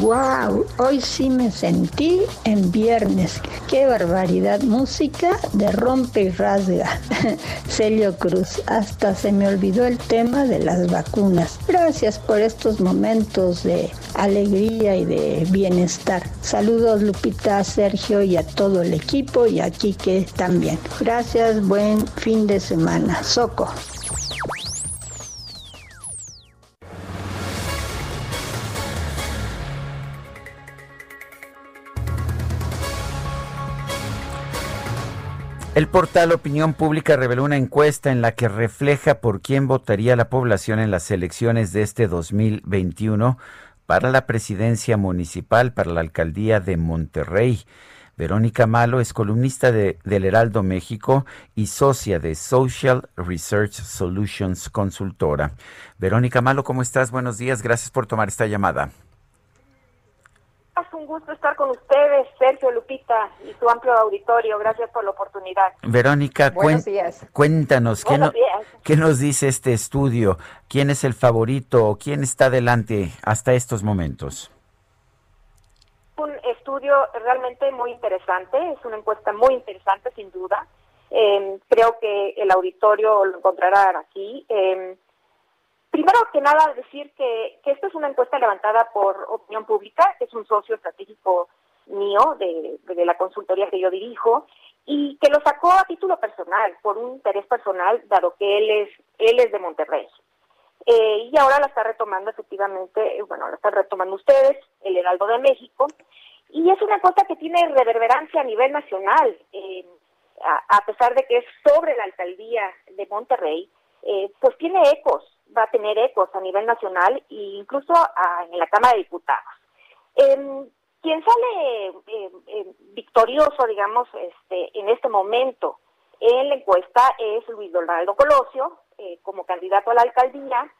¡Wow! Hoy sí me sentí en viernes. ¡Qué barbaridad! Música de rompe y rasga. Celio Cruz, hasta se me olvidó el tema de las vacunas. Gracias por estos momentos de alegría y de bienestar. Saludos Lupita, Sergio y a todo el equipo y a Kike también. Gracias, buen fin de semana. Soco. El portal Opinión Pública reveló una encuesta en la que refleja por quién votaría la población en las elecciones de este 2021 para la presidencia municipal, para la alcaldía de Monterrey. Verónica Malo es columnista de, del Heraldo México y socia de Social Research Solutions Consultora. Verónica Malo, ¿cómo estás? Buenos días, gracias por tomar esta llamada. Es un gusto estar con ustedes, Sergio Lupita y su amplio auditorio. Gracias por la oportunidad. Verónica, cuéntanos, ¿qué, ¿qué, nos dice este estudio? ¿Quién es el favorito o quién está adelante hasta estos momentos? Un estudio realmente muy interesante, es una encuesta muy interesante sin duda. Eh, creo que el auditorio lo encontrará aquí. Eh, Primero que nada, decir que, que esta es una encuesta levantada por Opinión Pública, que es un socio estratégico mío de, la consultoría que yo dirijo, y que lo sacó a título personal, por un interés personal, dado que él es, él es de Monterrey. Eh, y ahora la está retomando efectivamente, bueno, la están retomando ustedes, el Heraldo de México, y es una encuesta que tiene reverberancia a nivel nacional, eh, a, pesar de que es sobre la alcaldía de Monterrey, eh, pues tiene ecos va a tener ecos a nivel nacional e incluso en la Cámara de Diputados. Eh, quien sale em, em, victorioso, digamos, este, en este momento en la encuesta es Luis Donaldo Colosio, eh, como candidato a la alcaldía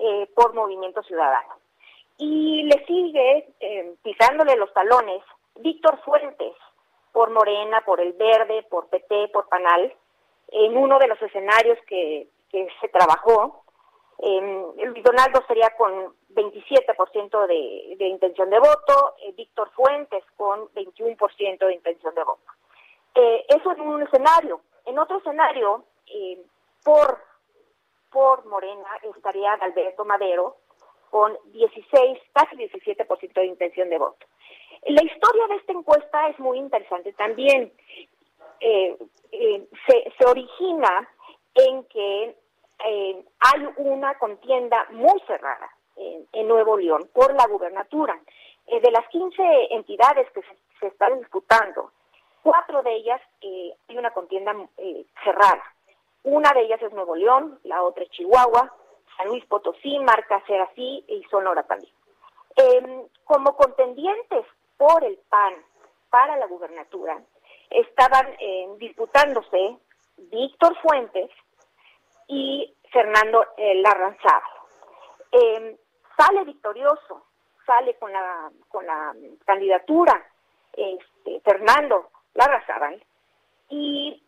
eh, por Movimiento Ciudadano. Y le sigue pisándole los talones Víctor Fuentes, por Morena, por El Verde, por PT, por Panal, en uno de los escenarios que, que se trabajó Luis Donaldo sería con 27% de, de intención de voto, eh, Víctor Fuentes con 21% de intención de voto. Eh, eso en un escenario. En otro escenario, eh, por, por Morena estaría Alberto Madero con 16, casi 17% de intención de voto. La historia de esta encuesta es muy interesante también. Se, se origina en que eh, hay una contienda muy cerrada en, Nuevo León por la gubernatura. Eh, de las 15 entidades que se, están disputando, cuatro de ellas eh, hay una contienda eh, cerrada. Una de ellas es Nuevo León, la otra es Chihuahua, San Luis Potosí, marca ser así y Sonora también. Em, como contendientes por el PAN para la gubernatura, estaban disputándose Víctor Fuentes, y Fernando eh, Eh, sale victorioso, sale con la, con la candidatura este, Fernando Larrazábal y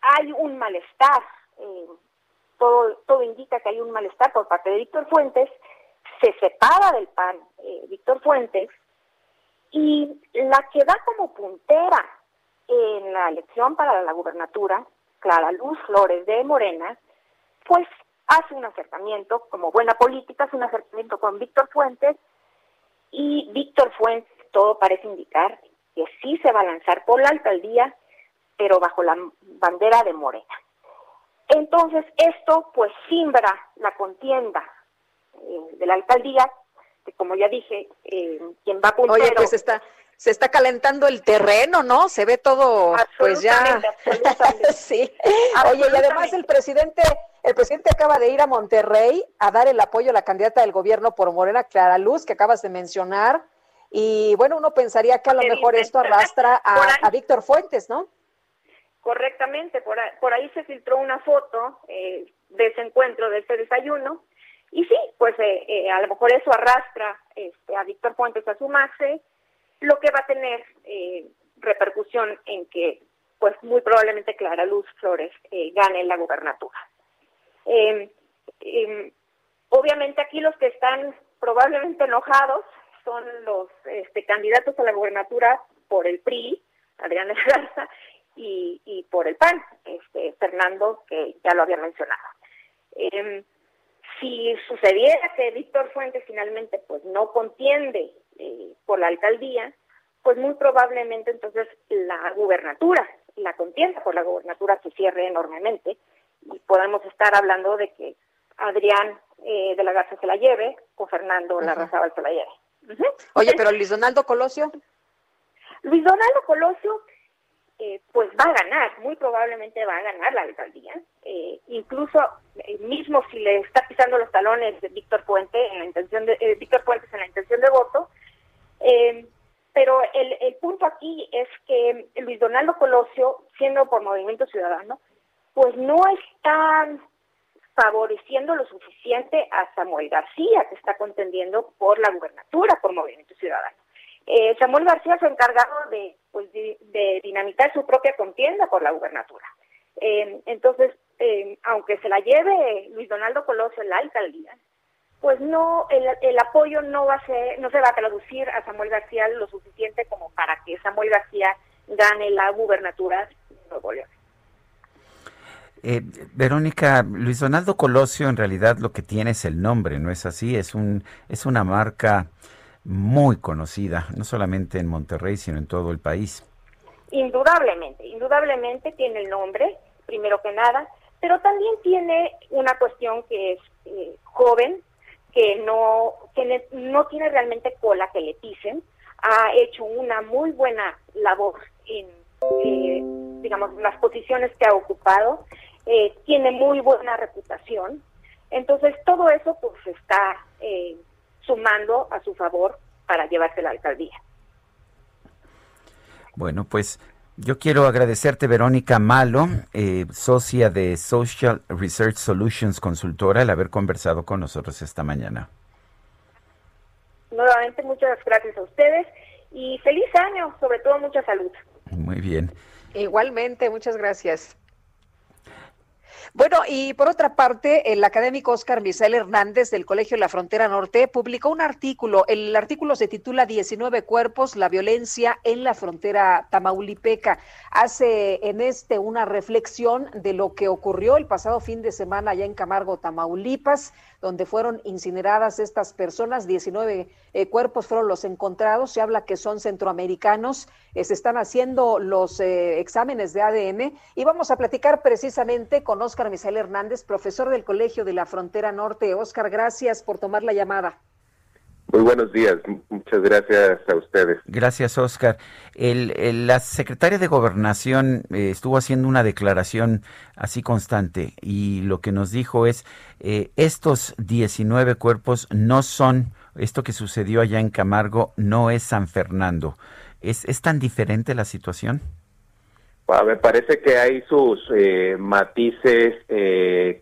hay un malestar, eh, todo, todo indica que hay un malestar por parte de Víctor Fuentes, se separa del PAN eh, Víctor Fuentes y la que da como puntera en la elección para la gubernatura, Clara Luz Flores de Morena, pues hace un acercamiento, como buena política, hace un acercamiento con Víctor Fuentes y Víctor Fuentes, todo parece indicar que sí se va a lanzar por la alcaldía, pero bajo la bandera de Morena. Entonces, esto pues simbra la contienda eh, de la alcaldía, que como ya dije, eh, quien va a puntero... Oye, pues está, se está calentando el terreno, ¿no? Se ve todo, pues ya. sí. Oye, y además el presidente el presidente acaba de ir a Monterrey a dar el apoyo a la candidata del gobierno por Morena, Clara Luz, que acabas de mencionar. Y bueno, uno pensaría que a lo mejor esto arrastra a, Víctor Fuentes, ¿no? Correctamente, por ahí, por ahí se filtró una foto eh, de ese encuentro, de ese desayuno. Y sí, pues eh, eh, a lo mejor eso arrastra este, a Víctor Fuentes a sumarse, lo que va a tener repercusión en que, pues muy probablemente Clara Luz Flores gane la gubernatura. Eh, obviamente aquí los que están probablemente enojados son los este, candidatos a la gubernatura por el PRI, Adrián Garza, y, y por el PAN, este, Fernando, que ya lo había mencionado. Em, si sucediera que Víctor Fuentes finalmente pues no contiende eh, por la alcaldía, pues muy probablemente entonces la gubernatura, la contienda por la gubernatura se cierre enormemente y podemos estar hablando de que Adrián eh, de la Garza se la lleve o Fernando uh -huh. se la lleve. Oye, pero Luis Donaldo Colosio. Luis Donaldo Colosio, eh, pues va a ganar, muy probablemente va a ganar la alcaldía. Eh, incluso mismo si le está pisando los talones de Víctor Puente en la intención de eh, Víctor Puentes en la intención de voto. Pero el, el punto aquí es que Luis Donaldo Colosio, siendo por Movimiento Ciudadano, pues no está favoreciendo lo suficiente a Samuel García, que está contendiendo por la gubernatura por Movimiento Ciudadano. Eh, Samuel García se ha encargado de, pues, de, dinamitar su propia contienda por la gubernatura. Eh, entonces, eh, aunque se la lleve Luis Donaldo Coloso en la alcaldía, pues no, el, el, apoyo no va a ser, no se va a traducir a Samuel García lo suficiente como para que Samuel García gane la gubernatura de Nuevo León. Eh, Verónica, Luis Donaldo Colosio en realidad lo que tiene es el nombre, ¿no es así? Es un es una marca muy conocida, no solamente en Monterrey, sino en todo el país. Indudablemente, indudablemente tiene el nombre, primero que nada, pero también tiene una cuestión que es eh, joven, que no, que no tiene realmente cola que le pisen, ha hecho una muy buena labor en, eh, digamos, las posiciones que ha ocupado, eh, tiene muy buena reputación. Entonces, todo eso pues está eh, sumando a su favor para llevarse la alcaldía. Bueno, pues yo quiero agradecerte, Verónica Malo, eh, socia de Social Research Solutions Consultora, el haber conversado con nosotros esta mañana. Nuevamente, muchas gracias a ustedes y feliz año, sobre todo mucha salud. Muy bien. Igualmente, muchas gracias. Bueno, y por otra parte, el académico Oscar Misael Hernández del Colegio la Frontera Norte publicó un artículo. El artículo se titula 19 cuerpos, la violencia en la frontera tamaulipeca. Hace en este una reflexión de lo que ocurrió el pasado fin de semana allá en Camargo, Tamaulipas, donde fueron incineradas estas personas. 19 eh, cuerpos fueron los encontrados. Se habla que son centroamericanos. Eh, se están haciendo los eh, exámenes de ADN y vamos a platicar precisamente con Oscar Misael Hernández, profesor del Colegio de la Frontera Norte. Oscar, gracias por tomar la llamada. Muy buenos días, muchas gracias a ustedes. Gracias, Oscar. El, el, la secretaria de Gobernación eh, estuvo haciendo una declaración así constante y lo que nos dijo es, eh, estos 19 cuerpos no son, esto que sucedió allá en Camargo no es San Fernando. ¿Es, es tan diferente la situación? Bueno, me parece que hay sus eh, matices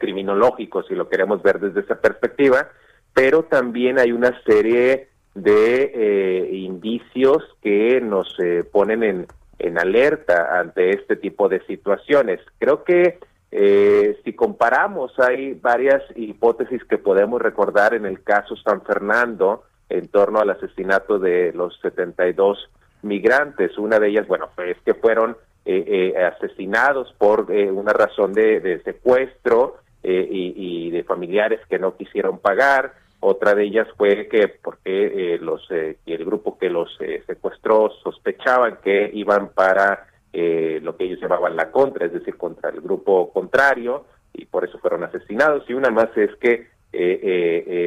criminológicos, si lo queremos ver desde esa perspectiva, pero también hay una serie de eh, indicios que nos eh, ponen en, en, alerta ante este tipo de situaciones. Creo que eh, si comparamos, hay varias hipótesis que podemos recordar en el caso San Fernando en torno al asesinato de los 72 migrantes. Una de ellas, bueno, es que fueron eh, eh, asesinados por eh, una razón de, de secuestro y, y, de familiares que no quisieron pagar. Otra de ellas fue que porque los el grupo que los secuestró sospechaban que iban para lo que ellos llamaban la contra, es decir, contra el grupo contrario, y por eso fueron asesinados. Y una más es que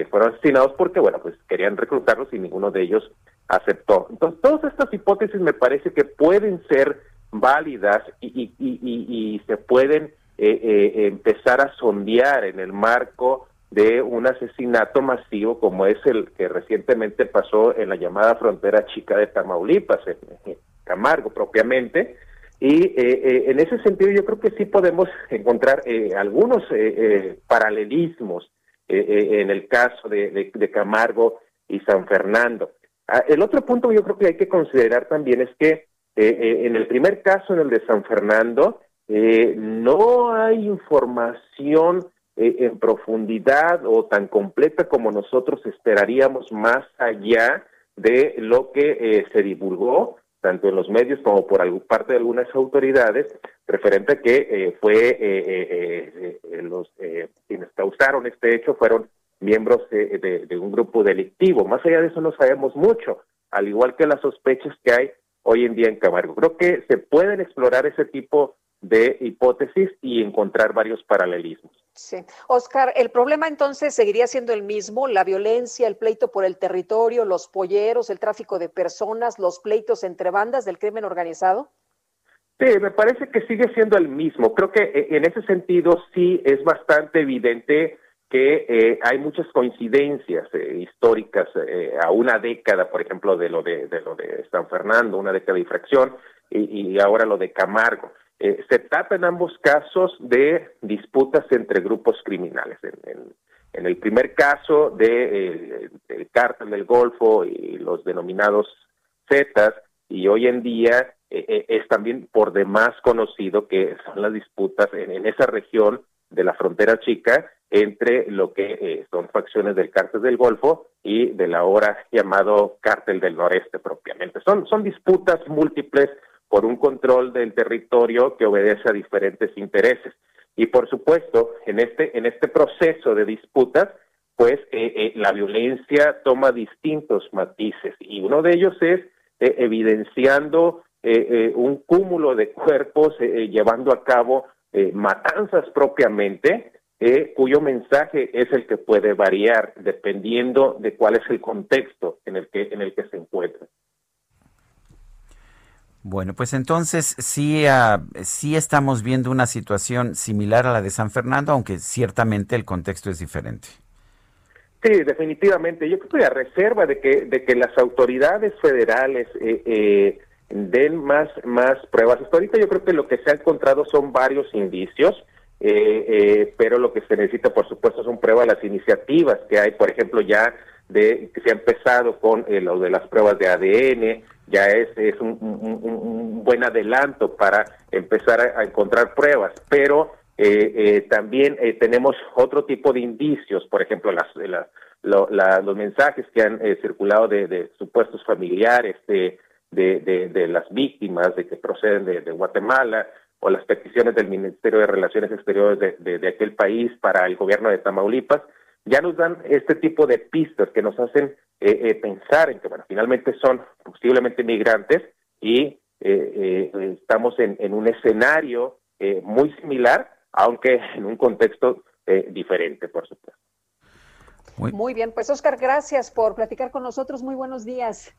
fueron asesinados porque, bueno, pues querían reclutarlos y ninguno de ellos aceptó. Entonces, todas estas hipótesis me parece que pueden ser válidas y, y, y, y se pueden eh, eh, empezar a sondear en el marco de un asesinato masivo como es el que recientemente pasó en la llamada frontera chica de Tamaulipas, en, Camargo propiamente. Y eh, eh, en ese sentido yo creo que sí podemos encontrar eh, algunos paralelismos en el caso de, de, de, Camargo y San Fernando. Ah, el otro punto yo creo que hay que considerar también es que en el primer caso, en el de San Fernando, no hay información en profundidad o tan completa como nosotros esperaríamos más allá de lo que eh, se divulgó tanto en los medios como por parte de algunas autoridades, referente a que eh, fue eh, los quienes causaron este hecho fueron miembros de, un grupo delictivo. Más allá de eso no sabemos mucho, al igual que las sospechas que hay hoy en día en Camargo. Creo que se pueden explorar ese tipo de hipótesis y encontrar varios paralelismos. Sí. Oscar, ¿el problema entonces seguiría siendo el mismo? La violencia, el pleito por el territorio, los polleros, el tráfico de personas, los pleitos entre bandas del crimen organizado? Sí, me parece que sigue siendo el mismo. Creo que eh, en ese sentido sí es bastante evidente que eh, hay muchas coincidencias eh, históricas a una década, por ejemplo, de lo de, lo de San Fernando, una década de infracción, y ahora lo de Camargo. Eh, se trata en ambos casos de disputas entre grupos criminales. En, el primer caso de, eh, cártel del Golfo y los denominados Zetas, y hoy en día eh, es también por demás conocido que son las disputas en, esa región de la frontera chica entre lo que son facciones del cártel del Golfo y del ahora llamado cártel del noreste propiamente. Son, son disputas múltiples por un control del territorio que obedece a diferentes intereses. Y por supuesto, en este, en este proceso de disputas, pues eh, eh, la violencia toma distintos matices y uno de ellos es eh, evidenciando un cúmulo de cuerpos llevando a cabo matanzas propiamente, cuyo mensaje es el que puede variar dependiendo de cuál es el contexto en el que, en el que se encuentra. Bueno, pues entonces sí, ah, sí estamos viendo una situación similar a la de San Fernando, aunque ciertamente el contexto es diferente. Sí, definitivamente. Yo creo que a reserva de que, de que las autoridades federales eh, eh, den más, más pruebas. Hasta ahorita yo creo que lo que se ha encontrado son varios indicios, eh, pero lo que se necesita, por supuesto, son pruebas las iniciativas que hay, por ejemplo, ya de que se ha empezado con lo de las pruebas de ADN, ya es, es un, buen adelanto para empezar a, encontrar pruebas, pero eh, eh, también eh, tenemos otro tipo de indicios, por ejemplo, las, los mensajes que han circulado de, supuestos familiares de, de, las víctimas de que proceden de, Guatemala o las peticiones del Ministerio de Relaciones Exteriores de, aquel país para el gobierno de Tamaulipas, ya nos dan este tipo de pistas que nos hacen eh, eh, pensar en que, bueno, finalmente son posiblemente migrantes y eh, estamos en, un escenario muy similar, aunque en un contexto diferente, por supuesto. Muy... muy bien, pues Oscar, gracias por platicar con nosotros. Muy buenos días.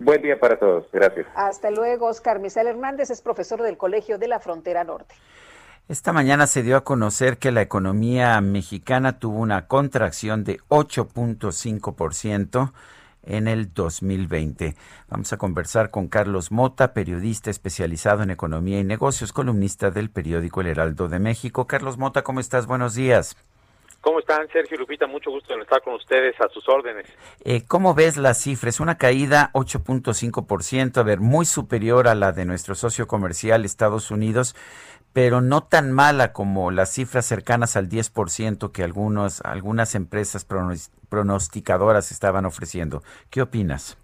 Buen día para todos. Gracias. Hasta luego, Oscar. Misael Hernández es profesor del Colegio de la Frontera Norte. Esta mañana se dio a conocer que la economía mexicana tuvo una contracción de 8.5% en el 2020. Vamos a conversar con Carlos Mota, periodista especializado en economía y negocios, columnista del periódico El Heraldo de México. Carlos Mota, ¿cómo estás? Buenos días. ¿Cómo están, Sergio Lupita? Mucho gusto en estar con ustedes a sus órdenes. Eh, ¿Cómo ves las cifras? Una caída 8.5%, a ver, muy superior a la de nuestro socio comercial Estados Unidos pero no tan mala como las cifras cercanas al 10% que algunos, algunas empresas pronosticadoras estaban ofreciendo. ¿Qué opinas?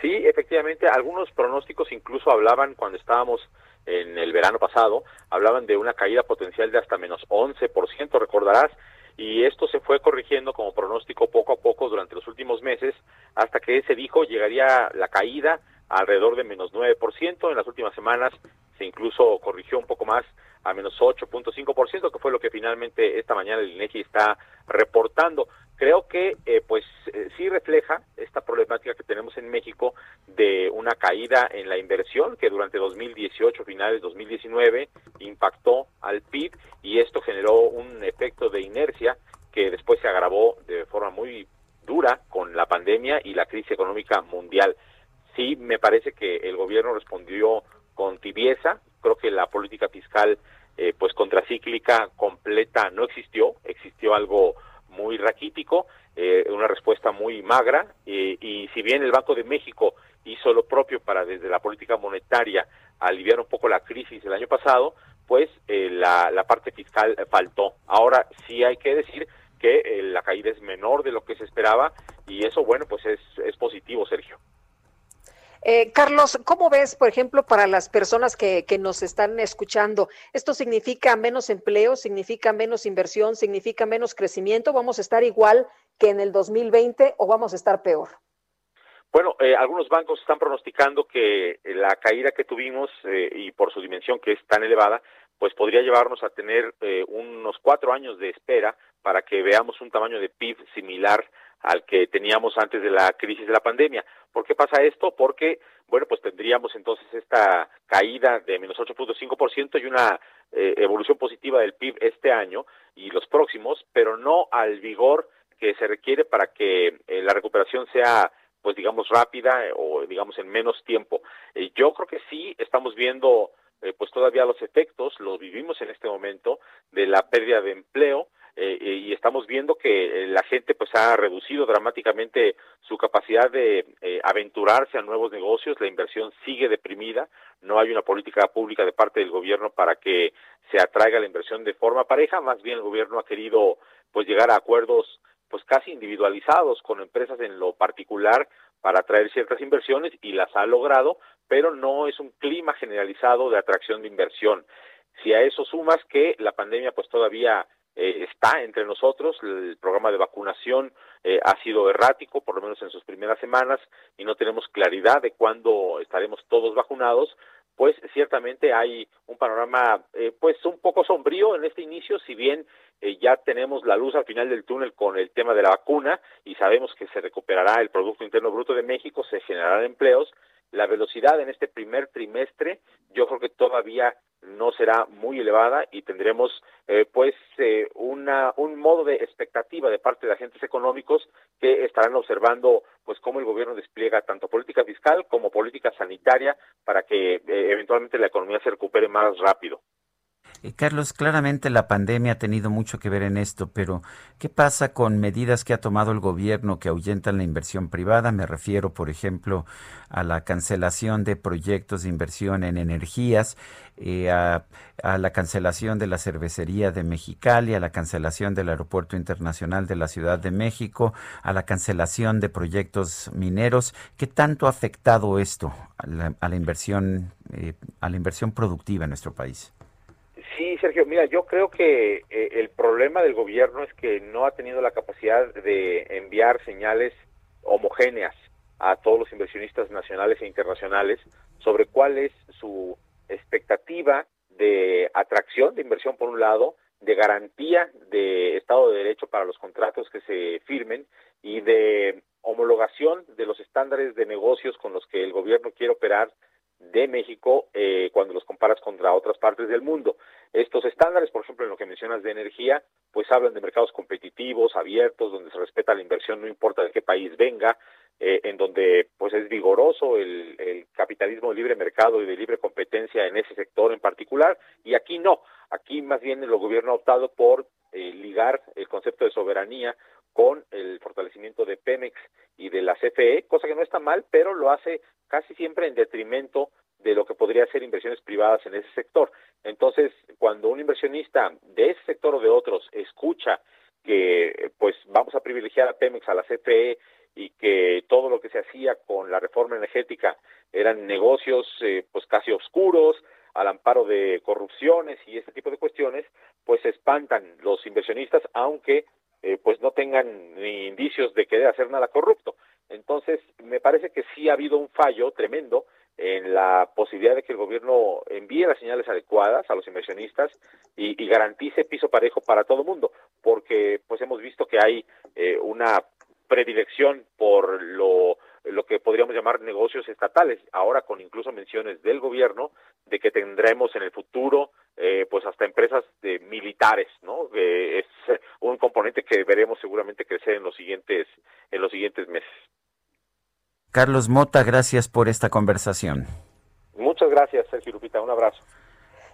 Sí, efectivamente, algunos pronósticos incluso hablaban cuando estábamos en el verano pasado, hablaban de una caída potencial de hasta menos 11%, recordarás, y esto se fue corrigiendo como pronóstico poco a poco durante los últimos meses, hasta que se dijo llegaría la caída alrededor de menos 9%, en las últimas semanas se incluso corrigió un poco más a menos 8.5%, que fue lo que finalmente esta mañana el INEGI está reportando. Creo que eh, pues eh, sí refleja esta problemática que tenemos en México de una caída en la inversión que durante 2018, finales 2019, impactó al PIB y esto generó un efecto de inercia que después se agravó de forma muy dura con la pandemia y la crisis económica mundial. Sí, me parece que el gobierno respondió con tibieza. Creo que la política fiscal eh, pues contracíclica completa no existió, existió algo muy raquítico, eh, una respuesta muy magra, y si bien el Banco de México hizo lo propio para desde la política monetaria aliviar un poco la crisis el año pasado, pues eh, la, la, parte fiscal faltó. Ahora sí hay que decir que la caída es menor de lo que se esperaba y eso, bueno, pues es, es positivo, Sergio. Eh, Carlos, ¿cómo ves, por ejemplo, para las personas que, que nos están escuchando? ¿Esto significa menos empleo, significa menos inversión, significa menos crecimiento? ¿Vamos a estar igual que en el 2020 o vamos a estar peor? Bueno, eh, algunos bancos están pronosticando que la caída que tuvimos eh, y por su dimensión que es tan elevada, pues podría llevarnos a tener eh, unos cuatro años de espera para que veamos un tamaño de PIB similar al que teníamos antes de la crisis de la pandemia. ¿Por qué pasa esto? Porque, bueno, pues tendríamos entonces esta caída de menos 8.5% y una evolución positiva del PIB este año y los próximos, pero no al vigor que se requiere para que la recuperación sea pues digamos rápida eh, o digamos en menos tiempo. Eh, yo creo que sí estamos viendo eh, pues todavía los efectos, los vivimos en este momento de la pérdida de empleo y estamos viendo que la gente pues ha reducido dramáticamente su capacidad de aventurarse a nuevos negocios, la inversión sigue deprimida, no hay una política pública de parte del gobierno para que se atraiga la inversión de forma pareja, más bien el gobierno ha querido pues llegar a acuerdos pues casi individualizados con empresas en lo particular para atraer ciertas inversiones y las ha logrado, pero no es un clima generalizado de atracción de inversión. Si a eso sumas que la pandemia pues todavía eh, está entre nosotros, el programa de vacunación eh, ha sido errático, por lo menos en sus primeras semanas, y no tenemos claridad de cuándo estaremos todos vacunados, pues ciertamente hay un panorama eh, pues un poco sombrío en este inicio, si bien eh, ya tenemos la luz al final del túnel con el tema de la vacuna y sabemos que se recuperará el Producto Interno Bruto de México, se generarán empleos, la velocidad en este primer trimestre yo creo que todavía no será muy elevada y tendremos eh, pues eh, una, un modo de expectativa de parte de agentes económicos que estarán observando pues cómo el gobierno despliega tanto política fiscal como política sanitaria para que eh, eventualmente la economía se recupere más rápido. Eh, Carlos, claramente la pandemia ha tenido mucho que ver en esto, pero ¿qué pasa con medidas que ha tomado el gobierno que ahuyentan la inversión privada? Me refiero, por ejemplo, a la cancelación de proyectos de inversión en energías, eh, a, la cancelación de la cervecería de Mexicali, a la cancelación del Aeropuerto Internacional de la Ciudad de México, a la cancelación de proyectos mineros. ¿Qué tanto ha afectado esto a la, inversión, eh, a la inversión productiva en nuestro país? Sergio, mira, yo creo que eh, el problema del gobierno es que no ha tenido la capacidad de enviar señales homogéneas a todos los inversionistas nacionales e internacionales sobre cuál es su expectativa de atracción de inversión por un lado, de garantía de Estado de Derecho para los contratos que se firmen y de homologación de los estándares de negocios con los que el gobierno quiere operar de México eh, cuando los comparas contra otras partes del mundo. Estos estándares, por ejemplo, en lo que mencionas de energía, pues hablan de mercados competitivos, abiertos, donde se respeta la inversión, no importa de qué país venga, eh, en donde pues es vigoroso el, el, capitalismo de libre mercado y de libre competencia en ese sector en particular, y aquí no, aquí más bien el gobierno ha optado por eh, ligar el concepto de soberanía con el fortalecimiento de Pemex y de la CFE, cosa que no está mal, pero lo hace casi siempre en detrimento de lo que podría ser inversiones privadas en ese sector. Entonces, cuando un inversionista de ese sector o de otros escucha que pues vamos a privilegiar a Pemex, a la CFE y que todo lo que se hacía con la reforma energética eran negocios eh, pues casi oscuros, al amparo de corrupciones y ese tipo de cuestiones, pues se espantan los inversionistas, aunque eh, pues no tengan ni indicios de querer hacer nada corrupto. Entonces, me parece que sí ha habido un fallo tremendo en la posibilidad de que el gobierno envíe las señales adecuadas a los inversionistas y, garantice piso parejo para todo el mundo, porque pues hemos visto que hay eh, una predilección por lo lo que podríamos llamar negocios estatales, ahora con incluso menciones del gobierno de que tendremos en el futuro eh, pues hasta empresas de militares, ¿no? es un componente que veremos seguramente crecer en los siguientes en los siguientes meses. Carlos Mota, gracias por esta conversación. Muchas gracias, Sergio Lupita, un abrazo.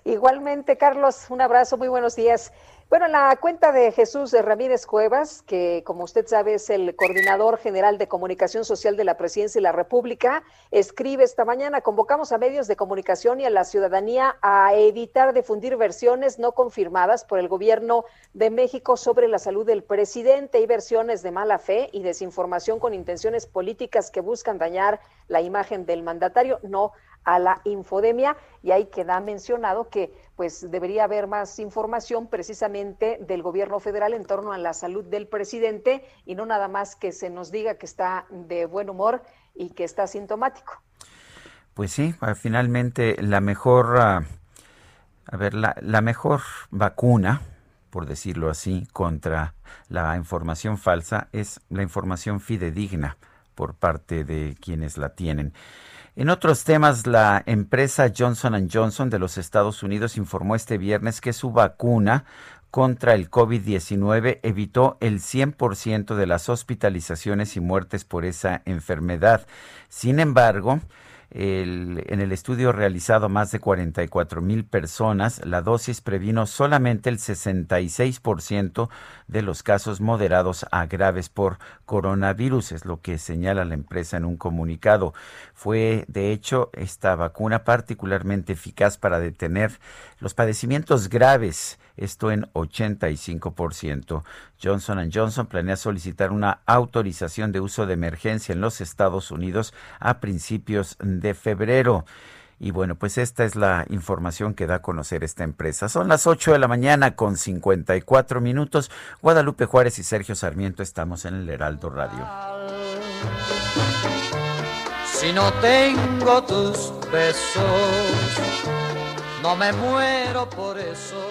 Igualmente, Carlos, un abrazo, muy buenos días. Bueno, la cuenta de Jesús Ramírez Cuevas, que como usted sabe es el coordinador general de comunicación social de la Presidencia de la República, escribe esta mañana, convocamos a medios de comunicación y a la ciudadanía a evitar difundir versiones no confirmadas por el gobierno de México sobre la salud del presidente y versiones de mala fe y desinformación con intenciones políticas que buscan dañar la imagen del mandatario. No a la infodemia y ahí queda mencionado que pues debería haber más información precisamente del gobierno federal en torno a la salud del presidente y no nada más que se nos diga que está de buen humor y que está sintomático. Pues sí, ah, finalmente la mejor, ah, a ver, la, la mejor vacuna, por decirlo así, contra la información falsa es la información fidedigna por parte de quienes la tienen. En otros temas, la empresa Johnson Johnson de los Estados Unidos informó este viernes que su vacuna contra el COVID-19 evitó el 100% de las hospitalizaciones y muertes por esa enfermedad. Sin embargo, en el estudio realizado a más de 44 mil personas, la dosis previno solamente el 66% de los casos moderados a graves por coronavirus, es lo que señala la empresa en un comunicado. Fue, de hecho, esta vacuna particularmente eficaz para detener los padecimientos graves esto en 85%. Johnson Johnson planea solicitar una autorización de uso de emergencia en los Estados Unidos a principios de febrero. Y bueno, pues esta es la información que da a conocer esta empresa. Son las 8 de la mañana con 54 minutos. Guadalupe Juárez y Sergio Sarmiento estamos en el Heraldo Radio. Si no tengo tus besos, no me muero por eso.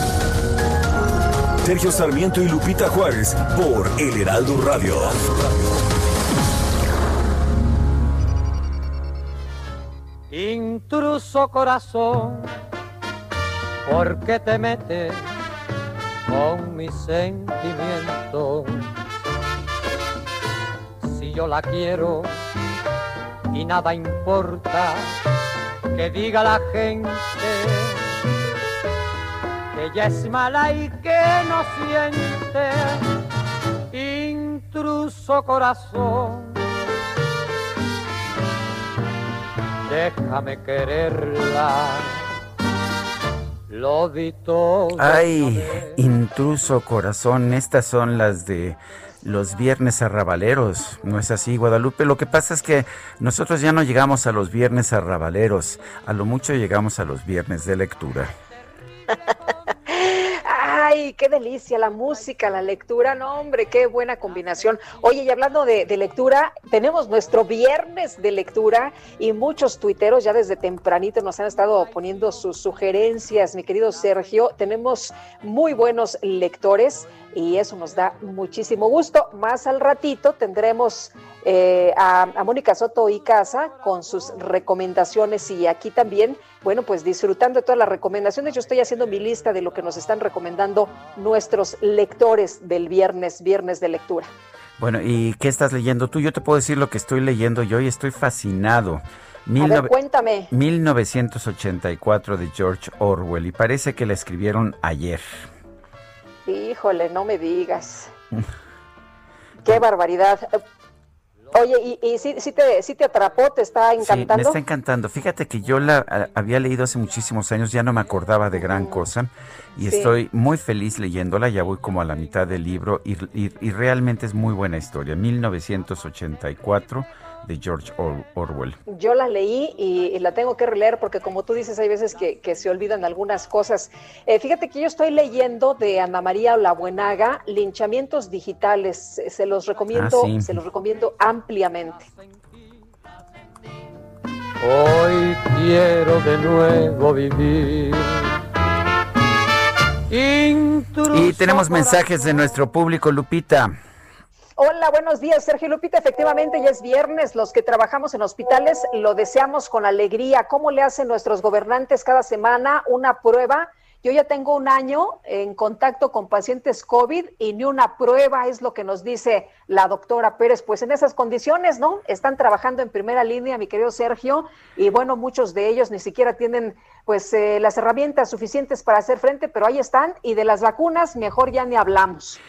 Sergio Sarmiento y Lupita Juárez por El Heraldo Radio. Intruso corazón, ¿por qué te metes con mi sentimiento? Si yo la quiero y nada importa que diga la gente ella es mala y que no siente, intruso corazón. Déjame quererla. Lo di Ay, intruso corazón, estas son las de los viernes arrabaleros, ¿no es así, Guadalupe? Lo que pasa es que nosotros ya no llegamos a los viernes arrabaleros, a lo mucho llegamos a los viernes de lectura. Ay, qué delicia, la música, la lectura, no hombre, qué buena combinación. Oye, y hablando de, lectura, tenemos nuestro viernes de lectura y muchos tuiteros ya desde tempranito nos han estado poniendo sus sugerencias, mi querido Sergio. Tenemos muy buenos lectores y eso nos da muchísimo gusto. Más al ratito tendremos eh, a, a, Mónica Soto y Casa con sus recomendaciones y aquí también, bueno, pues disfrutando de todas las recomendaciones. Yo estoy haciendo mi lista de lo que nos están recomendando nuestros lectores del viernes, viernes de lectura. Bueno, ¿y qué estás leyendo tú? Yo te puedo decir lo que estoy leyendo yo y estoy fascinado. a ver, cuéntame. 1984 de George Orwell y parece que la escribieron ayer. Híjole, no me digas. Qué barbaridad. Oye, ¿y, y sí, te, te, atrapó? ¿Te está encantando? Sí, me está encantando. Fíjate que yo la había leído hace muchísimos años, ya no me acordaba de gran cosa y estoy muy feliz leyéndola, ya voy como a la mitad del libro y, y realmente es muy buena historia. 1984 de George Orwell. Yo la leí y, la tengo que releer porque como tú dices, hay veces que, se olvidan algunas cosas. Eh, fíjate que yo estoy leyendo de Ana María Olabuenaga, Linchamientos Digitales. Se los recomiendo, ah, se los recomiendo ampliamente. Hoy quiero de nuevo vivir. y tenemos mensajes de nuestro público, Lupita. Hola, buenos días, Sergio Lupita. Efectivamente, ya es viernes. Los que trabajamos en hospitales lo deseamos con alegría. ¿Cómo le hacen nuestros gobernantes cada semana una prueba? Yo ya tengo un año en contacto con pacientes COVID y ni una prueba es lo que nos dice la doctora Pérez. Pues en esas condiciones, ¿no? Están trabajando en primera línea, mi querido Sergio, y bueno, muchos de ellos ni siquiera tienen pues eh, las herramientas suficientes para hacer frente, pero ahí están. Y de las vacunas, mejor ya ni hablamos.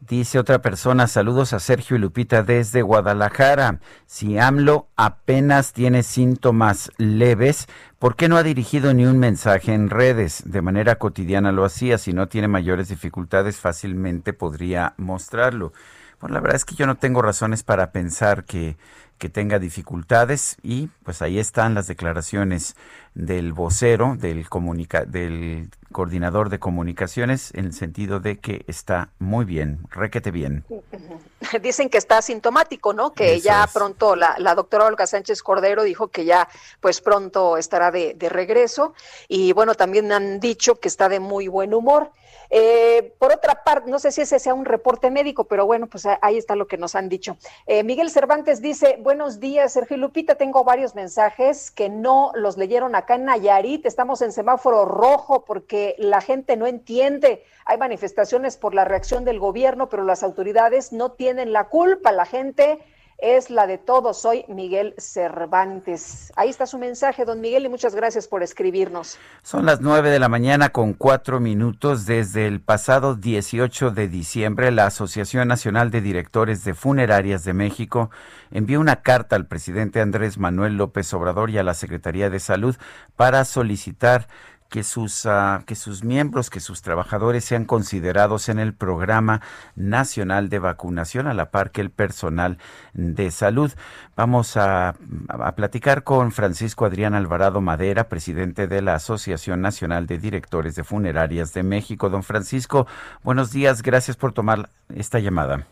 Dice otra persona, saludos a Sergio y Lupita desde Guadalajara. Si AMLO apenas tiene síntomas leves, ¿por qué no ha dirigido ni un mensaje en redes? De manera cotidiana lo hacía, si no tiene mayores dificultades fácilmente podría mostrarlo. Bueno, la verdad es que yo no tengo razones para pensar que que tenga dificultades y pues ahí están las declaraciones del vocero, del, comunica del coordinador de comunicaciones en el sentido de que está muy bien, requete bien. Dicen que está asintomático, ¿no? Que ya pronto la, la, doctora Olga Sánchez Cordero dijo que ya pues pronto estará de, de regreso y bueno, también han dicho que está de muy buen humor. Eh, por otra parte, no sé si ese sea un reporte médico, pero bueno, pues ahí está lo que nos han dicho. Eh, Miguel Cervantes dice, buenos días, Sergio Lupita, tengo varios mensajes que no los leyeron acá en Nayarit, estamos en semáforo rojo porque la gente no entiende, hay manifestaciones por la reacción del gobierno, pero las autoridades no tienen la culpa, la gente es la de todos. Soy Miguel Cervantes. Ahí está su mensaje, don Miguel, y muchas gracias por escribirnos. Son las nueve de la mañana con cuatro minutos. Desde el pasado 18 de diciembre, la Asociación Nacional de Directores de Funerarias de México envió una carta al presidente Andrés Manuel López Obrador y a la Secretaría de Salud para solicitar que sus, uh, que sus miembros, que sus trabajadores sean considerados en el programa nacional de vacunación a la par que el personal de salud. Vamos a, a platicar con Francisco Adrián Alvarado Madera, presidente de la Asociación Nacional de Directores de Funerarias de México. Don Francisco, buenos días, gracias por tomar esta llamada.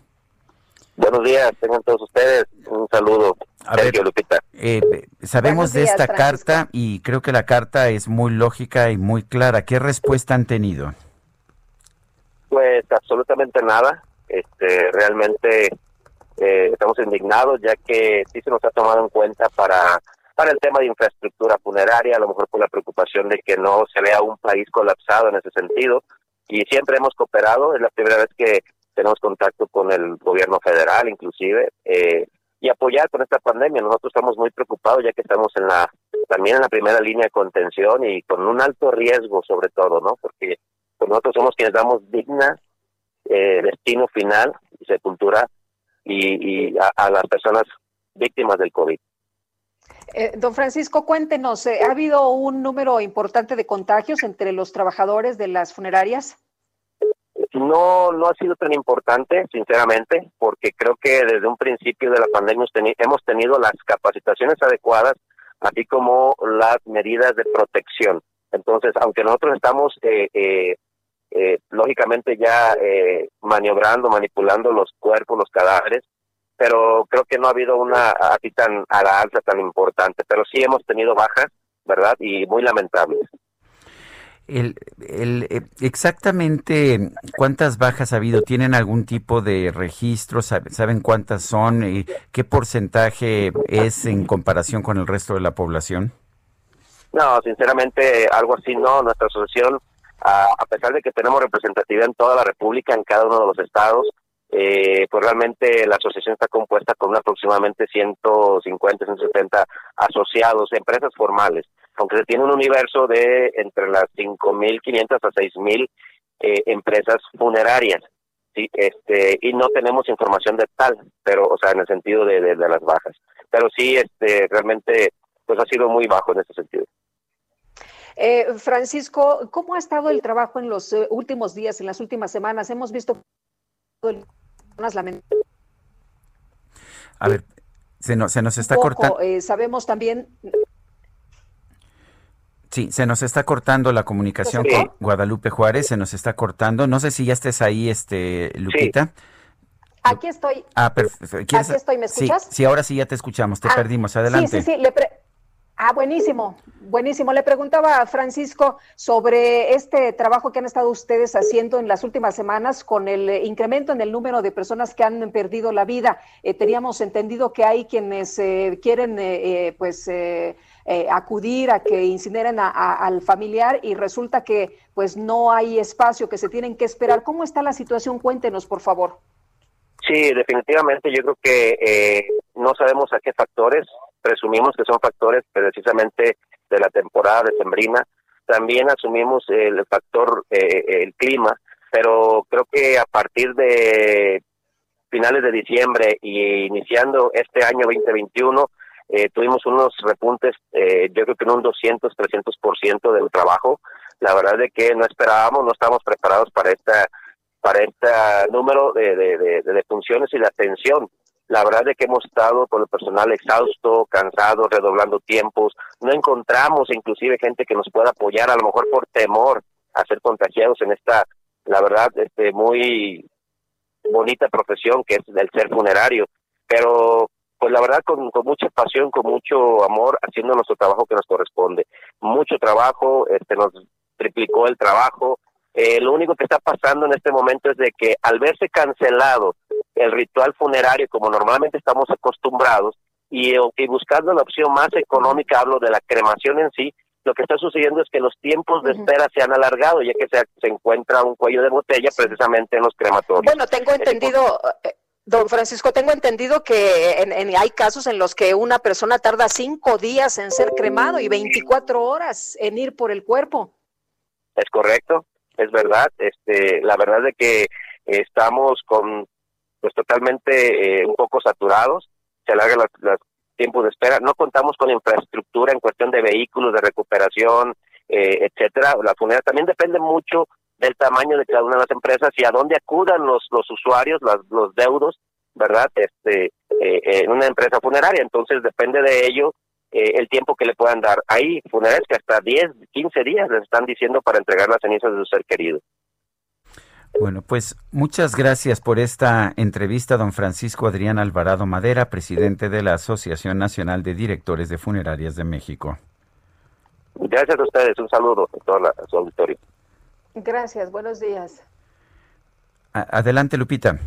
Buenos días, tengan todos ustedes un saludo. A ver, Lupita. Eh, sabemos de esta carta y creo que la carta es muy lógica y muy clara. ¿Qué respuesta han tenido? Pues absolutamente nada. Este, realmente eh, estamos indignados ya que sí se nos ha tomado en cuenta para para el tema de infraestructura funeraria, a lo mejor por la preocupación de que no se vea un país colapsado en ese sentido. Y siempre hemos cooperado, es la primera vez que tenemos contacto con el gobierno federal inclusive, eh, y apoyar con esta pandemia. Nosotros estamos muy preocupados ya que estamos en la también en la primera línea de contención y con un alto riesgo sobre todo, ¿no? Porque pues, nosotros somos quienes damos digna eh, destino final y sepultura y, a, las personas víctimas del COVID. Eh, don Francisco, cuéntenos, ¿ha habido un número importante de contagios entre los trabajadores de las funerarias? No, no ha sido tan importante, sinceramente, porque creo que desde un principio de la pandemia hemos tenido las capacitaciones adecuadas, así como las medidas de protección. Entonces, aunque nosotros estamos, eh, eh, eh, lógicamente, ya maniobrando, manipulando los cuerpos, los cadáveres, pero creo que no ha habido una así tan a la alza tan importante, pero sí hemos tenido bajas, ¿verdad? Y muy lamentables. El, el, eh, exactamente cuántas bajas ha habido, ¿tienen algún tipo de registro? ¿Saben cuántas son? y ¿Qué porcentaje es en comparación con el resto de la población? No, sinceramente algo así no. Nuestra asociación, a, pesar de que tenemos representatividad en toda la República, en cada uno de los estados, eh, pues realmente la asociación está compuesta con aproximadamente 150, 170 asociados, empresas formales aunque se tiene un universo de entre las 5.500 a 6.000 eh, empresas funerarias. Sí, este, y no tenemos información de tal, pero, o sea, en el sentido de, de, las bajas. Pero sí, este, realmente, pues ha sido muy bajo en ese sentido. Eh, Francisco, ¿cómo ha estado el trabajo en los eh, últimos días, en las últimas semanas? Hemos visto A ver, se nos, se nos está cortando. Eh, sabemos también Sí, se nos está cortando la comunicación con Guadalupe Juárez, se nos está cortando. No sé si ya estés ahí, este Lupita. Aquí estoy. Ah, perfecto. Aquí estoy, ¿me escuchas? Sí, ahora sí ya te escuchamos, te ah, perdimos. Adelante. Sí, sí, sí. Ah, buenísimo, buenísimo. Le preguntaba a Francisco sobre este trabajo que han estado ustedes haciendo en las últimas semanas con el incremento en el número de personas que han perdido la vida. Eh, teníamos entendido que hay quienes eh, quieren, eh, pues, acudir a que incineren al familiar y resulta que, pues, no hay espacio, que se tienen que esperar. ¿Cómo está la situación? Cuéntenos, por favor. Sí, definitivamente. Yo creo que no sabemos a qué factores presumimos que son factores precisamente de la temporada de sembrina. También asumimos el factor eh, el clima, pero creo que a partir de finales de diciembre y iniciando este año 2021 eh, tuvimos unos repuntes, eh, yo creo que en un 200, 300% del trabajo. La verdad es que no esperábamos, no estábamos preparados para esta para este número de, de, de, funciones y la atención la verdad es que hemos estado con el personal exhausto, cansado, redoblando tiempos. No encontramos inclusive gente que nos pueda apoyar, a lo mejor por temor a ser contagiados en esta, la verdad, este, muy bonita profesión que es el ser funerario. Pero, pues la verdad, con, con mucha pasión, con mucho amor, haciendo nuestro trabajo que nos corresponde. Mucho trabajo, este, nos triplicó el trabajo, eh, lo único que está pasando en este momento es de que al verse cancelado el ritual funerario como normalmente estamos acostumbrados y, buscando la opción más económica, hablo de la cremación en sí, lo que está sucediendo es que los tiempos de espera se han alargado ya que se, se encuentra un cuello de botella precisamente en los crematorios. Bueno, tengo entendido... Don Francisco, tengo entendido que en, hay casos en los que una persona tarda cinco días en ser cremado y 24 horas en ir por el cuerpo. Es correcto es verdad. Este, la verdad de que estamos con pues totalmente eh, un poco saturados, se alargan los, tiempos de espera, no contamos con infraestructura en cuestión de vehículos, de recuperación, eh, etcétera. La funeraria también depende mucho del tamaño de cada una de las empresas y a dónde acudan los los usuarios, los deudos, ¿verdad? Este, eh, en una empresa funeraria. Entonces depende de ello eh, el tiempo que le puedan dar. Hay funerales que hasta 10, 15 días les están diciendo para entregar las cenizas de su ser querido. Bueno, pues muchas gracias por esta entrevista, don Francisco Adrián Alvarado Madera, presidente de la Asociación Nacional de Directores de Funerarias de México. Gracias a ustedes, un saludo a todo su auditorio. Gracias, buenos días. adelante, Lupita.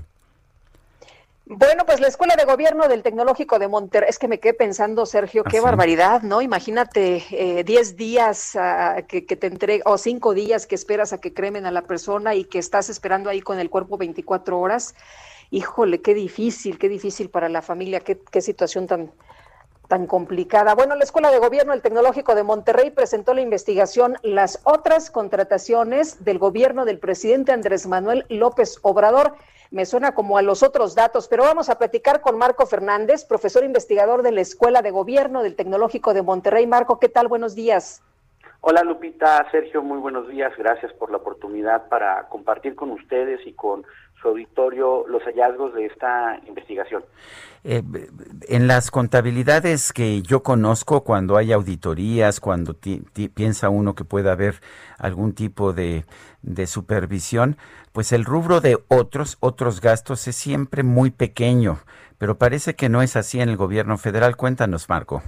Bueno, pues la Escuela de Gobierno del Tecnológico de Monterrey, es que me quedé pensando, Sergio, qué ¿Ah, barbaridad, ¿no? Imagínate eh, 10 días uh, que, que, te entrega, o 5 días que esperas a que cremen a la persona y que estás esperando ahí con el cuerpo 24 horas. Híjole, qué difícil, qué difícil para la familia, qué, qué situación tan, tan complicada. Bueno, la Escuela de Gobierno del Tecnológico de Monterrey presentó la investigación Las otras contrataciones del gobierno del presidente Andrés Manuel López Obrador me suena como a los otros datos, pero vamos a platicar con Marco Fernández, profesor investigador de la Escuela de Gobierno del Tecnológico de Monterrey. Marco, ¿qué tal? Buenos días. Hola Lupita, Sergio, muy buenos días. Gracias por la oportunidad para compartir con ustedes y con su auditorio los hallazgos de esta investigación. Eh, en las contabilidades que yo conozco, cuando hay auditorías, cuando piensa uno que puede haber algún tipo de, de supervisión, pues el rubro de otros, otros gastos es siempre muy pequeño, pero parece que no es así en el gobierno federal. Cuéntanos, Marco.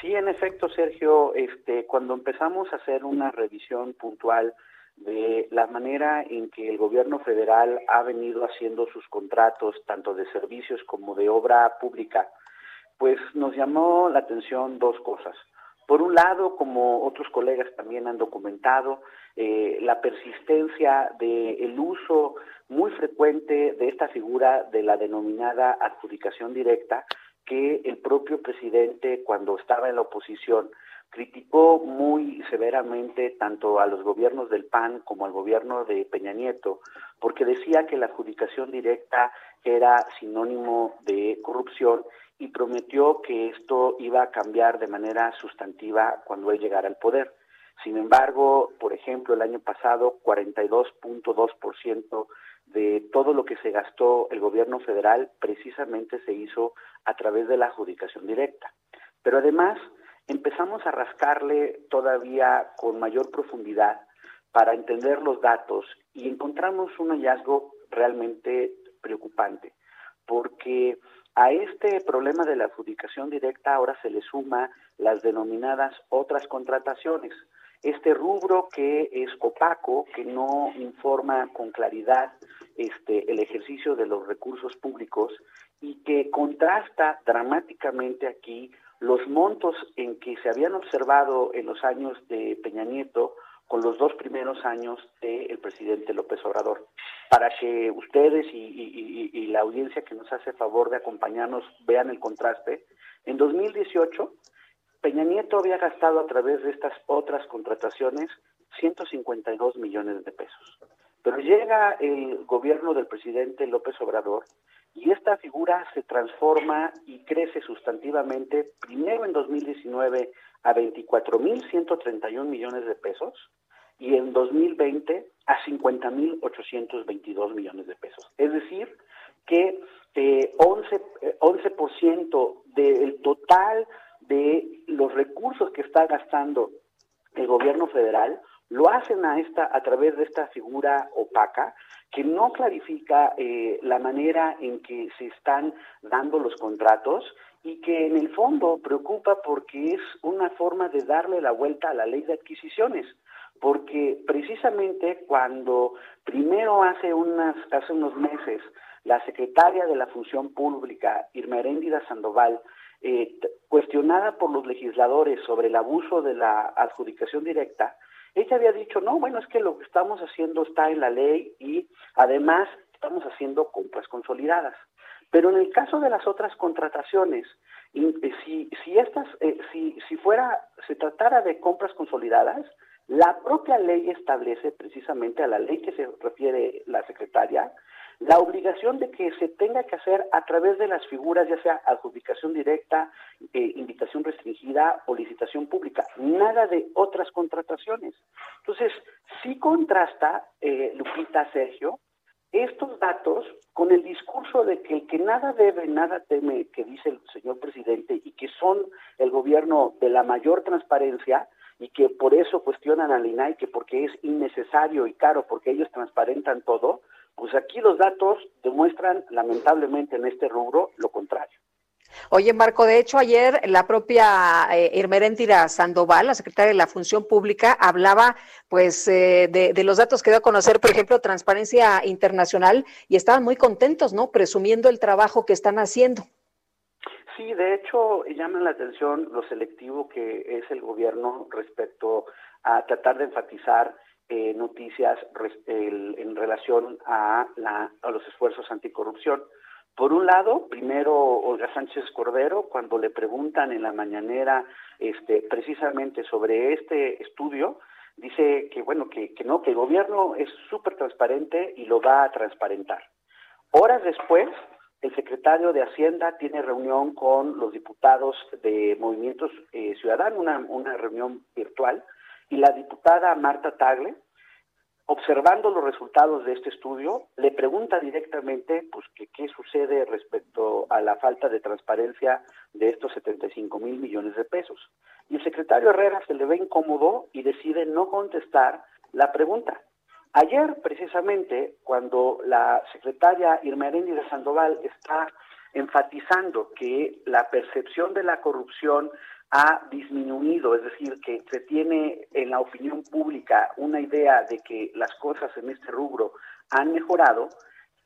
Sí, en efecto, Sergio, este, cuando empezamos a hacer una revisión puntual de la manera en que el gobierno federal ha venido haciendo sus contratos, tanto de servicios como de obra pública, pues nos llamó la atención dos cosas. Por un lado, como otros colegas también han documentado, eh, la persistencia del uso muy frecuente de esta figura de la denominada adjudicación directa, que el propio presidente, cuando estaba en la oposición, criticó muy severamente tanto a los gobiernos del PAN como al gobierno de Peña Nieto, porque decía que la adjudicación directa era sinónimo de corrupción y prometió que esto iba a cambiar de manera sustantiva cuando él llegara al poder. Sin embargo, por ejemplo, el año pasado, 42.2% de todo lo que se gastó el gobierno federal precisamente se hizo a través de la adjudicación directa. Pero además, empezamos a rascarle todavía con mayor profundidad para entender los datos y encontramos un hallazgo realmente preocupante, porque a este problema de la adjudicación directa ahora se le suma las denominadas otras contrataciones. Este rubro que es opaco, que no informa con claridad este, el ejercicio de los recursos públicos y que contrasta dramáticamente aquí los montos en que se habían observado en los años de Peña Nieto con los dos primeros años del presidente López Obrador. Para que ustedes y, la audiencia que nos hace favor de acompañarnos vean el contraste, en 2018 Peña Nieto había gastado a través de estas otras contrataciones 152 millones de pesos. Pero llega el gobierno del presidente López Obrador y esta figura se transforma y crece sustantivamente, primero en 2019 a 24.131 millones de pesos y en 2020 a 50.822 millones de pesos. Es decir, que eh, 11%, 11 del total de los recursos que está gastando el gobierno federal lo hacen a esta a través de esta figura opaca que no clarifica eh, la manera en que se están dando los contratos y que en el fondo preocupa porque es una forma de darle la vuelta a la ley de adquisiciones. Porque precisamente cuando primero hace unas hace unos meses la secretaria de la Función Pública Irma Heréndida Sandoval eh, cuestionada por los legisladores sobre el abuso de la adjudicación directa, ella había dicho, no, bueno, es que lo que estamos haciendo está en la ley y además estamos haciendo compras consolidadas. Pero en el caso de las otras contrataciones, eh, si, si, estas, eh, si, si fuera, se tratara de compras consolidadas, la propia ley establece precisamente a la ley que se refiere la secretaria, la obligación de que se tenga que hacer a través de las figuras, ya sea adjudicación directa, eh, invitación restringida o licitación pública, nada de otras contrataciones. Entonces, sí contrasta, eh, Lupita Sergio, estos datos con el discurso de que el que nada debe, nada teme, que dice el señor presidente, y que son el gobierno de la mayor transparencia, y que por eso cuestionan al INAI, que porque es innecesario y caro, porque ellos transparentan todo, pues aquí los datos demuestran lamentablemente en este rubro lo contrario. Oye, Marco, de hecho ayer la propia eh, Sandoval, la secretaria de la Función Pública, hablaba pues eh, de, los datos que dio a conocer, por ejemplo, Transparencia Internacional, y estaban muy contentos, ¿no? Presumiendo el trabajo que están haciendo. Sí, de hecho, llaman la atención lo selectivo que es el gobierno respecto a tratar de enfatizar eh, noticias en relación a, los esfuerzos anticorrupción. Por un lado, primero Olga Sánchez Cordero, cuando le preguntan en la mañanera este, precisamente sobre este estudio, dice que bueno, que, que no, que el gobierno es súper transparente y lo va a transparentar. Horas después, el secretario de Hacienda tiene reunión con los diputados de Movimientos eh, Ciudadanos, una, una reunión virtual, y la diputada Marta Tagle, observando los resultados de este estudio, le pregunta directamente pues que qué sucede respecto a la falta de transparencia de estos 75 mil millones de pesos. Y el secretario Herrera se le ve incómodo y decide no contestar la pregunta. Ayer, precisamente, cuando la secretaria Irma de Sandoval está enfatizando que la percepción de la corrupción ha disminuido, es decir, que se tiene en la opinión pública una idea de que las cosas en este rubro han mejorado,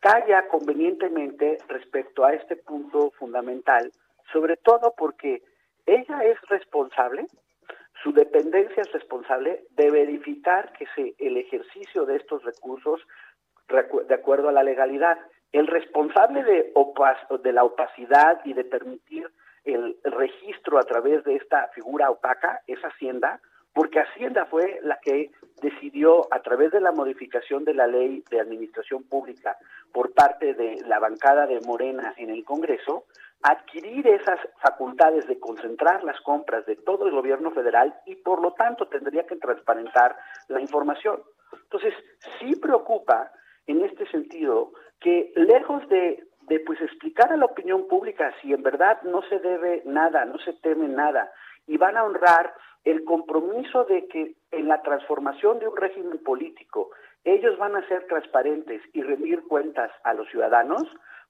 calla convenientemente respecto a este punto fundamental, sobre todo porque ella es responsable, su dependencia es responsable de verificar que se, el ejercicio de estos recursos de acuerdo a la legalidad. El responsable de, de la opacidad y de permitir el, registro a través de esta figura opaca es Hacienda, porque Hacienda fue la que decidió, a través de la modificación de la ley de administración pública por parte de la bancada de Morena en el Congreso, adquirir esas facultades de concentrar las compras de todo el gobierno federal y por lo tanto tendría que transparentar la información. Entonces, sí preocupa en este sentido que lejos de de pues explicar a la opinión pública si en verdad no se debe nada, no se teme nada, y van a honrar el compromiso de que en la transformación de un régimen político ellos van a ser transparentes y rendir cuentas a los ciudadanos,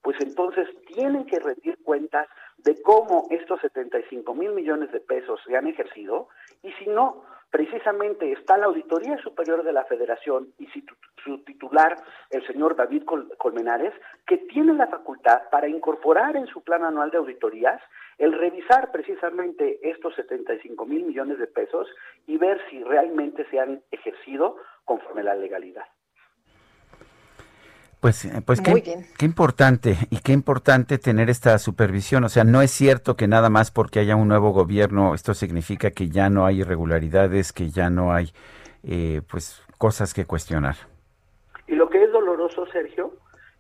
pues entonces tienen que rendir cuentas de cómo estos 75 mil millones de pesos se han ejercido y si no, precisamente está la Auditoría Superior de la Federación y su titular, el señor David Colmenares, que tiene la facultad para incorporar en su plan anual de auditorías el revisar precisamente estos 75 mil millones de pesos y ver si realmente se han ejercido conforme a la legalidad. Pues, eh, pues qué, qué, importante y qué importante tener esta supervisión. O sea, no es cierto que nada más porque haya un nuevo gobierno esto significa que ya no hay irregularidades, que ya no hay eh, pues cosas que cuestionar. Y lo que es doloroso, Sergio,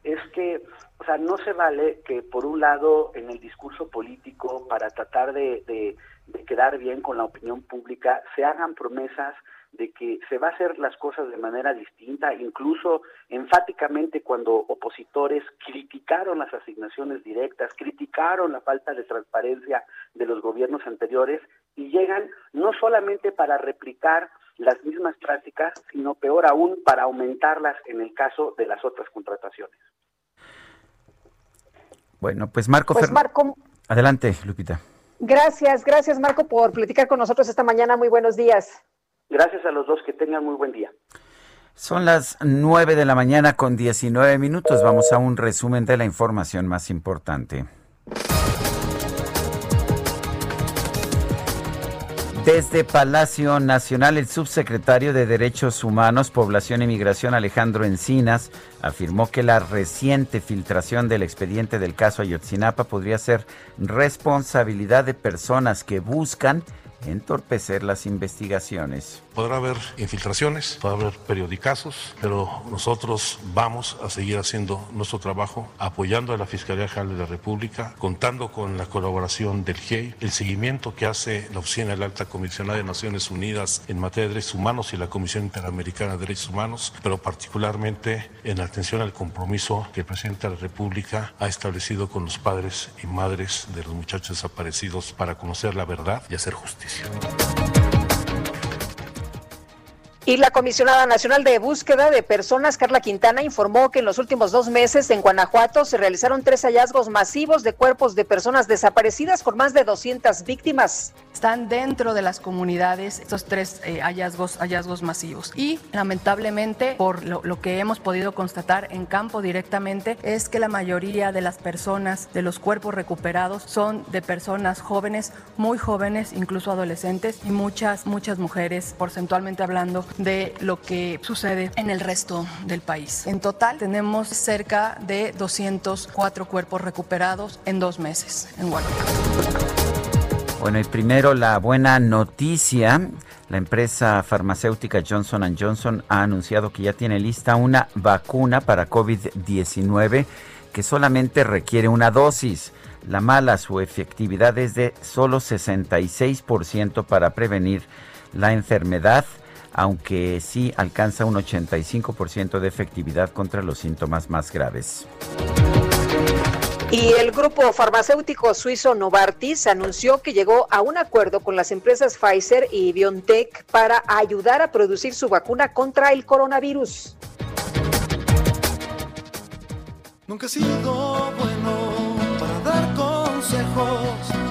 es que, o sea, no se vale que por un lado en el discurso político para tratar de, de quedar bien con la opinión pública se hagan promesas de que se va a hacer las cosas de manera distinta, incluso enfáticamente cuando opositores criticaron las asignaciones directas, criticaron la falta de transparencia de los gobiernos anteriores y llegan no solamente para replicar las mismas prácticas, sino peor aún para aumentarlas en el caso de las otras contrataciones. Bueno, pues Marco, pues Marco Adelante, Lupita. Gracias, gracias Marco por platicar con nosotros esta mañana. Muy buenos días. Gracias a los dos, que tengan muy buen día. Son las 9 de la mañana con 19 minutos. Vamos a un resumen de la información más importante. Desde Palacio Nacional, el subsecretario de Derechos Humanos, Población y Migración, Alejandro Encinas, afirmó que la reciente filtración del expediente del caso Ayotzinapa podría ser responsabilidad de personas que buscan entorpecer las investigaciones. Podrá haber infiltraciones, podrá haber periodicazos, pero nosotros vamos a seguir haciendo nuestro trabajo, apoyando a la Fiscalía General de la República, contando con la colaboración del GIEI, el seguimiento que hace la Oficina de la Alta Comisionada de Naciones Unidas en materia de derechos humanos y la Comisión Interamericana de Derechos Humanos, pero particularmente en atención al compromiso que el presidente de la República ha establecido con los padres y madres de los muchachos desaparecidos para conocer la verdad y hacer justicia. Y la comisionada nacional de búsqueda de personas, Carla Quintana, informó que en los últimos dos meses en Guanajuato se realizaron tres hallazgos masivos de cuerpos de personas desaparecidas con más de 200 víctimas. Están dentro de las comunidades estos tres eh, hallazgos, hallazgos masivos. Y lamentablemente, por lo, lo que hemos podido constatar en campo directamente, es que la mayoría de las personas, de los cuerpos recuperados, son de personas jóvenes, muy jóvenes, incluso adolescentes, y muchas, muchas mujeres, porcentualmente hablando, de lo que sucede en el resto del país. En total tenemos cerca de 204 cuerpos recuperados en dos meses en Guanajuato. Bueno, y primero la buena noticia. La empresa farmacéutica Johnson Johnson ha anunciado que ya tiene lista una vacuna para COVID-19 que solamente requiere una dosis. La mala, su efectividad es de solo 66% para prevenir la enfermedad aunque sí alcanza un 85% de efectividad contra los síntomas más graves. Y el grupo farmacéutico suizo Novartis anunció que llegó a un acuerdo con las empresas Pfizer y BioNTech para ayudar a producir su vacuna contra el coronavirus. Nunca he sido bueno para dar consejos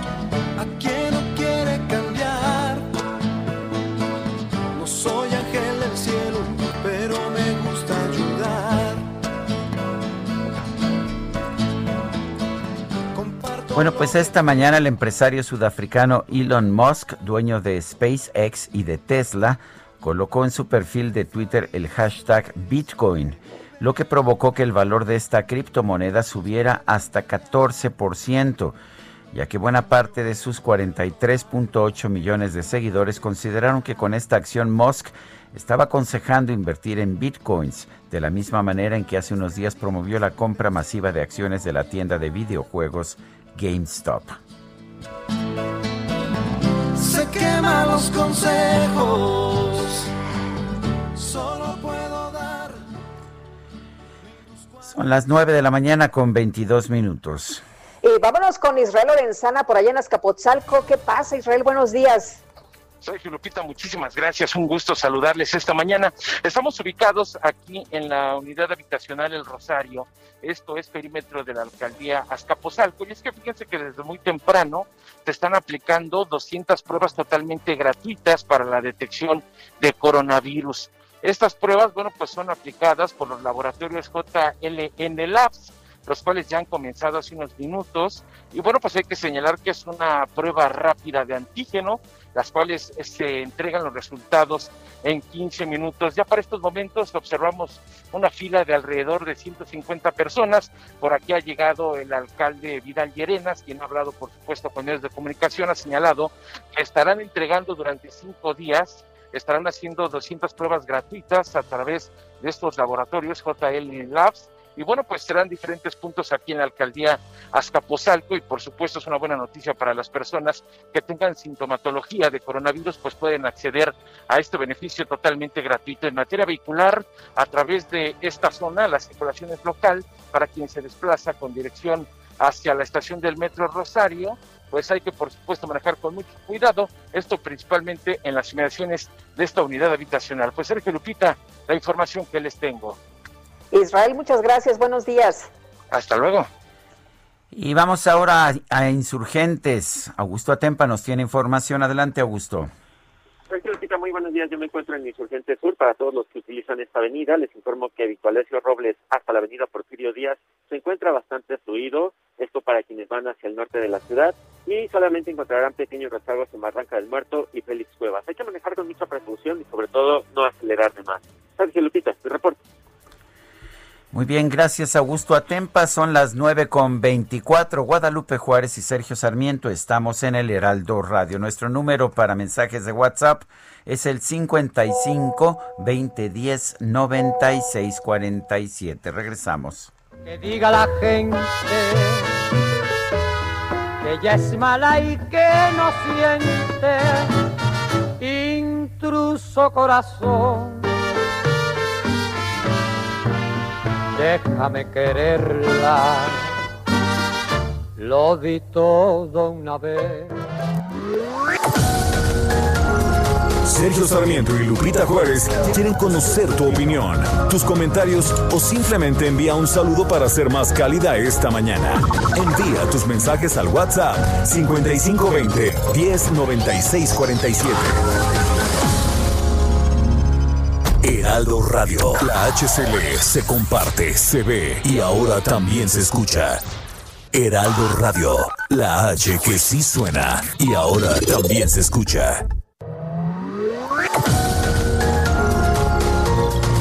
Bueno, pues esta mañana el empresario sudafricano Elon Musk, dueño de SpaceX y de Tesla, colocó en su perfil de Twitter el hashtag Bitcoin, lo que provocó que el valor de esta criptomoneda subiera hasta 14%, ya que buena parte de sus 43.8 millones de seguidores consideraron que con esta acción Musk estaba aconsejando invertir en bitcoins, de la misma manera en que hace unos días promovió la compra masiva de acciones de la tienda de videojuegos GameStop. Se queman los consejos. Solo puedo dar. Son las 9 de la mañana con 22 minutos. Y vámonos con Israel Lorenzana por allá en Azcapotzalco. ¿Qué pasa, Israel? Buenos días. Sergio Lupita, muchísimas gracias. Un gusto saludarles esta mañana. Estamos ubicados aquí en la unidad habitacional El Rosario. Esto es perímetro de la alcaldía Azcapotzalco. Y es que fíjense que desde muy temprano se están aplicando 200 pruebas totalmente gratuitas para la detección de coronavirus. Estas pruebas, bueno, pues son aplicadas por los laboratorios JLN Labs los cuales ya han comenzado hace unos minutos. Y bueno, pues hay que señalar que es una prueba rápida de antígeno, las cuales se entregan los resultados en 15 minutos. Ya para estos momentos observamos una fila de alrededor de 150 personas. Por aquí ha llegado el alcalde Vidal Llerenas, quien ha hablado, por supuesto, con medios de comunicación, ha señalado que estarán entregando durante cinco días estarán haciendo 200 pruebas gratuitas a través de estos laboratorios JL Labs y bueno, pues serán diferentes puntos aquí en la alcaldía Azcapotzalco y por supuesto es una buena noticia para las personas que tengan sintomatología de coronavirus, pues pueden acceder a este beneficio totalmente gratuito en materia vehicular a través de esta zona, la circulación es local para quien se desplaza con dirección hacia la estación del metro Rosario, pues hay que por supuesto manejar con mucho cuidado, esto principalmente en las inmediaciones de esta unidad habitacional. Pues Sergio Lupita, la información que les tengo. Israel, muchas gracias, buenos días. Hasta luego. Y vamos ahora a, Insurgentes. Augusto Atempa nos tiene información. Adelante, Augusto. Muy buenos días. Yo me encuentro en Insurgente Sur. Para todos los que utilizan esta avenida, les informo que Victoalesio Robles hasta la avenida Porfirio Díaz se encuentra bastante fluido. Esto para quienes van hacia el norte de la ciudad. Y solamente encontrarán pequeños rezagos en Barranca del Muerto y Félix Cuevas. Hay que manejar con mucha precaución y sobre todo no acelerar de más. Sergio Lupita, mi reporte. Muy bien, gracias Augusto Atempa. Son las nueve con veinticuatro. Guadalupe Juárez y Sergio Sarmiento. Estamos en el Heraldo Radio. Nuestro número para mensajes de WhatsApp es el 55 2010 96 47. Regresamos. Que diga la gente que ella es mala y que no siente intruso corazón déjame quererla. Lo di todo una vez. Sergio Sarmiento y Lupita Juárez quieren conocer tu opinión, tus comentarios o simplemente envía un saludo para ser más cálida esta mañana. Envía tus mensajes al WhatsApp 5520 109647. Heraldo Radio. La HCL se comparte, se ve y ahora también se escucha. Heraldo Radio. La H que sí suena y ahora también se escucha.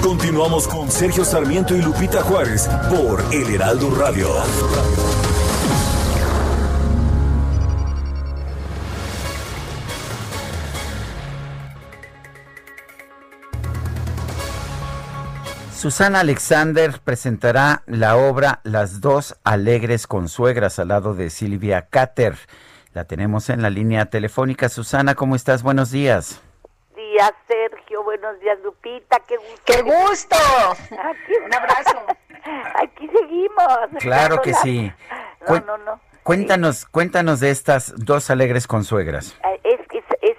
Continuamos con Sergio Sarmiento y Lupita Juárez por El Heraldo Radio. Susana Alexander presentará la obra Las dos alegres consuegras al lado de Silvia Cater. La tenemos en la línea telefónica. Susana, ¿cómo estás? Buenos días. Días, Sergio. Buenos días, Lupita. Qué gusto. ¡Qué gusto! Un abrazo. Aquí seguimos. Claro que sí. No, no, no. Cuéntanos, cuéntanos de estas dos alegres consuegras. Eh, es, es, es,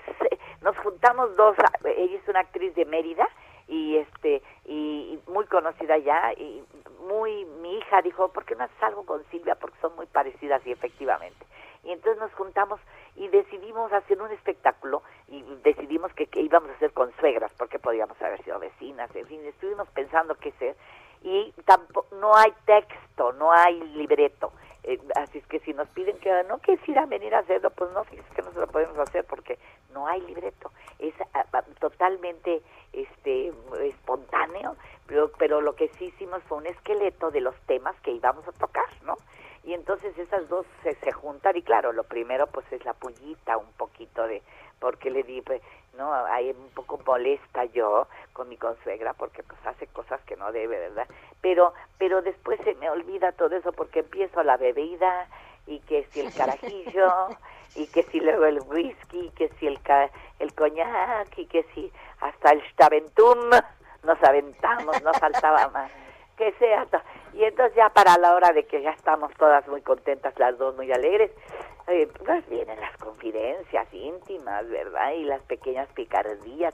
nos juntamos dos. Ella es una actriz de Mérida y este y, muy conocida ya y muy mi hija dijo por qué no haces algo con Silvia porque son muy parecidas y efectivamente. Y entonces nos juntamos y decidimos hacer un espectáculo y decidimos que, íbamos a hacer con suegras porque podíamos haber sido vecinas en fin estuvimos pensando qué hacer. Y tampoco no hay texto no hay libreto. Eh, así es que si nos piden que no quisiera venir a hacerlo pues no fíjense que no se lo podemos hacer porque no hay libreto. Es ah, ah, totalmente este espontáneo, pero, pero lo que sí hicimos fue un esqueleto de los temas que íbamos a tocar, ¿no? Y entonces esas dos se, se juntan y claro, lo primero pues es la pullita, un poquito de, porque le di, pues, no, hay un poco molesta yo con mi consuegra porque pues hace cosas que no debe, ¿verdad? Pero, pero después se me olvida todo eso porque empiezo la bebida y que si el carajillo y que si luego el whisky, que si el, el coñac y que si hasta el staventum nos aventamos, no faltaba más. que sea. Y entonces ya para la hora de que ya estamos todas muy contentas, las dos muy alegres, eh, pues vienen las confidencias íntimas, ¿verdad? Y las pequeñas picardías.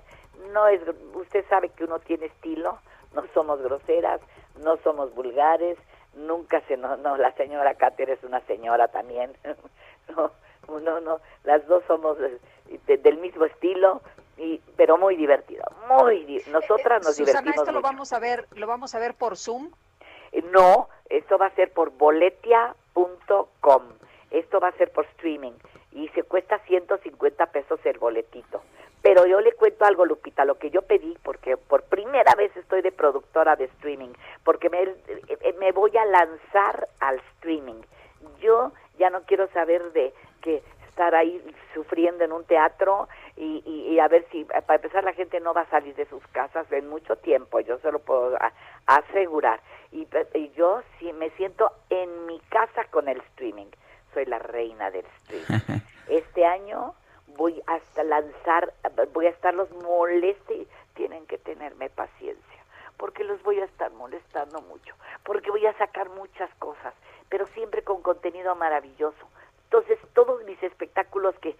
No es, usted sabe que uno tiene estilo, no somos groseras, no somos vulgares, nunca se no, no la señora Cáter es una señora también. no, no, no, las dos somos del mismo estilo, y, pero muy divertido, muy nosotras nos Susana, divertimos esto lo mucho. vamos a ver, lo vamos a ver por Zoom. Eh, No, esto va a ser por boletia.com. Esto va a ser por streaming y se cuesta 150 pesos el boletito. Pero yo le cuento algo, Lupita, lo que yo pedí, porque por primera vez estoy de productora de streaming, porque me, eh, me voy a lanzar al streaming. Yo ya no quiero saber de que estar ahí sufriendo en un teatro y, y- y a ver si, para empezar, la gente no va a salir de sus casas en mucho tiempo, yo se lo puedo a- asegurar. Y, y yo sí me siento en mi casa con el streaming. Soy la reina del streaming. Este año voy hasta lanzar, voy a estarlos moleste, tienen que tenerme paciencia, porque los voy a estar molestando mucho, porque voy a sacar muchas cosas, pero siempre con contenido maravilloso. Entonces, todos mis espectáculos que,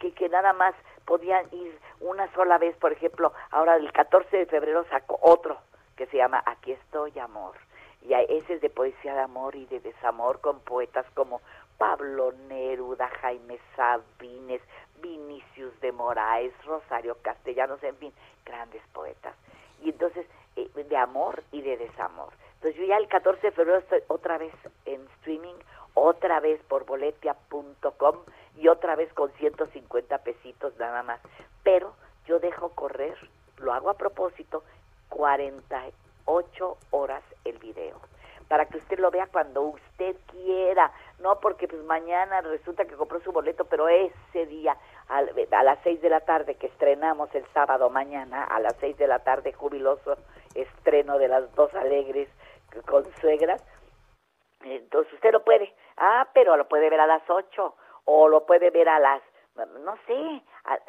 que, que nada más podían ir una sola vez, por ejemplo, ahora el 14 de febrero saco otro que se llama Aquí estoy, amor. Y ese es de poesía de amor y de desamor con poetas como Pablo Neruda, Jaime Sabines, Vinicius de Moraes, Rosario Castellanos, en fin, grandes poetas. Y entonces, eh, de amor y de desamor. Entonces yo ya el 14 de febrero estoy otra vez en streaming, otra vez por boletia.com y otra vez con 150 pesitos nada más. Pero yo dejo correr, lo hago a propósito, 48 horas el video para que usted lo vea cuando usted quiera, no porque pues mañana resulta que compró su boleto, pero ese día a las 6 de la tarde que estrenamos el sábado mañana, a las 6 de la tarde jubiloso estreno de las dos alegres con suegras, entonces usted lo puede, ah, pero lo puede ver a las 8 o lo puede ver a las, no sé,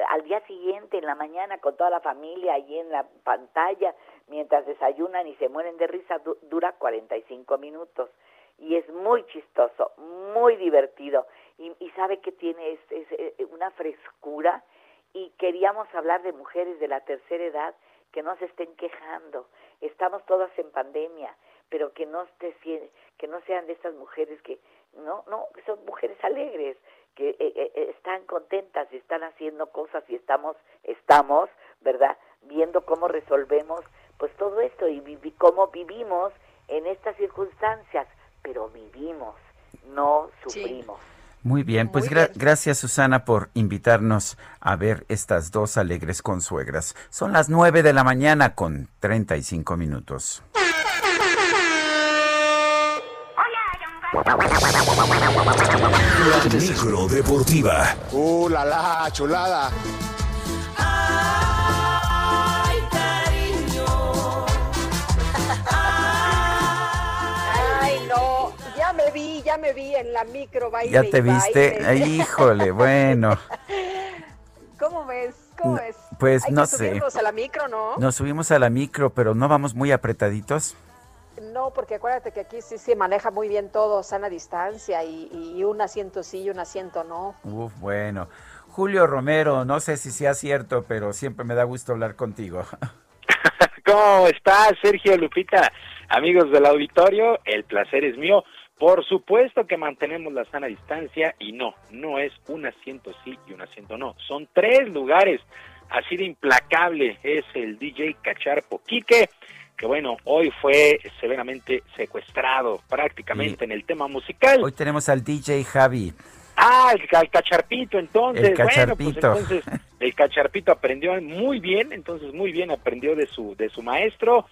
al día siguiente en la mañana con toda la familia ahí en la pantalla mientras desayunan y se mueren de risa, du- dura 45 minutos. Y es muy chistoso, muy divertido y, y sabe que tiene es, es, eh, una frescura y queríamos hablar de mujeres de la tercera edad que no se estén quejando. Estamos todas en pandemia, pero que no sie- que no sean de estas mujeres que no no son mujeres alegres, que eh, eh, eh, están contentas y están haciendo cosas y estamos estamos, ¿verdad? Viendo cómo resolvemos pues todo esto y vivi- cómo vivimos en estas circunstancias, pero vivimos, no sufrimos. Muy bien, pues gra- gracias Susana por invitarnos a ver estas dos alegres consuegras. Son las 9 de la mañana con 35 minutos. La micro deportiva. Uh, la la, chulada. Vi, ya me vi en la micro baile ¿Ya te viste? baile. Ay, Híjole, bueno. ¿Cómo ves? ¿Cómo No, ves? pues, Hay no que sé. subirnos a la micro, ¿no? Nos subimos a la micro, pero no vamos muy apretaditos. No, porque acuérdate que aquí sí se maneja muy bien todo, sana distancia y, y un asiento sí y un asiento no. Uf, bueno. Julio Romero, no sé si sea cierto, pero siempre me da gusto hablar contigo. ¿Cómo estás, Sergio Lupita? Amigos del auditorio, el placer es mío. Por supuesto que mantenemos la sana distancia y no, no es un asiento sí y un asiento no. Son tres lugares. Así de implacable es el DJ Cacharpo Quique, que bueno, hoy fue severamente secuestrado prácticamente en el tema musical. Hoy tenemos al DJ Javi. Ah, el, ca- el cacharpito, entonces. El cacharpito. Bueno, pues entonces el cacharpito aprendió muy bien, entonces muy bien aprendió de su, de su maestro.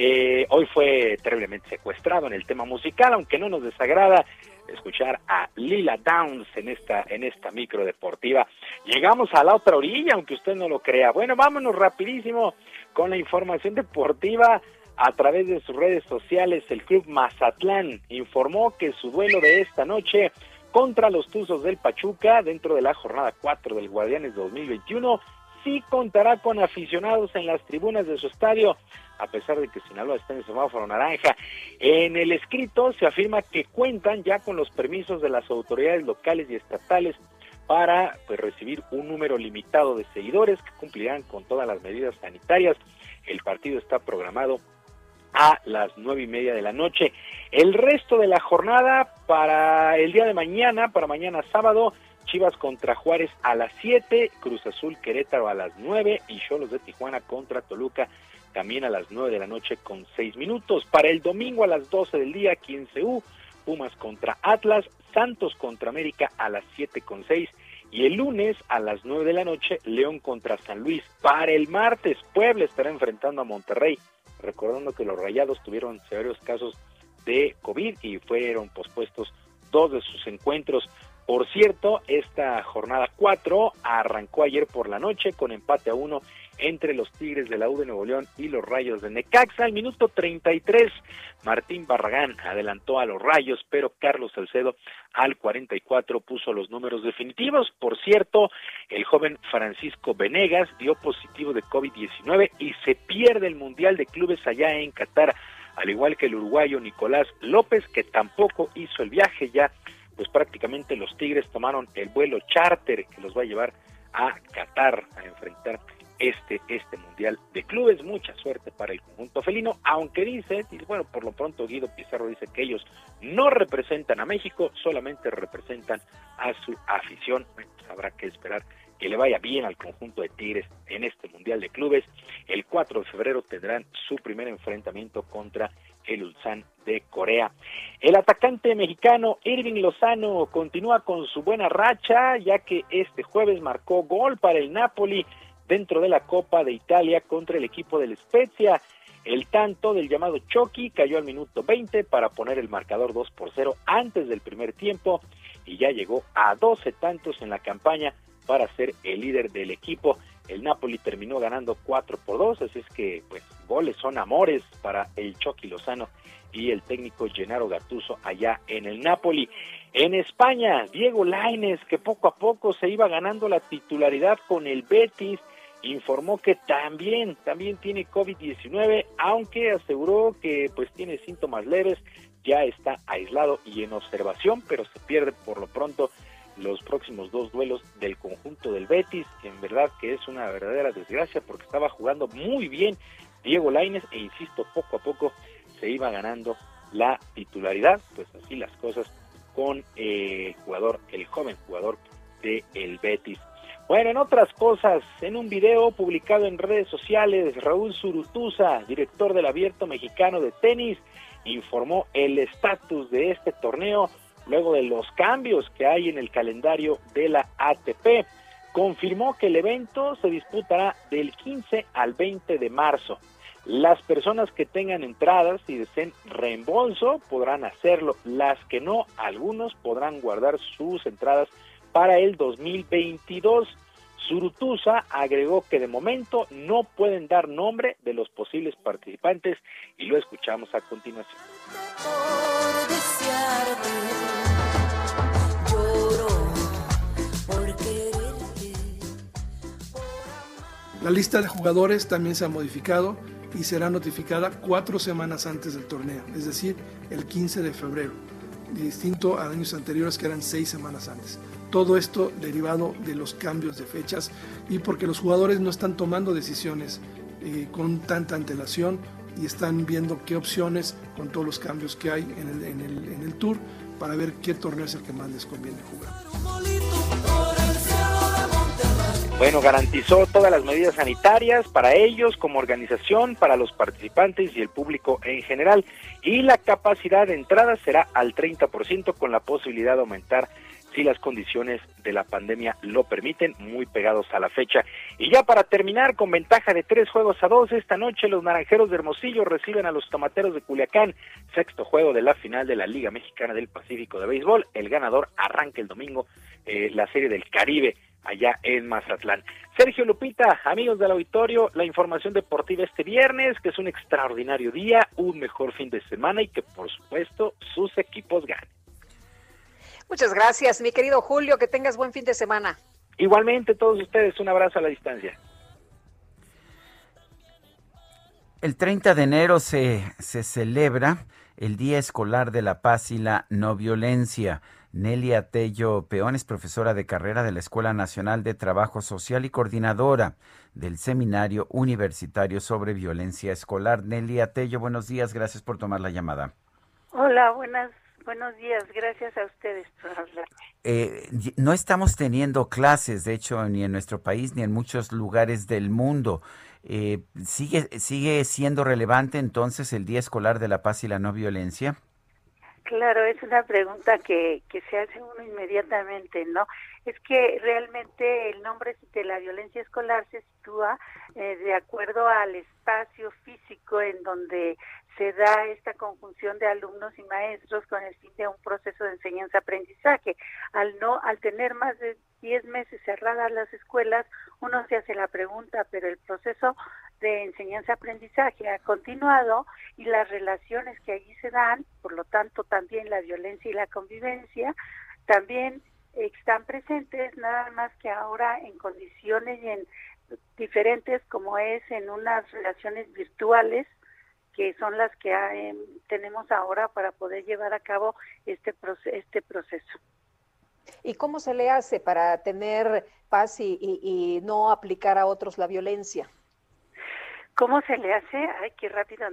Eh, hoy fue terriblemente secuestrado en el tema musical, aunque no nos desagrada escuchar a Lila Downs en esta, en esta micro deportiva. Llegamos a la otra orilla, aunque usted no lo crea. Bueno, vámonos rapidísimo con la información deportiva. A través de sus redes sociales, el club Mazatlán informó que su duelo de esta noche contra los Tuzos del Pachuca dentro de la jornada 4 del Guardianes 2021 sí contará con aficionados en las tribunas de su estadio a pesar de que Sinaloa está en semáforo naranja. En el escrito se afirma que cuentan ya con los permisos de las autoridades locales y estatales para pues, recibir un número limitado de seguidores que cumplirán con todas las medidas sanitarias. El partido está programado a las nueve y media de la noche. El resto de la jornada para el día de mañana, para mañana sábado, Chivas contra Juárez a las 7, Cruz Azul Querétaro a las 9 y Cholos de Tijuana contra Toluca también a las 9 de la noche con 6 minutos. Para el domingo a las 12 del día aquí en CU, Pumas contra Atlas, Santos contra América a las 7 con 6 y el lunes a las 9 de la noche León contra San Luis. Para el martes Puebla estará enfrentando a Monterrey, recordando que los Rayados tuvieron severos casos de COVID y fueron pospuestos dos de sus encuentros. Por cierto, esta jornada 4 arrancó ayer por la noche con empate a uno entre los Tigres de la U de Nuevo León y los Rayos de Necaxa. Al minuto 33, Martín Barragán adelantó a los Rayos, pero Carlos Salcedo al 44 puso los números definitivos. Por cierto, el joven Francisco Venegas dio positivo de COVID-19 y se pierde el Mundial de Clubes allá en Qatar, al igual que el uruguayo Nicolás López, que tampoco hizo el viaje ya pues prácticamente los Tigres tomaron el vuelo charter que los va a llevar a Qatar a enfrentar este, este Mundial de Clubes. Mucha suerte para el conjunto felino, aunque dice, bueno, por lo pronto Guido Pizarro dice que ellos no representan a México, solamente representan a su afición. Pues habrá que esperar que le vaya bien al conjunto de Tigres en este Mundial de Clubes. El 4 de febrero tendrán su primer enfrentamiento contra el Ulsan de Corea. El atacante mexicano Irving Lozano continúa con su buena racha, ya que este jueves marcó gol para el Napoli dentro de la Copa de Italia contra el equipo del Spezia. El tanto del llamado Chucky cayó al minuto 20 para poner el marcador 2 por 0 antes del primer tiempo y ya llegó a 12 tantos en la campaña para ser el líder del equipo. El Napoli terminó ganando 4 por 2, así es que pues goles son amores para el Chucky Lozano y el técnico Gennaro Gattuso allá en el Napoli. En España, Diego Laines, que poco a poco se iba ganando la titularidad con el Betis, informó que también, también tiene COVID-19, aunque aseguró que pues tiene síntomas leves, ya está aislado y en observación, pero se pierde por lo pronto los próximos dos duelos del conjunto del Betis, en verdad que es una verdadera desgracia porque estaba jugando muy bien Diego Laines e insisto, poco a poco se iba ganando la titularidad, pues así las cosas con el jugador, el joven jugador de el Betis. Bueno, en otras cosas, en un video publicado en redes sociales, Raúl Surutusa, director del Abierto Mexicano de Tenis, informó el estatus de este torneo luego de los cambios que hay en el calendario de la ATP. Confirmó que el evento se disputará del 15 al 20 de marzo. Las personas que tengan entradas y deseen reembolso podrán hacerlo. Las que no, algunos podrán guardar sus entradas para el 2022. Surutusa agregó que de momento no pueden dar nombre de los posibles participantes y lo escuchamos a continuación. La lista de jugadores también se ha modificado y será notificada cuatro semanas antes del torneo, es decir, el 15 de febrero, distinto a años anteriores que eran seis semanas antes. Todo esto derivado de los cambios de fechas y porque los jugadores no están tomando decisiones eh, con tanta antelación y están viendo qué opciones con todos los cambios que hay en el, en el, en el tour para ver qué torneo es el que más les conviene jugar. Bueno, garantizó todas las medidas sanitarias para ellos como organización, para los participantes y el público en general. Y la capacidad de entrada será al 30% con la posibilidad de aumentar si las condiciones de la pandemia lo permiten, muy pegados a la fecha. Y ya para terminar, con ventaja de tres juegos a dos, esta noche los Naranjeros de Hermosillo reciben a los Tomateros de Culiacán, sexto juego de la final de la Liga Mexicana del Pacífico de Béisbol. El ganador arranca el domingo eh, la Serie del Caribe allá en Mazatlán. Sergio Lupita, amigos del auditorio, la información deportiva este viernes, que es un extraordinario día, un mejor fin de semana y que por supuesto sus equipos ganen. Muchas gracias, mi querido Julio, que tengas buen fin de semana. Igualmente, todos ustedes, un abrazo a la distancia. El 30 de enero se, se celebra el Día Escolar de la Paz y la No Violencia. Nelia Tello Peón es profesora de carrera de la Escuela Nacional de Trabajo Social y coordinadora del Seminario Universitario sobre Violencia Escolar. Nelia Tello, buenos días, gracias por tomar la llamada. Hola, buenas, buenos días, gracias a ustedes por hablar. Eh, no estamos teniendo clases, de hecho, ni en nuestro país ni en muchos lugares del mundo. Eh, ¿sigue, ¿Sigue siendo relevante entonces el Día Escolar de la Paz y la No Violencia? Claro, es una pregunta que, que se hace uno inmediatamente, ¿no? Es que realmente el nombre de la violencia escolar se sitúa eh, de acuerdo al espacio físico en donde se da esta conjunción de alumnos y maestros con el fin de un proceso de enseñanza-aprendizaje. Al no, al tener más de 10 meses cerradas las escuelas, uno se hace la pregunta, pero el proceso de enseñanza-aprendizaje ha continuado y las relaciones que allí se dan, por lo tanto también la violencia y la convivencia, también están presentes, nada más que ahora en condiciones en diferentes como es en unas relaciones virtuales que son las que eh, tenemos ahora para poder llevar a cabo este, este proceso. ¿Y cómo se le hace para tener paz y, y, no aplicar a otros la violencia? ¿Cómo se le hace? Ay, qué rápido,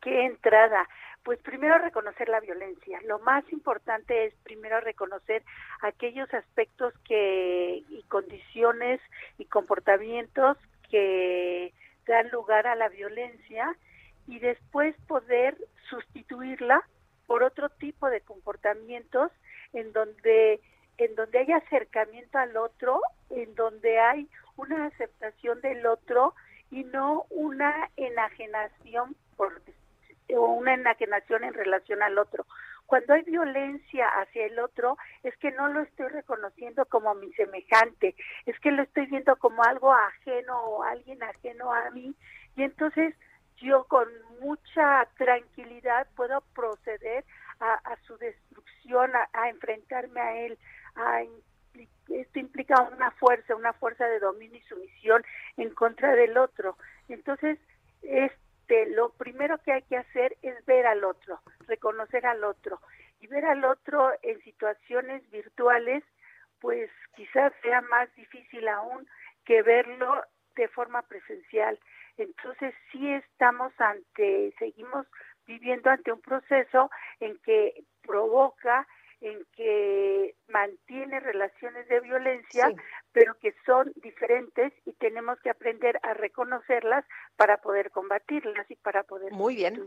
qué entrada. Pues primero reconocer la violencia. Lo más importante es primero reconocer aquellos aspectos que y condiciones y comportamientos que dan lugar a la violencia y después poder sustituirla por otro tipo de comportamientos en donde en donde hay acercamiento al otro, en donde hay una aceptación del otro y no una enajenación por o una enajenación en relación al otro. Cuando hay violencia hacia el otro, es que no lo estoy reconociendo como mi semejante, es que lo estoy viendo como algo ajeno o alguien ajeno a mí, y entonces yo con mucha tranquilidad puedo proceder a, su destrucción, a, enfrentarme a él. A, esto implica una fuerza, una fuerza de dominio y sumisión en contra del otro. Entonces, este, lo primero que hay que hacer es ver al otro, reconocer al otro. Y ver al otro en situaciones virtuales, pues quizás sea más difícil aún que verlo de forma presencial. Entonces sí estamos ante, seguimos viviendo ante un proceso en que provoca, en que mantiene relaciones de violencia, pero que son diferentes y tenemos que aprender a reconocerlas para poder combatirlas y para poder Muy bien.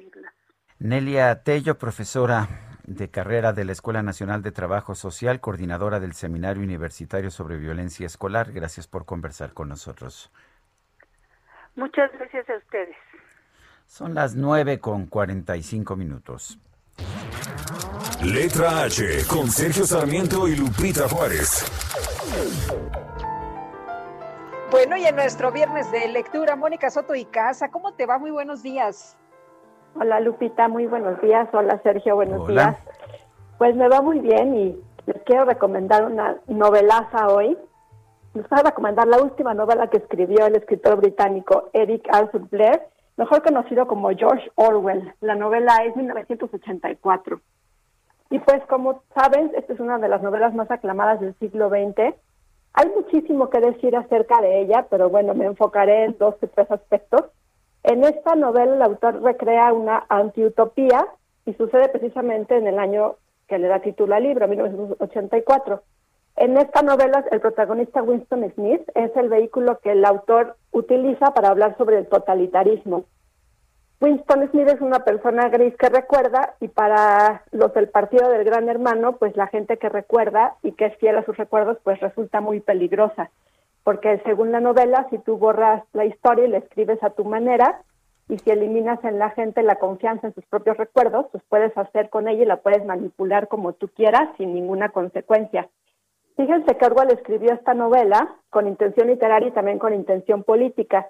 Nelia Tello, profesora de carrera de la Escuela Nacional de Trabajo Social, coordinadora del Seminario Universitario sobre Violencia Escolar. Gracias por conversar con nosotros. Muchas gracias a ustedes. Son las 9 con 45 minutos. Letra H con Sergio Sarmiento y Lupita Juárez. Bueno, y en nuestro viernes de lectura, Mónica Soto y Casa, ¿cómo te va? Muy buenos días. Hola Lupita, muy buenos días. Hola Sergio, buenos días. Pues me va muy bien y les quiero recomendar una novelaza hoy nos va a recomendar la última novela que escribió el escritor británico Eric Arthur Blair, mejor conocido como George Orwell. La novela es 1984. Y pues como saben, esta es una de las novelas más aclamadas del siglo XX. Hay muchísimo que decir acerca de ella, pero bueno, me enfocaré en dos o tres aspectos. En esta novela el autor recrea una antiutopía y sucede precisamente en el año que le da título al libro, 1984. En esta novela, el protagonista Winston Smith es el vehículo que el autor utiliza para hablar sobre el totalitarismo. Winston Smith es una persona gris que recuerda y para los del partido del Gran Hermano, pues la gente que recuerda y que es fiel a sus recuerdos, pues resulta muy peligrosa, porque según la novela, si tú borras la historia y la escribes a tu manera, y si eliminas en la gente la confianza en sus propios recuerdos, pues puedes hacer con ella y la puedes manipular como tú quieras sin ninguna consecuencia. Fíjense que Orwell escribió esta novela con intención literaria y también con intención política.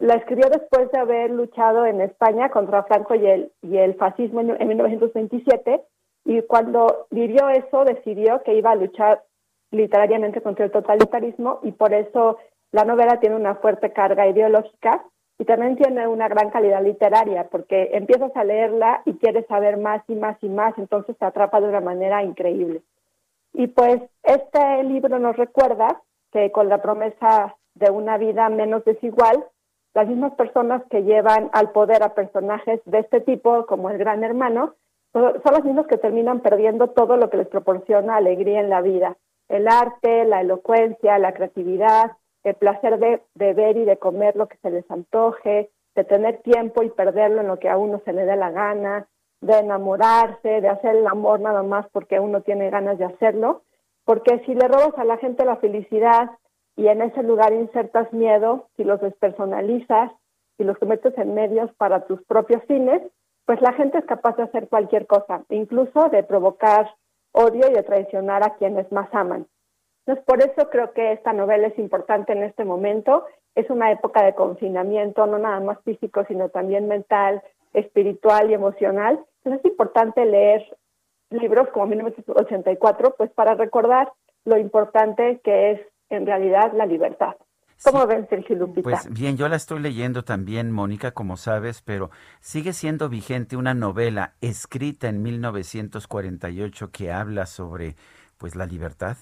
La escribió después de haber luchado en España contra Franco y el, y el fascismo en, 1927 y cuando vivió eso decidió que iba a luchar literariamente contra el totalitarismo y por eso la novela tiene una fuerte carga ideológica y también tiene una gran calidad literaria porque empiezas a leerla y quieres saber más y más y más, entonces te atrapa de una manera increíble. Y pues este libro nos recuerda que con la promesa de una vida menos desigual, las mismas personas que llevan al poder a personajes de este tipo, como el Gran Hermano, son los mismos que terminan perdiendo todo lo que les proporciona alegría en la vida. El arte, la elocuencia, la creatividad, el placer de, beber y de comer lo que se les antoje, de tener tiempo y perderlo en lo que a uno se le dé la gana, de enamorarse, de hacer el amor nada más porque uno tiene ganas de hacerlo, porque si le robas a la gente la felicidad y en ese lugar insertas miedo, si los despersonalizas, si los metes en medios para tus propios fines, pues la gente es capaz de hacer cualquier cosa, incluso de provocar odio y de traicionar a quienes más aman. Entonces, por eso creo que esta novela es importante en este momento. Es una época de confinamiento, no nada más físico, sino también mental, espiritual y emocional. Entonces, es importante leer libros como 1984, pues para recordar lo importante que es en realidad la libertad. ¿Cómo ven, Sergio Lupita? Pues bien, yo la estoy leyendo también, Mónica, como sabes, pero sigue siendo vigente una novela escrita en 1948 que habla sobre pues la libertad.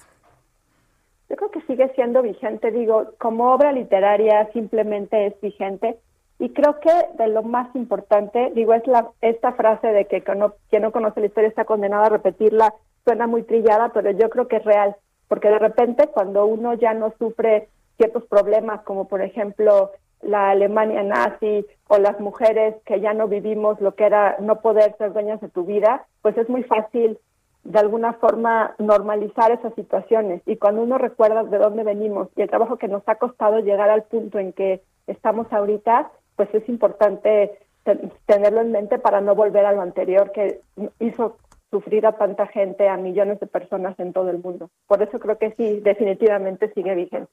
Yo creo que sigue siendo vigente, digo, como obra literaria simplemente es vigente. Y creo que de lo más importante, digo, es la, esta frase de que no, quien no conoce la historia está condenado a repetirla, suena muy trillada, pero yo creo que es real, porque de repente cuando uno ya no sufre ciertos problemas, como por ejemplo la Alemania nazi o las mujeres que ya no vivimos lo que era no poder ser dueñas de tu vida, pues es muy fácil de alguna forma normalizar esas situaciones. Y cuando uno recuerda de dónde venimos y el trabajo que nos ha costado llegar al punto en que estamos ahorita, pues es importante tenerlo en mente para no volver a lo anterior que hizo sufrir a tanta gente, a millones de personas en todo el mundo. Por eso creo que sí, definitivamente sigue vigente.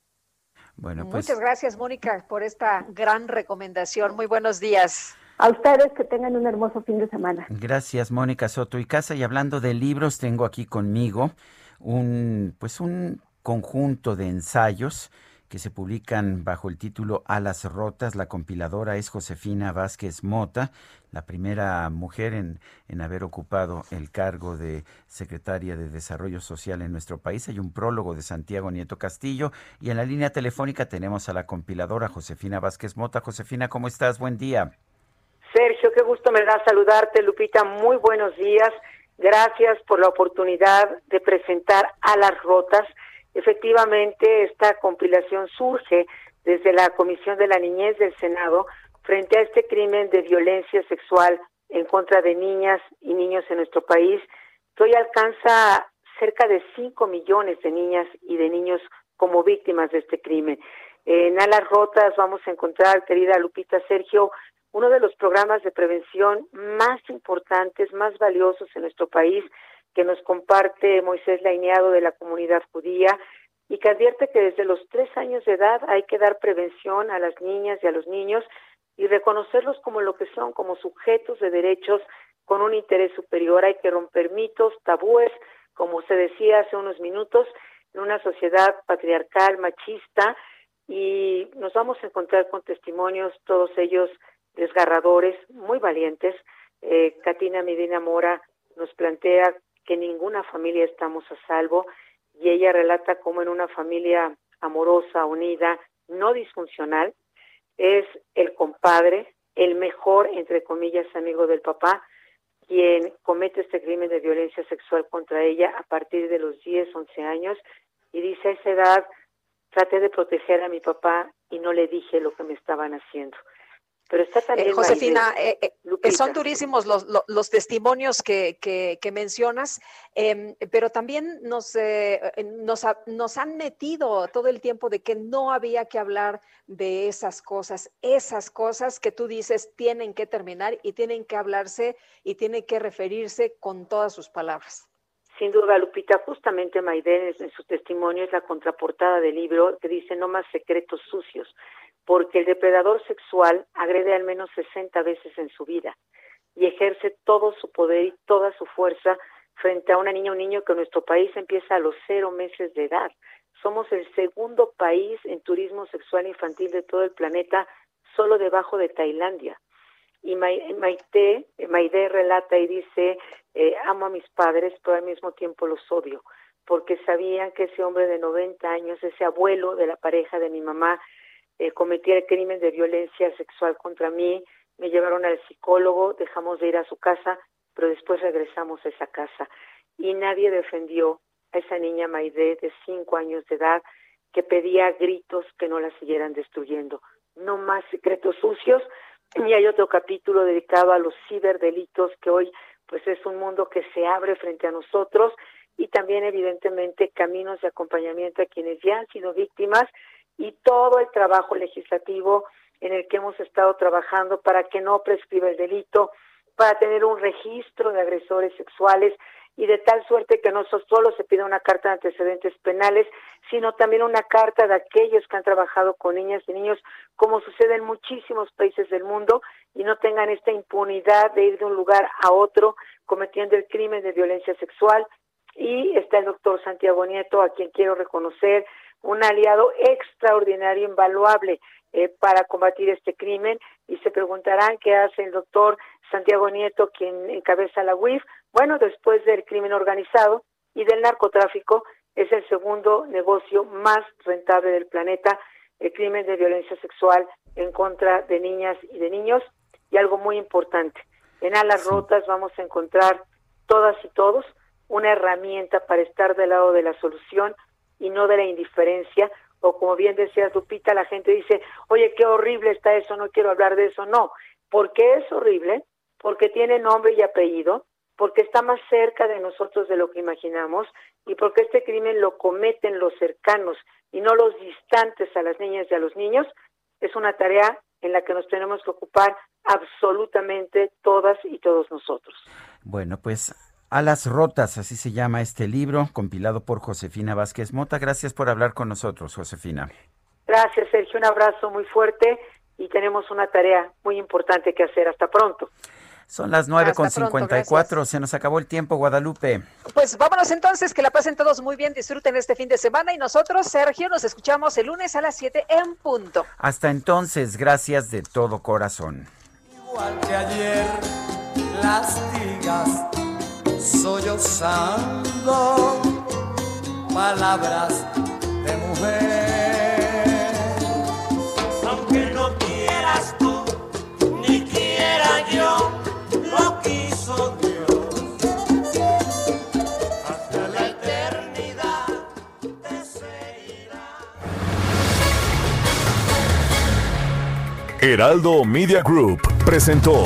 Bueno, pues... Muchas gracias, Mónica, por esta gran recomendación. Muy buenos días. A ustedes que tengan un hermoso fin de semana. Gracias, Mónica Soto y Casa. Y hablando de libros, tengo aquí conmigo un, pues un conjunto de ensayos que se publican bajo el título Alas Rotas. La compiladora es Josefina Vázquez Mota, la primera mujer en, en, haber ocupado el cargo de secretaria de Desarrollo Social en nuestro país. Hay un prólogo de Santiago Nieto Castillo y en la línea telefónica tenemos a la compiladora Josefina Vázquez Mota. Josefina, ¿cómo estás? Buen día. Sergio, qué gusto me da saludarte. Lupita, muy buenos días. Gracias por la oportunidad de presentar Alas Rotas Efectivamente, esta compilación surge desde la Comisión de la Niñez del Senado frente a este crimen de violencia sexual en contra de niñas y niños en nuestro país, hoy alcanza cerca de 5 millones de niñas y de niños como víctimas de este crimen. En Alas Rotas vamos a encontrar, querida Lupita Sergio, uno de los programas de prevención más importantes, más valiosos en nuestro país, que nos comparte Moisés Laineado de la comunidad judía y que advierte que desde los tres años de edad hay que dar prevención a las niñas y a los niños y reconocerlos como lo que son, como sujetos de derechos con un interés superior. Hay que romper mitos, tabúes, como se decía hace unos minutos, en una sociedad patriarcal, machista, y nos vamos a encontrar con testimonios, todos ellos desgarradores, muy valientes. Eh, Katina Medina Mora nos plantea que ninguna familia estamos a salvo y ella relata cómo en una familia amorosa, unida, no disfuncional, es el compadre, el mejor, entre comillas, amigo del papá, quien comete este crimen de violencia sexual contra ella a partir de los 10, 11 años y dice a esa edad traté de proteger a mi papá y no le dije lo que me estaban haciendo. Pero está también. Eh, Josefina, eh, eh, son durísimos los, los, testimonios que, que, mencionas, em, pero también nos, nos, nos, han metido todo el tiempo de que no había que hablar de esas cosas, esas cosas que tú dices tienen que terminar y tienen que hablarse y tienen que referirse con todas sus palabras. Sin duda, Lupita, justamente Maiden en su testimonio es la contraportada del libro que dice no más secretos sucios porque el depredador sexual agrede al menos 60 veces en su vida y ejerce todo su poder y toda su fuerza frente a una niña o un niño que en nuestro país empieza a los cero meses de edad. Somos el segundo país en turismo sexual infantil de todo el planeta, solo debajo de Tailandia. Y Maite, Maide relata y dice, eh, amo a mis padres, pero al mismo tiempo los odio, porque sabían que ese hombre de 90 años, ese abuelo de la pareja de mi mamá, eh, cometía el crimen de violencia sexual contra mí, me llevaron al psicólogo, dejamos de ir a su casa, pero después regresamos a esa casa. Y nadie defendió a esa niña Maide de cinco años de edad que pedía gritos que no la siguieran destruyendo. No más secretos sucios. Y hay otro capítulo dedicado a los ciberdelitos que hoy pues es un mundo que se abre frente a nosotros y también evidentemente caminos de acompañamiento a quienes ya han sido víctimas y todo el trabajo legislativo en el que hemos estado trabajando para que no prescriba el delito, para tener un registro de agresores sexuales y de tal suerte que no solo se pida una carta de antecedentes penales, sino también una carta de aquellos que han trabajado con niñas y niños, como sucede en muchísimos países del mundo, y no tengan esta impunidad de ir de un lugar a otro cometiendo el crimen de violencia sexual. Y está el doctor Santiago Nieto, a quien quiero reconocer, un aliado extraordinario, invaluable eh, para combatir este crimen. Y se preguntarán qué hace el doctor Santiago Nieto, quien encabeza la UIF. Bueno, después del crimen organizado y del narcotráfico, es el segundo negocio más rentable del planeta, el crimen de violencia sexual en contra de niñas y de niños. Y algo muy importante, en Alas Rotas vamos a encontrar todas y todos una herramienta para estar del lado de la solución y no de la indiferencia, o como bien decía Lupita, la gente dice, oye, qué horrible está eso, no quiero hablar de eso. No, porque es horrible, porque tiene nombre y apellido, porque está más cerca de nosotros de lo que imaginamos y porque este crimen lo cometen los cercanos y no los distantes a las niñas y a los niños, es una tarea en la que nos tenemos que ocupar absolutamente todas y todos nosotros. Bueno, pues a las rotas, así se llama este libro, compilado por Josefina Vázquez Mota. Gracias por hablar con nosotros, Josefina. Gracias, Sergio. Un abrazo muy fuerte y tenemos una tarea muy importante que hacer. Hasta pronto. Son las nueve con cincuenta y cuatro. Se nos acabó el tiempo, Guadalupe. Pues vámonos entonces, que la pasen todos muy bien, disfruten este fin de semana y nosotros, Sergio, nos escuchamos el lunes a las 7 en punto. Hasta entonces, gracias de todo corazón. Igual que ayer, las sollozando palabras de mujer. Aunque no quieras tú, ni quiera yo, lo quiso Dios. Hasta la eternidad te seguirá. Heraldo Media Group presentó